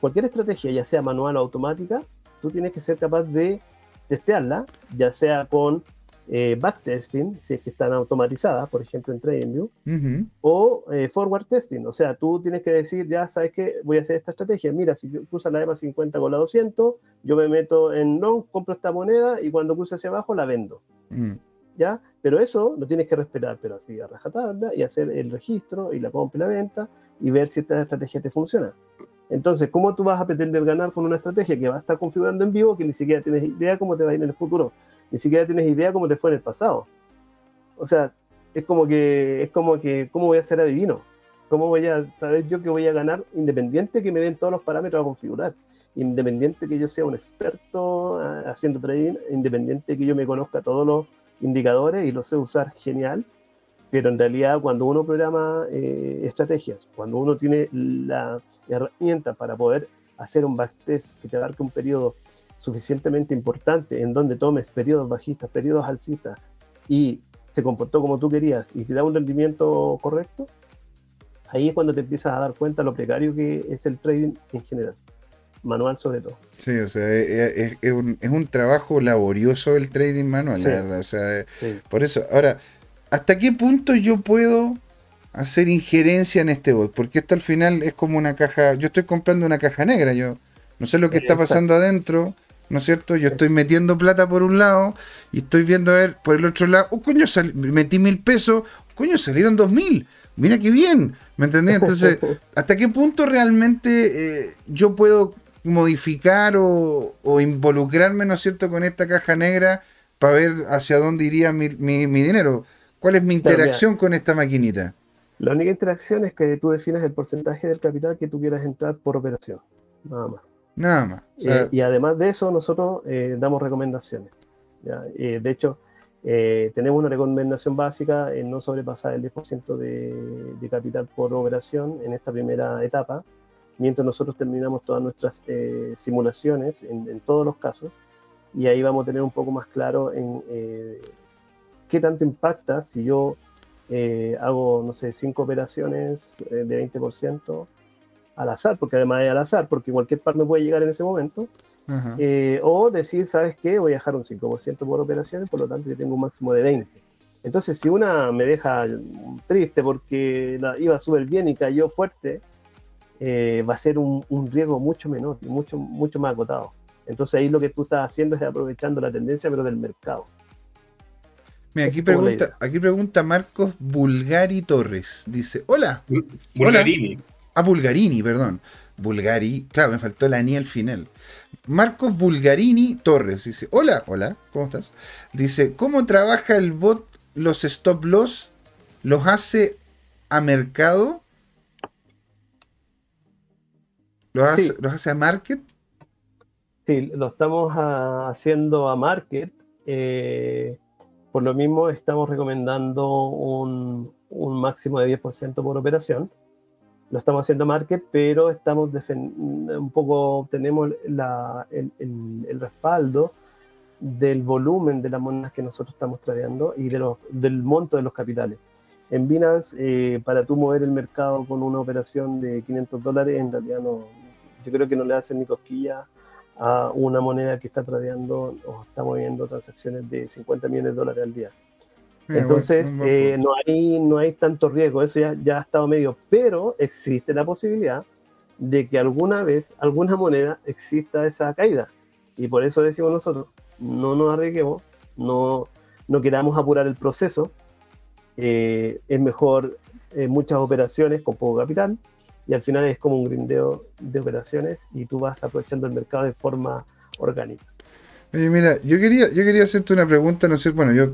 cualquier estrategia, ya sea manual o automática, tú tienes que ser capaz de testearla, ya sea con eh, backtesting, si es que están automatizadas, por ejemplo en TradingView, o eh, forward testing. O sea, tú tienes que decir, ya sabes que voy a hacer esta estrategia. Mira, si cruzas la EMA 50 con la 200, yo me meto en long, compro esta moneda y cuando cruce hacia abajo la vendo. Mm. Pero eso lo tienes que respetar, pero así a rajatabla y hacer el registro y la compra y la venta y ver si esta estrategia te funciona. Entonces, ¿cómo tú vas a pretender ganar con una estrategia que va a estar configurando en vivo que ni siquiera tienes idea cómo te va a ir en el futuro? Ni siquiera tienes idea cómo te fue en el pasado. O sea, es como que, es como que, ¿cómo voy a ser adivino? ¿Cómo voy a saber yo que voy a ganar independiente que me den todos los parámetros a configurar? Independiente que yo sea un experto ah, haciendo trading, independiente que yo me conozca todos los indicadores y lo sé usar genial, pero en realidad cuando uno programa eh, estrategias, cuando uno tiene la herramienta para poder hacer un backtest que te abarque un periodo suficientemente importante en donde tomes periodos bajistas, periodos alcistas y se comportó como tú querías y te da un rendimiento correcto, ahí es cuando te empiezas a dar cuenta lo precario que es el trading en general manual sobre todo. Sí, o sea, es, un, trabajo laborioso el trading manual, la verdad. O sea, por eso, ahora, ¿hasta qué punto yo puedo hacer injerencia en este bot? Porque esto al final es como una caja, yo estoy comprando una caja negra, yo no sé lo que está pasando adentro. ¿No es cierto? Yo estoy metiendo plata por un lado y estoy viendo a ver por el otro lado, oh coño, metí mil pesos, coño, salieron dos mil mira qué bien, ¿me entendés? Entonces, ¿hasta qué punto realmente eh, yo puedo modificar o, involucrarme, ¿no es cierto?, con esta caja negra para ver hacia dónde iría mi, dinero. ¿Cuál es mi interacción con esta maquinita? La única interacción es que tú definas el porcentaje del capital que tú quieras entrar por operación. Nada más. Nada más. Eh, y además de eso, nosotros eh, damos recomendaciones. Eh, de hecho, tenemos una recomendación básica en no sobrepasar el 10% de, capital por operación en esta primera etapa, mientras nosotros terminamos todas nuestras simulaciones en, todos los casos, y ahí vamos a tener un poco más claro en qué tanto impacta si yo hago, no sé, cinco operaciones de 20%, al azar, porque además es al azar, porque cualquier par me puede llegar en ese momento. Eh, o decir, ¿sabes qué? Voy a dejar un 5% por operaciones, por lo tanto yo tengo un máximo de 20. Entonces, si una me deja triste porque la, iba súper bien y cayó fuerte, eh, va a ser un, riesgo mucho menor, mucho, mucho más acotado. Entonces ahí lo que tú estás haciendo es aprovechando la tendencia, pero del mercado. Mira, aquí pregunta, aquí pregunta Marcos Bulgari Torres. Dice, hola. Bulgarini. Ah, Bulgarini, perdón. Bulgari, claro, me faltó la ni al final. Marcos Bulgarini Torres dice: Hola, hola, ¿cómo estás? Dice: ¿Cómo trabaja el bot los stop loss? ¿Los hace a mercado? ¿Los, hace, a market? Sí, lo estamos ah, haciendo a market. Eh, por lo mismo, estamos recomendando un, un máximo de 10% por operación lo estamos haciendo market, pero estamos un poco, tenemos la, el, el, respaldo del volumen de las monedas que nosotros estamos tradeando y de los, del monto de los capitales. En Binance, eh, para tú mover el mercado con una operación de 500 dólares, en realidad no, yo creo que no le hacen ni cosquilla a una moneda que está tradeando o está moviendo transacciones de 50 millones de dólares al día. Entonces, eh, no, hay, no hay tanto riesgo, eso ya, ya ha estado medio, pero existe la posibilidad de que alguna vez, alguna moneda, exista esa caída. Y por eso decimos nosotros, no nos arriesguemos, no, no queramos apurar el proceso, eh, es mejor eh, muchas operaciones con poco capital, y al final es como un grindeo de operaciones y tú vas aprovechando el mercado de forma orgánica. Oye, mira, yo quería, yo quería hacerte una pregunta, no sé, bueno, yo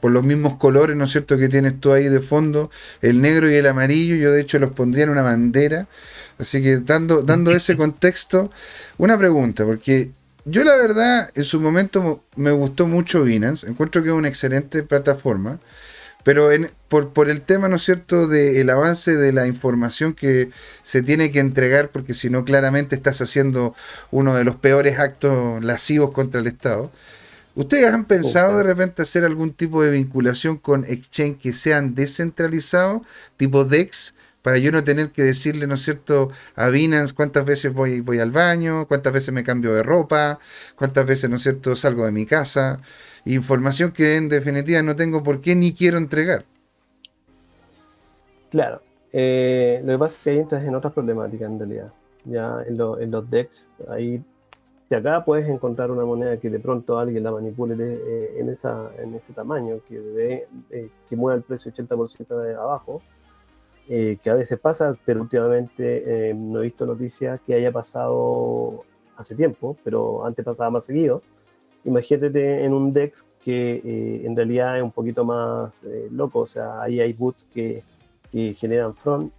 por los mismos colores, ¿no es cierto?, que tienes tú ahí de fondo, el negro y el amarillo, yo de hecho los pondría en una bandera. Así que dando, dando ese contexto, una pregunta, porque yo la verdad en su momento me gustó mucho Binance, encuentro que es una excelente plataforma, pero en, por, por el tema, ¿no es cierto?, del avance de la información que se tiene que entregar, porque si no, claramente estás haciendo uno de los peores actos lascivos contra el Estado. ¿Ustedes han pensado de repente hacer algún tipo de vinculación con exchange que sean descentralizados, tipo DEX, para yo no tener que decirle, ¿no es cierto?, a Binance cuántas veces voy, voy al baño, cuántas veces me cambio de ropa, cuántas veces, ¿no es cierto?, salgo de mi casa. Información que en definitiva no tengo por qué ni quiero entregar. Claro. Eh, lo que pasa es que ahí entras en otras problemáticas en realidad. Ya en, en los DEX, ahí si acá puedes encontrar una moneda que de pronto alguien la manipule eh, en, esa, en ese tamaño, que, de, eh, que mueva el precio 80% de abajo, que a veces pasa, pero últimamente no he visto noticias que haya pasado hace tiempo, pero antes pasaba más seguido. Imagínate en un DEX que en realidad es un poquito más loco, o sea, ahí hay boots que, que generan front,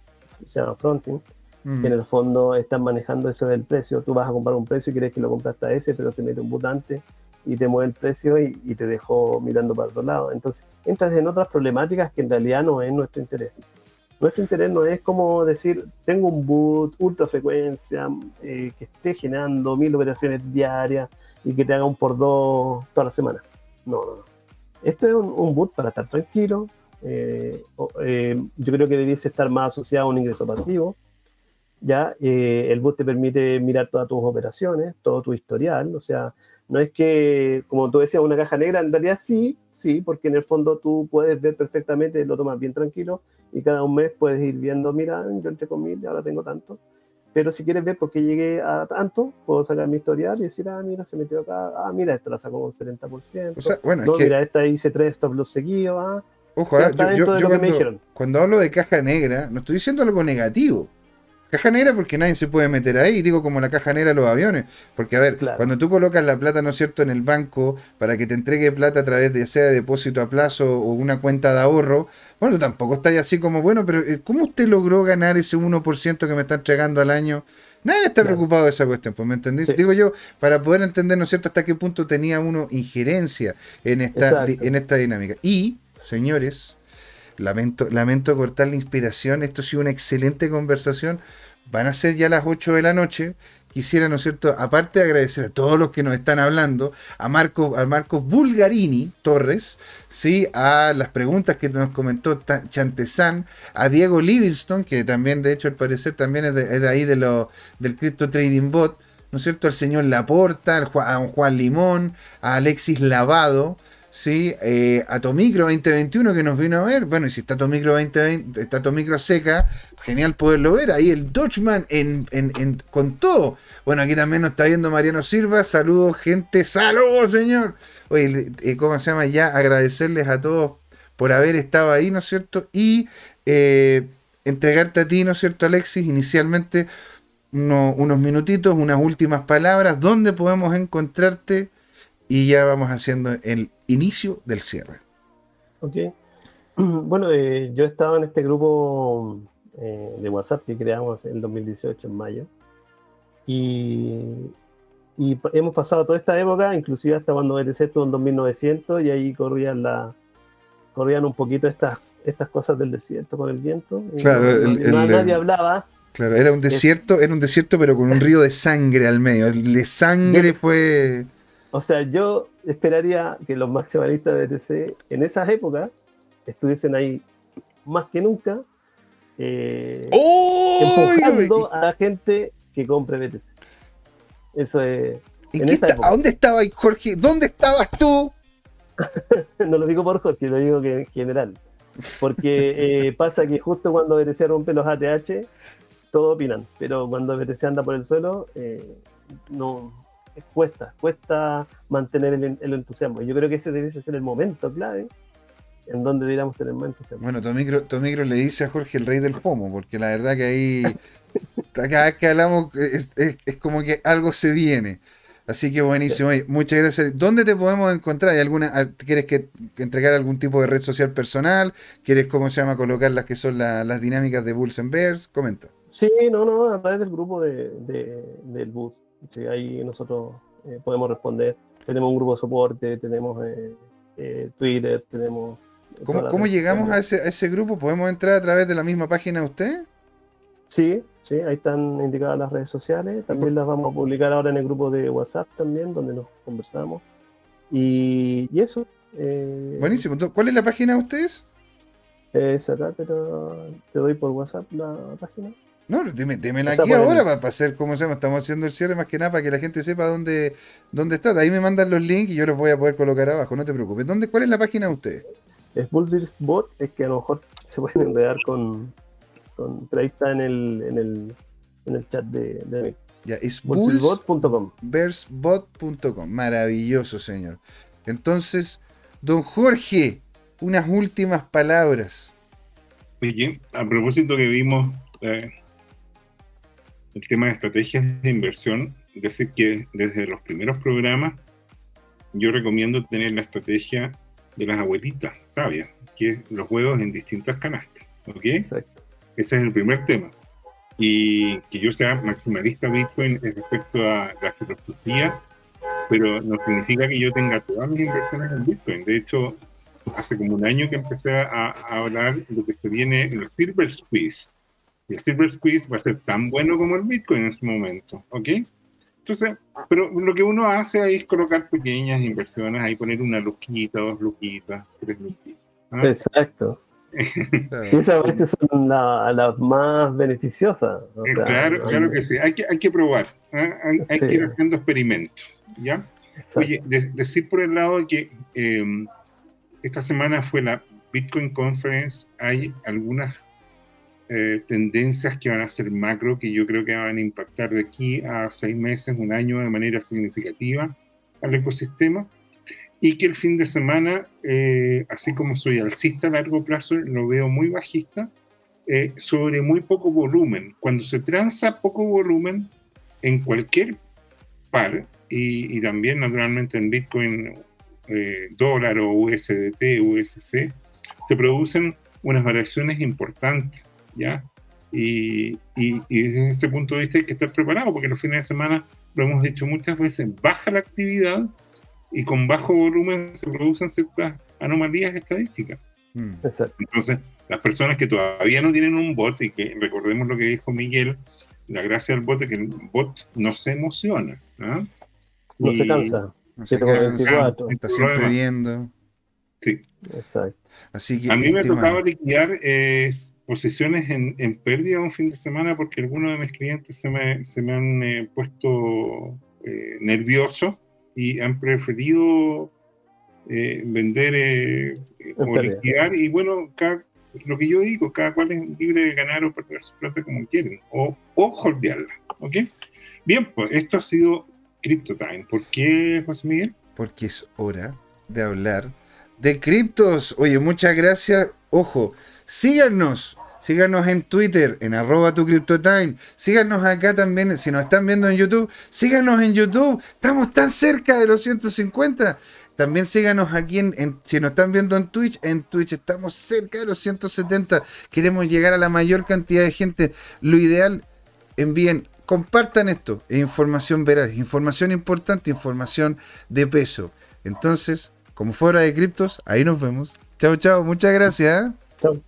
se llaman fronting, que en el fondo están manejando eso del precio. Tú vas a comprar un precio y crees que lo compraste a ese, pero se mete un botante y te mueve el precio y, te dejó mirando para otro lado. Entonces, entras en otras problemáticas que en realidad no es nuestro interés. Nuestro interés no es como decir, tengo un boot ultra frecuencia eh, que esté generando mil operaciones diarias y que te haga un por dos toda la semana. No, no, no. Esto es un, boot para estar tranquilo. Eh, eh, yo creo que debiese estar más asociado a un ingreso pasivo ya eh, el bot te permite mirar todas tus operaciones, todo tu historial, o sea, no es que, como tú decías, una caja negra, en realidad sí, sí, porque en el fondo tú puedes ver perfectamente, lo tomas bien tranquilo y cada un mes puedes ir viendo, mira, yo mil y ahora tengo tanto. Pero si quieres ver por qué llegué a tanto, puedo sacar mi historial y decir, ah, mira, se metió acá, ah, mira, esta la sacó con 70%. O sea, bueno, no, mira, esta hice tres stop loss seguidos, ah. Ojo, ah, yo, yo, cuando, cuando hablo de caja negra, no estoy diciendo algo negativo Caja negra porque nadie se puede meter ahí, digo como la caja negra de los aviones, porque a ver, cuando tú colocas la plata, ¿no es cierto?, en el banco para que te entregue plata a través de sea de depósito a plazo o una cuenta de ahorro, bueno, tampoco está así como, bueno, pero eh, ¿cómo usted logró ganar ese 1% que me está entregando al año? Nadie está preocupado de esa cuestión, pues me entendís. Digo yo, para poder entender, ¿no es cierto?, hasta qué punto tenía uno injerencia en esta, en esta dinámica. Y, señores, lamento, lamento cortar la inspiración, esto ha sido una excelente conversación. Van a ser ya las 8 de la noche quisiera, ¿no es cierto?, aparte de agradecer a todos los que nos están hablando, a Marco, a Marcos Bulgarini Torres, ¿sí? a las preguntas que nos comentó Chantezán, a Diego Livingston, que también, de hecho, al parecer también es de, ahí de lo, del Crypto Trading Bot, ¿no es cierto?, al señor Laporta, a Juan Limón, a Alexis Lavado, ¿sí? Eh, Atomicro 2021 que nos vino a ver. Bueno, y si está Atomicro 2020, está Atomicro seca, genial poderlo ver. Ahí el Dutchman en, con todo. Bueno, aquí también nos está viendo Mariano Silva. Saludos, gente. Saludos, señor. Oye, eh, ¿cómo se llama? Ya agradecerles a todos por haber estado ahí, ¿no es cierto? Y eh, entregarte a ti, ¿no es cierto, Alexis? Inicialmente unos minutitos, unas últimas palabras. ¿Dónde podemos encontrarte? Y ya vamos haciendo el inicio del cierre. Ok. Bueno, eh, yo estaba en este grupo eh, de WhatsApp que creamos en 2018, en mayo. Y, hemos pasado toda esta época, inclusive hasta cuando BTC estuvo en 2900 y ahí corrían la corrían un poquito estas, estas cosas del desierto con el viento. claro, nadie hablaba. Claro, era un desierto, era un desierto pero con un río de sangre al medio. El de sangre fue o sea, yo esperaría que los maximalistas de BTC en esas épocas estuviesen ahí más que nunca eh, empujando a la gente que compre BTC. Eso es. ¿A dónde estaba Jorge? ¿Dónde estabas tú? no lo digo por Jorge, lo digo que en general. Porque eh, pasa que justo cuando BTC rompe los ATH, todos opinan. Pero cuando BTC anda por el suelo, eh, no, cuesta, cuesta mantener el, entusiasmo. Yo creo que ese debe ser el momento clave en donde deberíamos tener más entusiasmo. Bueno, Tomicro, le dice a Jorge el rey del pomo, porque la verdad que ahí, cada vez que hablamos, es, como que algo se viene. Así que buenísimo. muchas gracias. ¿Dónde te podemos encontrar? ¿Hay alguna, ¿Quieres que, entregar algún tipo de red social personal? ¿Quieres, cómo se llama, colocar las que son las dinámicas de Bulls and Bears? Comenta. Sí, no, no, a través del grupo de, del Bulls ahí nosotros eh, podemos responder. Tenemos un grupo de soporte, tenemos eh, eh, Twitter, tenemos... ¿Cómo, llegamos a ese, a ese, grupo? ¿Podemos entrar a través de la misma página de usted? Sí, sí, ahí están indicadas las redes sociales. También las vamos a publicar ahora en el grupo de WhatsApp también, donde nos conversamos. Y, eso. Buenísimo. ¿Cuál es la página de ustedes? Es acá, te doy por WhatsApp la página. No, dímela aquí ahora para, hacer, ¿cómo se llama? Estamos haciendo el cierre más que nada para que la gente sepa dónde, dónde está. Ahí me mandan los links y yo los voy a poder colocar abajo, no te preocupes. ¿Dónde, ¿Cuál es la página de ustedes? Es Bot, es que a lo mejor se pueden enredar con, con pero ahí está en el, en el, en el chat de, de Ya, es bullsbot.com. Versbot.com. Maravilloso, señor. Entonces, don Jorge, unas últimas palabras. Oye, a propósito que vimos eh, el tema de estrategias de inversión, decir que desde los primeros programas yo recomiendo tener la estrategia de las abuelitas sabias, que es los huevos en distintas canastas. ¿Ok? Ese es el primer tema. Y que yo sea maximalista Bitcoin respecto a la filosofía, pero no significa que yo tenga todas mis inversiones en Bitcoin. De hecho, hace como un año que empecé a, a hablar de lo que se viene en el Silver Squeeze el Silver Squeeze va a ser tan bueno como el Bitcoin en este momento, ¿ok? Entonces, pero lo que uno hace ahí es colocar pequeñas inversiones, ahí poner una luquita, dos luquitas, tres luquitas. ¿ah? Exacto. Esas veces son las más beneficiosas. claro, claro que sí, hay que, hay que probar, ¿ah? hay, que ir haciendo experimentos, ¿ya? Oye, decir por el lado de que em, esta semana fue la Bitcoin Conference, hay algunas eh, tendencias que van a ser macro, que yo creo que van a impactar de aquí a seis meses, un año de manera significativa al ecosistema. Y que el fin de semana, eh, así como soy alcista a largo plazo, lo veo muy bajista, eh, sobre muy poco volumen. Cuando se transa poco volumen en cualquier par, y, también naturalmente en Bitcoin, eh, dólar o USDT, USC, se producen unas variaciones importantes, ¿ya? Y, y, desde ese punto de vista hay que estar preparado, porque los fines de semana, lo hemos dicho muchas veces, baja la actividad y con bajo volumen se producen ciertas anomalías estadísticas. Mm. Entonces, las personas que todavía no tienen un bot, y que recordemos lo que dijo Miguel, la gracia del bot es que el bot no se emociona. ¿ah? No se cansa. No se cansa, está siempre viendo. Sí. Exacto. Así que, a mí me tocaba liquidar eh, posiciones en, en, pérdida un fin de semana porque algunos de mis clientes se me, se me han eh, puesto eh, nervioso y han preferido eh, vender eh, o liquidar. Y bueno, lo que yo digo, cada cual es libre de ganar o perder su plata como quieren, o, o holdearla. ¿Ok? Bien, pues esto ha sido Crypto Time. ¿Por qué, José Miguel? Porque es hora de hablar de criptos. Oye, muchas gracias. Ojo, síganos síganos en Twitter, en arroba tu síganos acá también, si nos están viendo en YouTube, síganos en YouTube, estamos tan cerca de los 150. También síganos aquí, en, si nos están viendo en Twitch, en Twitch estamos cerca de los 170. Queremos llegar a la mayor cantidad de gente. Lo ideal, envíen, compartan esto. Es información veraz, información importante, información de peso. Entonces, como fuera de criptos, ahí nos vemos. Chao, chao, muchas gracias. ¿eh? Chao.